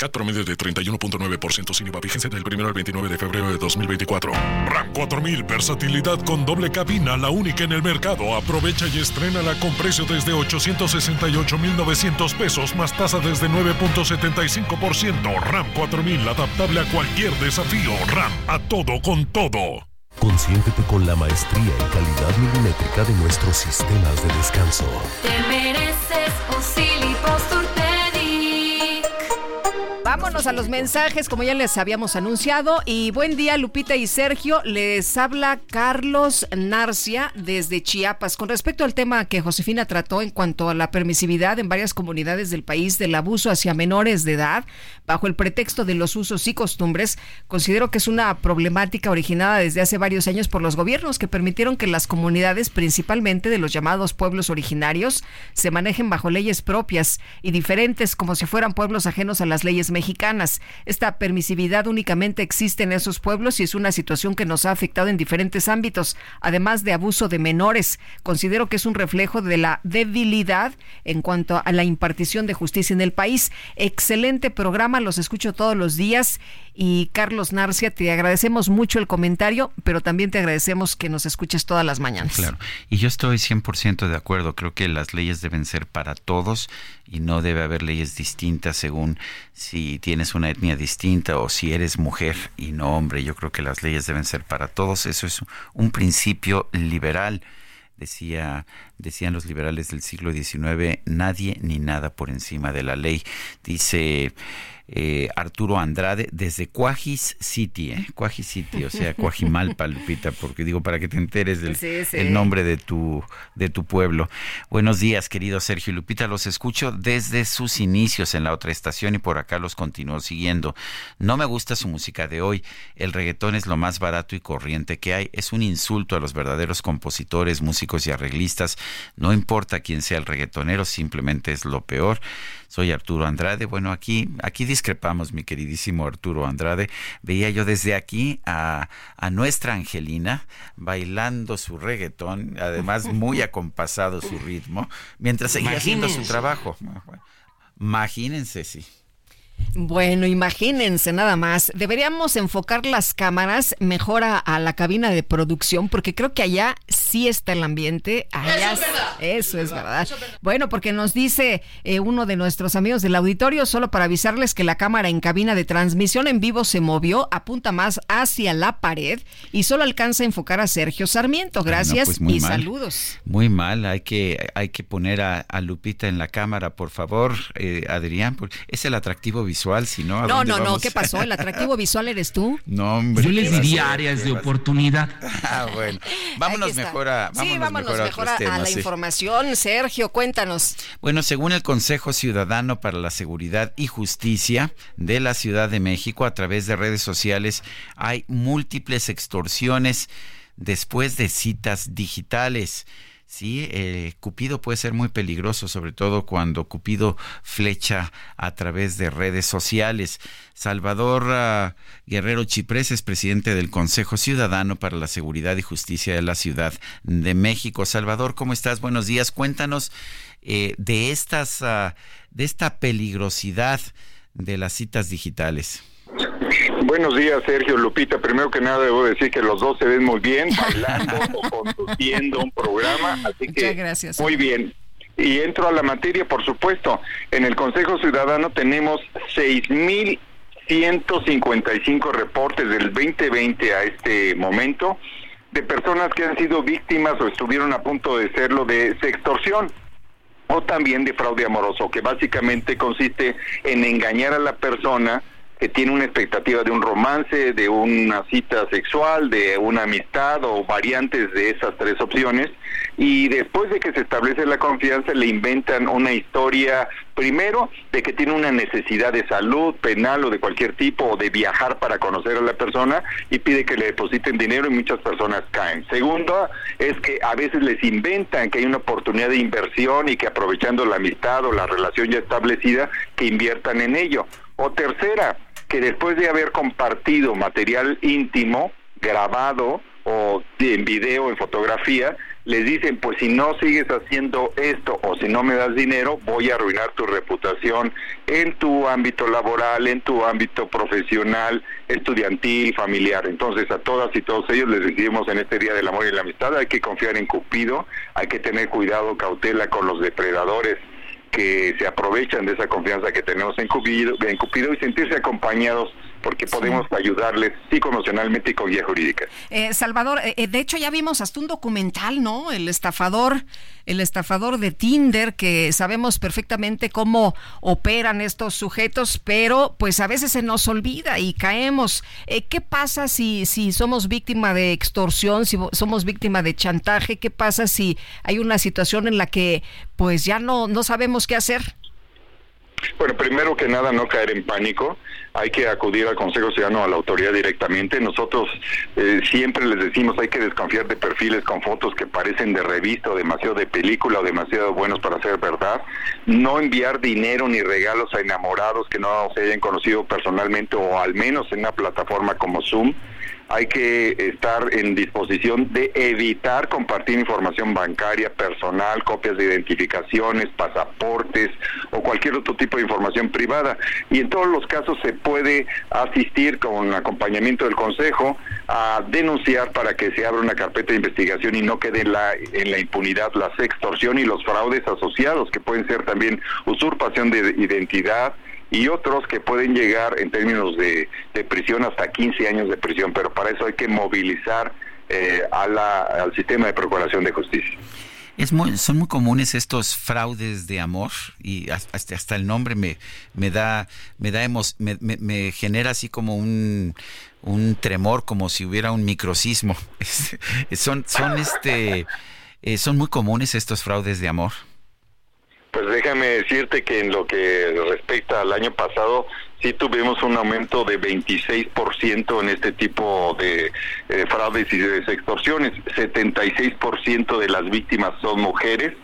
CAT promedio de 31.9% sin IVA. Vigencia del 1 al 29 de febrero de 2024. RAM 4000, versatilidad con doble cabina, la única en el mercado. Aprovecha y estrénala con precio desde 868,900 pesos más tasa desde 9.75%. RAM 4000, adaptable a cualquier desafío. RAM, a todo con todo. Consiéntete con la maestría y calidad milimétrica de nuestros sistemas de descanso. Te mereces un Vámonos a los mensajes, como ya les habíamos anunciado. Y buen día, Lupita y Sergio. Les habla Carlos Narcia desde Chiapas. Con respecto al tema que Josefina trató en cuanto a la permisividad en varias comunidades del país del abuso hacia menores de edad, bajo el pretexto de los usos y costumbres, considero que es una problemática originada desde hace varios años por los gobiernos que permitieron que las comunidades, principalmente de los llamados pueblos originarios, se manejen bajo leyes propias y diferentes como si fueran pueblos ajenos a las leyes mexicanas Esta permisividad únicamente existe en esos pueblos y es una situación que nos ha afectado en diferentes ámbitos, además de abuso de menores. Considero que es un reflejo de la debilidad en cuanto a la impartición de justicia en el país. Excelente programa, los escucho todos los días y Carlos Narcia, te agradecemos mucho el comentario, pero también te agradecemos que nos escuches todas las mañanas. Claro, y yo estoy 100% de acuerdo, creo que las leyes deben ser para todos y no debe haber leyes distintas según si tienes una etnia distinta o si eres mujer y no hombre. Yo creo que las leyes deben ser para todos, eso es un principio liberal decía, decían los liberales del siglo XIX, nadie ni nada por encima de la ley. Dice eh, Arturo Andrade desde Cuajis City, ¿eh? Cuajis City, o sea, Cuajimalpa, Lupita, porque digo, para que te enteres del el nombre de tu, de tu pueblo. Buenos días, querido Sergio Lupita, los escucho desde sus inicios en la otra estación y por acá los continúo siguiendo. No me gusta su música de hoy, el reggaetón es lo más barato y corriente que hay, es un insulto a los verdaderos compositores, músicos y arreglistas, no importa quién sea el reggaetonero, simplemente es lo peor. Soy Arturo Andrade. Bueno, aquí, aquí discrepamos, mi queridísimo Arturo Andrade. Veía yo desde aquí a, a nuestra Angelina bailando su reggaetón, además muy *laughs* acompasado su ritmo, mientras seguía haciendo su trabajo. Imagínense, sí. Bueno, imagínense nada más. Deberíamos enfocar las cámaras mejor a, la cabina de producción porque creo que allá sí está el ambiente. Allá eso es verdad. Eso es verdad. Bueno, porque nos dice eh, uno de nuestros amigos del auditorio, solo para avisarles que la cámara en cabina de transmisión en vivo se movió, apunta más hacia la pared y solo alcanza a enfocar a Sergio Sarmiento. Gracias pues y saludos. Muy mal, hay que, hay que poner a, Lupita en la cámara, por favor, eh, Adrián. Es el atractivo visual, si no. no, no, no, ¿qué pasó? ¿El atractivo *laughs* visual eres tú? No, hombre. Yo les diría áreas de oportunidad. *laughs* Ah, bueno. Vámonos mejor a, sí, vámonos mejor a, la información. Sergio, cuéntanos. Bueno, según el Consejo Ciudadano para la Seguridad y Justicia de la Ciudad de México, a través de redes sociales hay múltiples extorsiones después de citas digitales. Sí, eh, Cupido puede ser muy peligroso, sobre todo cuando Cupido flecha a través de redes sociales. Salvador ah, Guerrero Chiprés es presidente del Consejo Ciudadano para la Seguridad y Justicia de la Ciudad de México. Salvador, ¿cómo estás? Buenos días. Cuéntanos eh, de estas, ah, de esta peligrosidad de las citas digitales. Buenos días, Sergio Lupita. Primero que nada, debo decir que los dos se ven muy bien, *laughs* bailando o conduciendo un programa. Así que, gracias. muy bien. Y entro a la materia, por supuesto. En el Consejo Ciudadano tenemos 6.155 reportes del 2020 a este momento de personas que han sido víctimas o estuvieron a punto de serlo de sextorsión o también de fraude amoroso, que básicamente consiste en engañar a la persona que tiene una expectativa de un romance, de una cita sexual, de una amistad o variantes de esas tres opciones. Y después de que se establece la confianza, le inventan una historia, primero, de que tiene una necesidad de salud, penal o de cualquier tipo, o de viajar para conocer a la persona, y pide que le depositen dinero y muchas personas caen. Segundo, es que a veces les inventan que hay una oportunidad de inversión y que aprovechando la amistad o la relación ya establecida, que inviertan en ello. O tercera, que después de haber compartido material íntimo, grabado o en video, en fotografía, les dicen, pues si no sigues haciendo esto o si no me das dinero, voy a arruinar tu reputación en tu ámbito laboral, en tu ámbito profesional, estudiantil, familiar. Entonces, a todas y todos ellos les decimos en este Día del Amor y la Amistad, hay que confiar en Cupido, hay que tener cuidado, cautela con los depredadores que se aprovechan de esa confianza que tenemos en Cupido, en Cupido y sentirse acompañados porque podemos ayudarles psicoemocionalmente y con guía jurídica. Eh, Salvador, eh, eh, de hecho ya vimos hasta un documental, ¿no? El estafador, el estafador de Tinder, que sabemos perfectamente cómo operan estos sujetos, pero pues a veces se nos olvida y caemos. ¿Qué pasa si, si somos víctima de extorsión, si somos víctima de chantaje? ¿Qué pasa si hay una situación en la que pues ya no, no sabemos qué hacer? Bueno, primero que nada, no caer en pánico. Hay que acudir al Consejo Ciudadano, a la autoridad directamente. Nosotros eh, siempre les decimos hay que desconfiar de perfiles con fotos que parecen de revista o demasiado de película o demasiado buenos para ser verdad. No enviar dinero ni regalos a enamorados que no se hayan conocido personalmente o al menos en una plataforma como Zoom hay que estar en disposición de evitar compartir información bancaria, personal, copias de identificaciones, pasaportes o cualquier otro tipo de información privada. Y en todos los casos se puede asistir con acompañamiento del Consejo a denunciar para que se abra una carpeta de investigación y no quede en la, en la impunidad la extorsión y los fraudes asociados, que pueden ser también usurpación de identidad, y otros que pueden llegar en términos de, prisión hasta 15 años de prisión, pero para eso hay que movilizar eh, al sistema de procuración de justicia. Son muy comunes estos fraudes de amor y hasta, hasta el nombre me, me da me da me, me, genera así como un, un tremor como si hubiera un microcismo *laughs* son son este eh, son muy comunes estos fraudes de amor pues déjame decirte que en lo que respecta al año pasado, sí tuvimos un aumento de 26% en este tipo de eh, fraudes y de extorsiones. 76% de las víctimas son mujeres.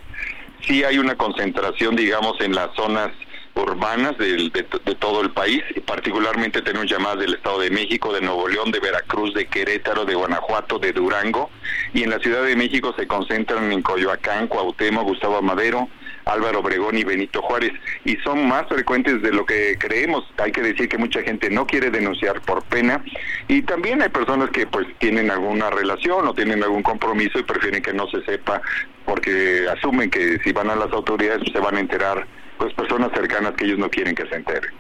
Sí hay una concentración, digamos, en las zonas urbanas de, de, todo el país, y particularmente tenemos llamadas del Estado de México, de Nuevo León, de Veracruz, de Querétaro, de Guanajuato, de Durango, y en la Ciudad de México se concentran en Coyoacán, Cuauhtémoc, Gustavo Madero, Álvaro Obregón y Benito Juárez, y son más frecuentes de lo que creemos. Hay que decir que mucha gente no quiere denunciar por pena, y también hay personas que pues tienen alguna relación o tienen algún compromiso y prefieren que no se sepa porque asumen que si van a las autoridades se van a enterar pues personas cercanas que ellos no quieren que se enteren.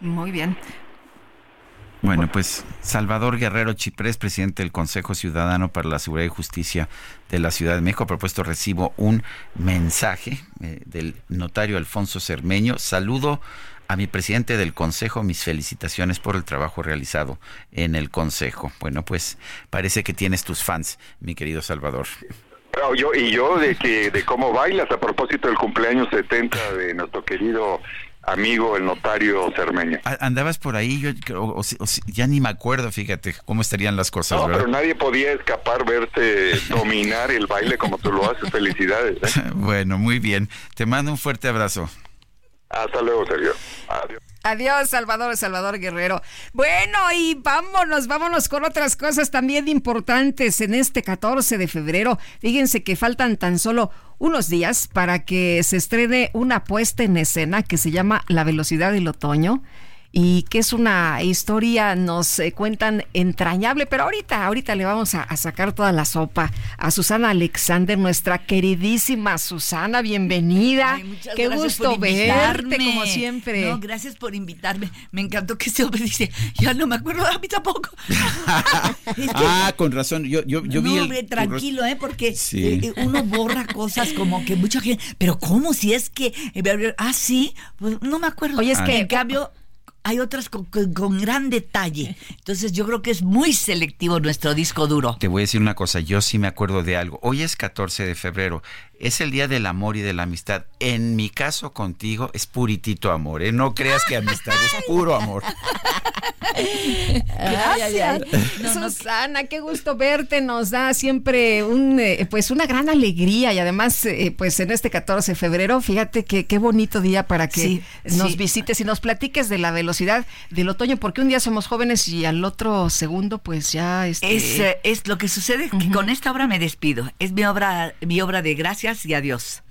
Muy bien. Bueno, pues Salvador Guerrero Chiprés, presidente del Consejo Ciudadano para la Seguridad y Justicia de la Ciudad de México, ha propuesto recibo un mensaje eh, del notario Alfonso Cermeño. Saludo a mi presidente del Consejo, mis felicitaciones por el trabajo realizado en el Consejo. Bueno, pues parece que tienes tus fans, mi querido Salvador. yo, y yo de que de cómo bailas a propósito del cumpleaños 70 de nuestro querido amigo el notario Cermeño. Andabas por ahí, yo ya ni me acuerdo, fíjate cómo estarían las cosas. No, pero nadie podía escapar verte *laughs* dominar el baile como tú lo haces. Felicidades. ¿eh? *laughs* bueno, muy bien. Te mando un fuerte abrazo. Hasta luego, Sergio. Adiós. Adiós, Salvador, Salvador Guerrero. Bueno, y vámonos, vámonos con otras cosas también importantes en este 14 de febrero. Fíjense que faltan tan solo unos días para que se estrene una puesta en escena que se llama La velocidad del otoño y que es una historia, nos eh, cuentan entrañable, pero ahorita, ahorita le vamos a, sacar toda la sopa a Susana Alexander, nuestra queridísima Susana, bienvenida. Qué gusto verte, como siempre. No, gracias por invitarme. Me encantó que ese hombre dice, ya no me acuerdo, a mí tampoco. *laughs* ah, con razón, yo, yo, yo vi hombre, tranquilo, ¿eh? Porque eh, eh, uno borra cosas como que mucha gente, pero ¿cómo si es que, ah, sí, pues no me acuerdo. Oye, es que en cambio hay otras con, gran detalle. Entonces yo creo que es muy selectivo nuestro disco duro. Te voy a decir una cosa, yo sí me acuerdo de algo. Hoy es 14 de febrero, es el día del amor y de la amistad. En mi caso contigo es puritito amor, ¿eh? No creas que amistad es puro amor. Gracias. Susana, qué gusto verte. Nos da siempre un, eh, pues una gran alegría y además, eh, pues en este 14 de febrero, fíjate que qué bonito día para que nos visites y nos platiques de la velocidad del otoño, porque un día somos jóvenes y al otro segundo, pues ya este... es, es lo que sucede que con esta obra me despido. Es mi obra, mi obra de gracias y adiós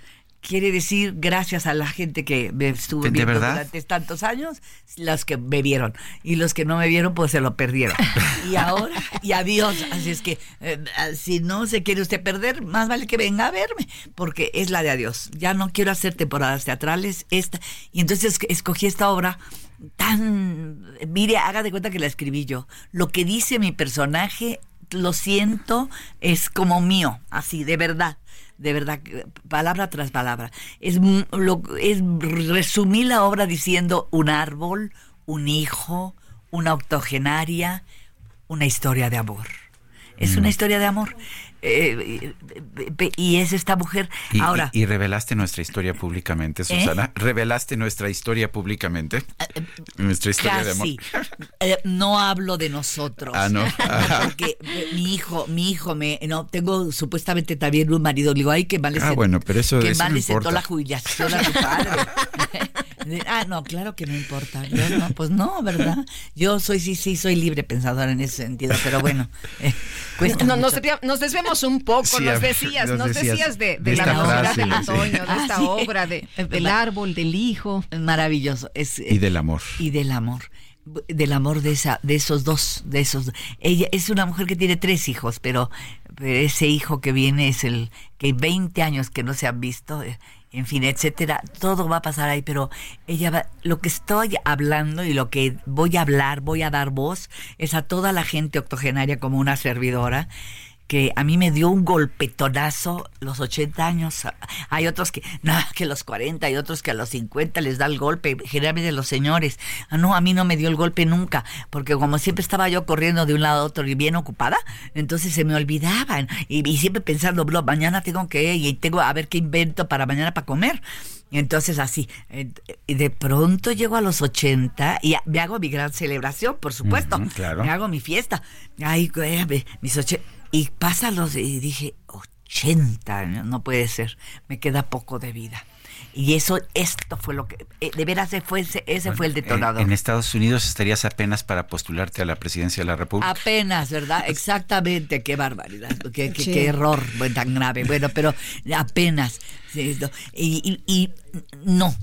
quiere decir gracias a la gente que me estuvo ¿De viendo verdad? durante tantos años, los que me vieron y los que no me vieron pues se lo perdieron. *laughs* y ahora, y adiós. Así es que eh, si no se quiere usted perder, más vale que venga a verme, porque es la de adiós. Ya no quiero hacer temporadas teatrales, esta. Y entonces escogí esta obra tan... Mire, haga de cuenta que la escribí yo. Lo que dice mi personaje, lo siento, es como mío, así, de verdad. De verdad, palabra tras palabra. Es, lo, es resumí la obra diciendo un árbol, un hijo, una octogenaria, una historia de amor. Es una historia de amor. Eh, eh, eh, y es esta mujer. Y, Ahora, y- y revelaste nuestra historia públicamente, ¿Eh? Susana. ¿Revelaste nuestra historia públicamente? nuestra historia de amor. Eh, no hablo de nosotros. Ah, no. *laughs* Porque mi hijo, mi hijo me, no, tengo supuestamente también un marido. Le digo, ay, que mal le Ah, bueno, pero eso- que eso mal no le sentó importa. la jubilación a tu padre. *laughs* ah, no, claro que no importa. Yo no, pues no, ¿verdad? Yo soy, sí, sí, soy libre pensadora en ese sentido, pero bueno. eh, cuesta No, nos, mucho. Un poco, Sí, nos decías, nos decías decías de, de de la frase, del sí. otoño, de Ah, esta sí. obra, de, del árbol, del hijo. Maravilloso. Es, Y del amor. y del amor del amor de esa de esos dos de esos ella es una mujer que tiene tres hijos pero, pero ese hijo que viene es el que hay 20 años que no se han visto eh, en fin etcétera todo va a pasar ahí pero ella va, lo que estoy hablando y lo que voy a hablar voy a dar voz es a toda la gente octogenaria como una servidora que a mí me dio un golpetonazo los 80 años. Hay otros que, no, que los 40, hay otros que a los 50 les da el golpe, generalmente los señores. Ah, no, a mí no me dio el golpe nunca, porque como siempre estaba yo corriendo de un lado a otro y bien ocupada, entonces se me olvidaban. Y, y siempre pensando, "Blo, mañana tengo que, y tengo a ver qué invento para mañana para comer. Entonces así, y de pronto llego a los 80 y me hago mi gran celebración, por supuesto. Claro. Me hago mi fiesta. Ay, güey, mis ocho, y pasa los, y dije, 80 años, no puede ser, me queda poco de vida. Y eso, esto fue lo que, eh, de veras, ese fue, ese, ese fue el Eh, detonador. En Estados Unidos estarías apenas para postularte a la presidencia de la República. Apenas, ¿verdad? *laughs* Exactamente, qué barbaridad, qué, qué- Sí. qué error bueno, tan grave. Bueno, pero apenas. Y, y- y no,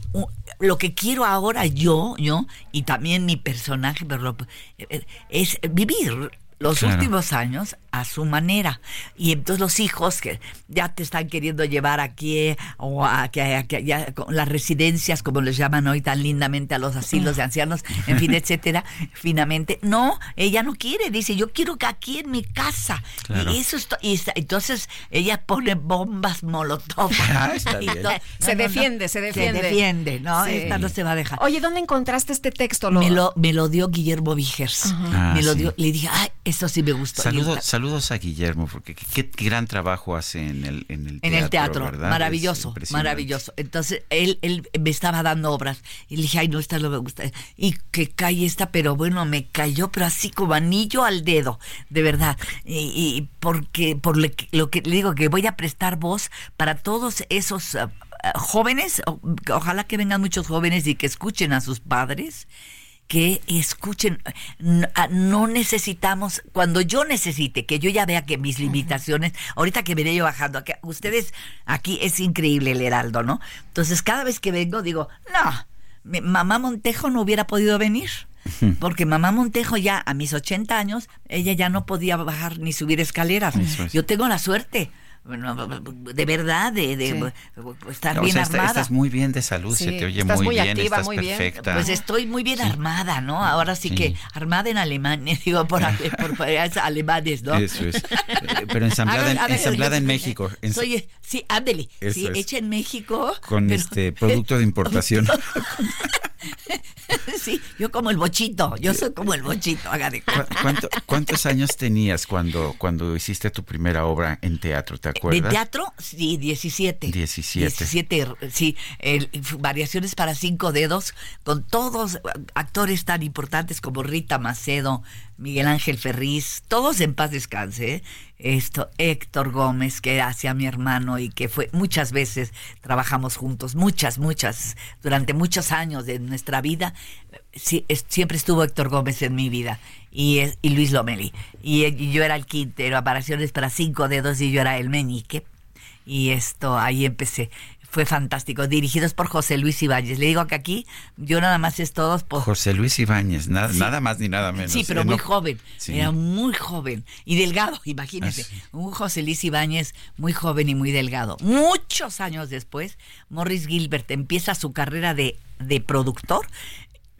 lo que quiero ahora yo, yo, y también mi personaje, pero lo- eh, es vivir los Claro. últimos años a su manera. Y entonces los hijos que ya te están queriendo llevar aquí o a, que, a- que ya con las residencias, como les llaman hoy tan lindamente a los asilos de ancianos, en fin, *laughs* etcétera, finamente. No, ella no quiere, dice, yo quiero que aquí en mi casa. Claro. Y eso es y está- entonces ella pone bombas molotov. *laughs* Ah, *laughs* Y to- Se defiende, se defiende. Se defiende, ¿no? Sí. Esta no se va a dejar. Oye, ¿dónde encontraste este texto? Me lo, me lo dio Guillermo Vigers. Ajá. me lo Ah, sí. dio, le dije, ay, eso sí me gustó. Saludos, saludos a Guillermo, porque qué, qué gran trabajo hace en el, en el teatro. en el teatro, maravilloso, maravilloso. Entonces él, él me estaba dando obras y le dije, ay, no, esta no me gusta. Y que cae esta, pero bueno, me cayó, pero así como anillo al dedo, de verdad. Y, y porque, por lo que, lo que le digo, que voy a prestar voz para todos esos ah, ah, jóvenes, o- ojalá que vengan muchos jóvenes y que escuchen a sus padres que escuchen, n- a- no necesitamos, cuando yo necesite, que yo ya vea que mis limitaciones, ahorita que veré yo bajando, aquí, ustedes, aquí es increíble el Heraldo, ¿no? Entonces cada vez que vengo digo, no, mi- mamá Montejo no hubiera podido venir. *laughs* Porque mamá Montejo ya a mis 80 años, ella ya no podía bajar ni subir escaleras. Es. Yo tengo la suerte, bueno, de verdad, de, de estar O bien sea, está- armada. estás muy bien de salud, Sí, se te oye estás muy, muy bien, activa, estás muy bien. perfecta. Pues estoy muy bien armada, ¿no? Ahora sí, que armada en Alemania, *laughs* digo, por, por, por es alemanes, ¿no? Eso es. Eh, Pero ensamblada, en, Hagan- hagan- ensamblada en México. en- Soy, sí, ándele, sí, hecha en México. con pero- este producto de *laughs* importación. Sí, yo como el bochito, yo soy como el bochito, haga de ¿Cu- cuánto- ¿Cuántos años tenías cuando, cuando hiciste tu primera obra en teatro? ¿Te ¿De acuerdas? teatro? Sí, 17. 17. 17, sí. el- variaciones para cinco dedos, con todos actores tan importantes como Rita Macedo, Miguel Ángel Ferriz, todos en paz descanse. ¿eh? Esto, Héctor Gómez, que hacía mi hermano y que fue muchas veces trabajamos juntos, muchas, muchas, durante muchos años de nuestra vida. Siempre estuvo Héctor Gómez en mi vida y, y Luis Lomeli. Y, y yo era el quintero, apariciones para cinco dedos y yo era el meñique. Y esto, ahí empecé. Fue fantástico, dirigidos por José Luis Ibáñez. Le digo que aquí yo nada más es todos por... José Luis Ibáñez, nada, nada más ni nada menos. Sí, pero ¿eh? muy No- joven, Sí. era muy joven y delgado, *laughs* imagínese. Ah, sí. Un José Luis Ibáñez muy joven y muy delgado. Muchos años después, Morris Gilbert empieza su carrera de, de productor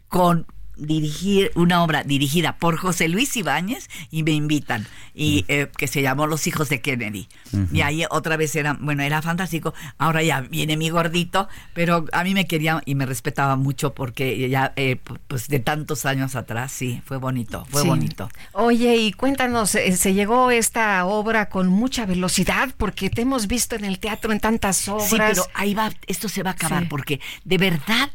con dirigir una obra dirigida por José Luis Ibáñez y me invitan y eh, que se llamó Los hijos de Kennedy y ahí otra vez era bueno era fantástico ahora ya viene mi gordito pero a mí me quería y me respetaba mucho porque ya eh, pu- pues de tantos años atrás sí fue bonito fue Sí. bonito Oye, y cuéntanos, eh, se llegó esta obra con mucha velocidad porque te hemos visto en el teatro en tantas obras. Sí, pero ahí va, esto se va a acabar Sí. porque de verdad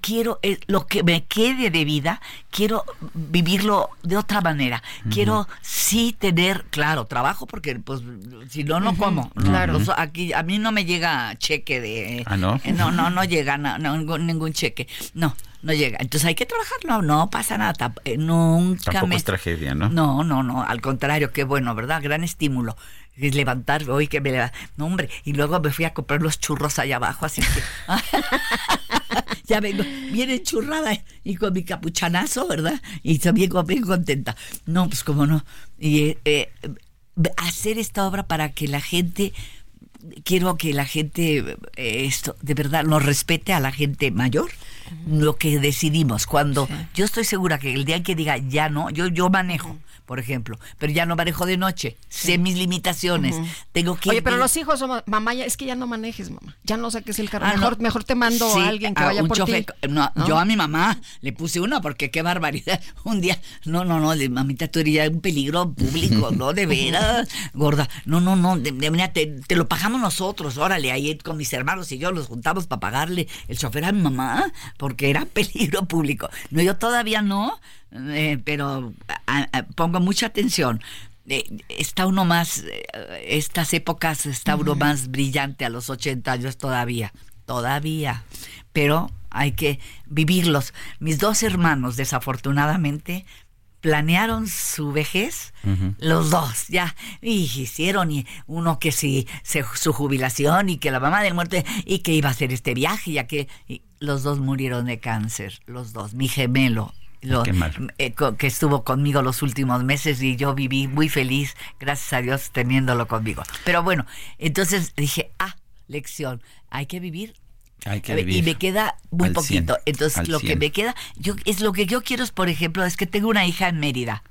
quiero eh, lo que me quede de vida, quiero vivirlo de otra manera. Quiero sí tener, claro, trabajo porque pues si no no como. claro. Los- aquí a mí no me llega cheque de Ah, ¿no? eh, no, no, no llega no, ningún, ningún cheque. No, no llega. Entonces hay que trabajar, no, no pasa nada. tap- eh, nunca Tampoco me es tragedia, ¿no? no, no, no, al contrario, qué bueno, ¿verdad? Gran estímulo. Es levantar, hoy que me leva- No, hombre, y luego me fui a comprar los churros allá abajo, así que. *laughs* ya vengo, bien enchurrada y con mi capuchanazo, ¿verdad? Y también bien contenta. No, pues cómo no. Y eh, eh, hacer esta obra para que la gente quiero que la gente eh, esto de verdad nos respete a la gente mayor lo que decidimos cuando yo estoy segura que el día en que diga ya no yo yo manejo por ejemplo pero ya no manejo de noche sé mis limitaciones tengo que Oye, pero los hijos somos, mamá, ya, es que ya no manejes, mamá. Ya no saques el carro. Ah, no. mejor, mejor te mando Sí, a alguien que a vaya un por chofer. ti. No, ¿no? Yo a mi mamá le puse uno porque qué barbaridad. *laughs* Un día, no, no, no, de, mamita, tú eres un peligro público, no, de veras, *laughs* gorda. No, no, no, de, de- mira, te, te lo pagamos nosotros, órale, ahí con mis hermanos y yo los juntamos para pagarle el chofer a mi mamá porque era *laughs* peligro público. No, yo todavía no, eh, pero a- a- pongo mucha atención. Eh, está uno más, eh, estas épocas está uno más brillante a los 80 años todavía, todavía, pero hay que vivirlos. Mis dos hermanos, desafortunadamente, planearon su vejez, los dos, ya, y hicieron y uno que sí, se- su jubilación y que la mamá del muerto y que iba a hacer este viaje, ya que y los dos murieron de cáncer, los dos, mi gemelo. lo- eh, co- que estuvo conmigo los últimos meses y yo viví muy feliz, gracias a Dios, teniéndolo conmigo. Pero bueno, entonces dije, ah, lección, hay que vivir. Hay que A ver, vivir y me queda muy poquito. 100, Entonces, lo que 100. me queda, yo es lo que yo quiero es, por ejemplo, es que tengo una hija en Mérida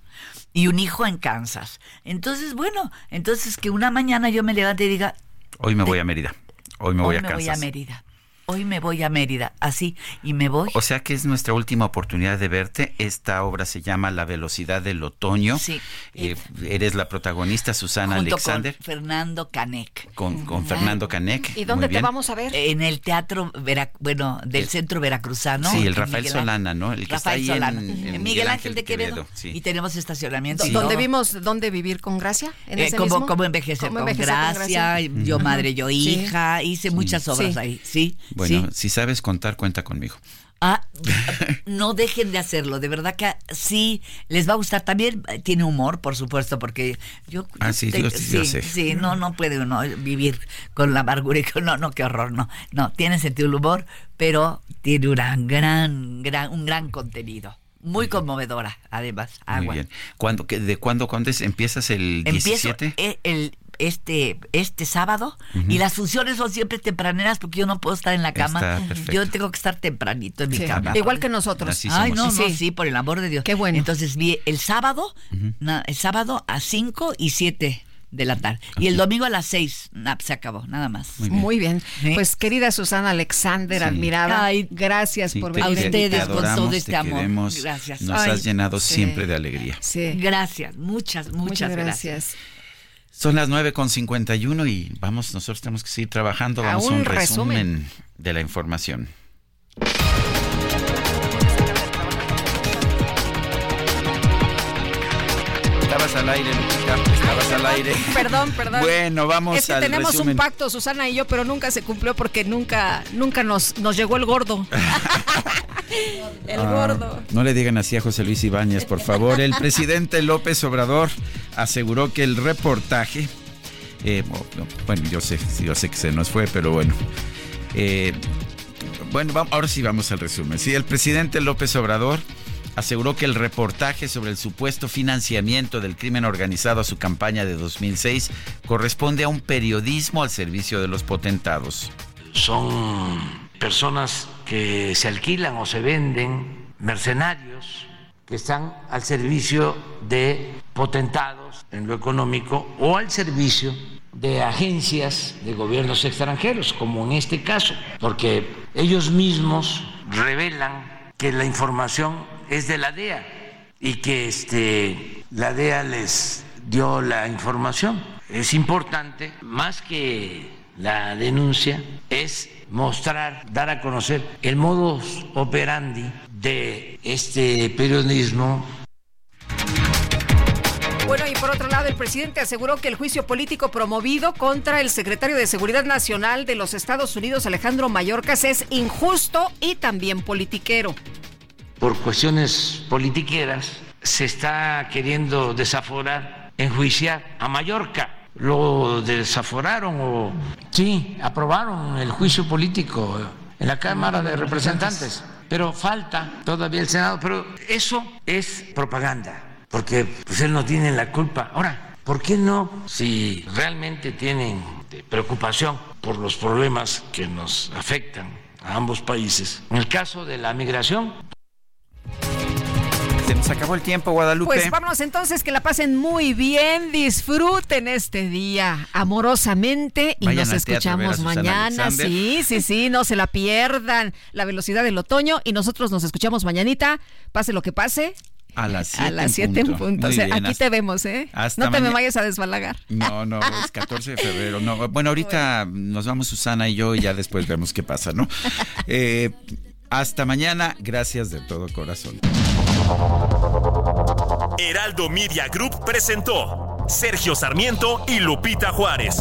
y un hijo en Kansas. Entonces, bueno, entonces que una mañana yo me levante y diga, Hoy me voy a Mérida. Hoy me voy hoy a me Kansas. voy a Mérida. Hoy me voy a Mérida, así, y me voy. O sea que es nuestra última oportunidad de verte. Esta obra se llama La velocidad del otoño. Sí. Eh, eres la protagonista Susana junto Alexander con Fernando Canek. con, con Fernando Canek. ¿Y Muy dónde te vamos a ver? En el teatro, Vera- bueno, del El- Centro Veracruzano. Sí, el Rafael Miguel Ángel- Solana, ¿no? El que está Rafael ahí Solana. en En, Miguel Ángel de Quevedo. Quevedo, sí. Y tenemos estacionamiento. y ¿Dónde vimos dónde vivir con gracia? ¿En Eh, ese cómo, mismo? cómo envejecer, ¿Cómo con, envejecer con gracia, yo madre, yo Sí. hija, hice muchas obras Sí. ahí, sí, Bueno, sí. si sabes contar, cuenta conmigo. Ah, *laughs* no dejen de hacerlo, de verdad que sí les va a gustar. También eh, tiene humor, por supuesto, porque yo. Ah, sí, te- yo- yo sé. sí, no, no puede uno vivir con la amargura y con no, no, qué horror, no, no, tiene sentido el humor, pero tiene una gran, gran, un gran contenido, muy conmovedora, además. Muy Agua. bien. ¿Cuándo, ¿De cuándo, cuándo es? empiezas el Empiezo 17? e- el, este, este sábado y las funciones son siempre tempraneras porque yo no puedo estar en la cama. Yo tengo que estar tempranito en mi cama. igual que nosotros. Así Ay, somos. no, no, Sí. por el amor de Dios. Qué bueno. Entonces vi el sábado, el sábado a 5 y 7 de la tarde. Y el domingo a las 6, se acabó, nada más. Muy bien. Muy bien. Sí. Pues querida Susana Alexander, Sí. admirada, Ay, gracias Sí, por a venir. te- ustedes te con todo adoramos, este te amor. queremos. Gracias. Nos Ay, has llenado sí. siempre de alegría. Sí. Gracias, muchas, muchas, Muchas gracias. gracias. Son las 9 con 51 y vamos, nosotros tenemos que seguir trabajando. Vamos a un un resumen, resumen. de la información. Al aire, Lupita. Estabas al aire. Perdón, perdón. Bueno, vamos es que al tenemos resumen. un pacto, Susana y yo, pero nunca se cumplió porque nunca, nunca nos, nos llegó el gordo. *laughs* el Ah, gordo. No le digan así a José Luis Ibáñez, por favor. El presidente López Obrador aseguró que el reportaje, eh, bueno, yo sé, yo sé que se nos fue, pero bueno, Eh, bueno, vamos, ahora sí vamos al resumen. Sí, el presidente López Obrador aseguró que el reportaje sobre el supuesto financiamiento del crimen organizado a su campaña de 2006 corresponde a un periodismo al servicio de los potentados. Son personas que se alquilan o se venden, mercenarios, que están al servicio de potentados en lo económico o al servicio de agencias de gobiernos extranjeros, como en este caso, porque ellos mismos revelan que la información es de la DEA y que este, la DEA les dio la información. Es importante, más que la denuncia, es mostrar, dar a conocer el modus operandi de este periodismo bueno, y por otro lado, el presidente aseguró que el juicio político promovido contra el secretario de Seguridad Nacional de los Estados Unidos, Alejandro Mayorkas, es injusto y también politiquero por cuestiones politiqueras, se está queriendo desaforar, enjuiciar a Mallorca. Lo desaforaron o sí, aprobaron el juicio político en la Cámara de Representantes, pero falta todavía el Senado, pero eso es propaganda, porque pues él no tiene la culpa. Ahora, ¿por qué no, si realmente tienen preocupación por los problemas que nos afectan a ambos países, en el caso de la migración, se nos acabó el tiempo, Guadalupe. Pues vámonos entonces, que la pasen muy bien, disfruten este día amorosamente y nos escuchamos mañana. Sí, sí, sí, no se la pierdan. La velocidad del otoño y nosotros nos escuchamos mañanita, pase lo que pase. A las 7 A las 7 en punto. aquí te vemos, ¿eh? no te me vayas a desbalagar. No, no, es 14 de febrero. No, bueno, ahorita *laughs* nos vamos Susana y yo y ya después vemos qué pasa, ¿no? *laughs* Eh, hasta mañana, gracias de todo corazón. Heraldo Media Group presentó Sergio Sarmiento y Lupita Juárez.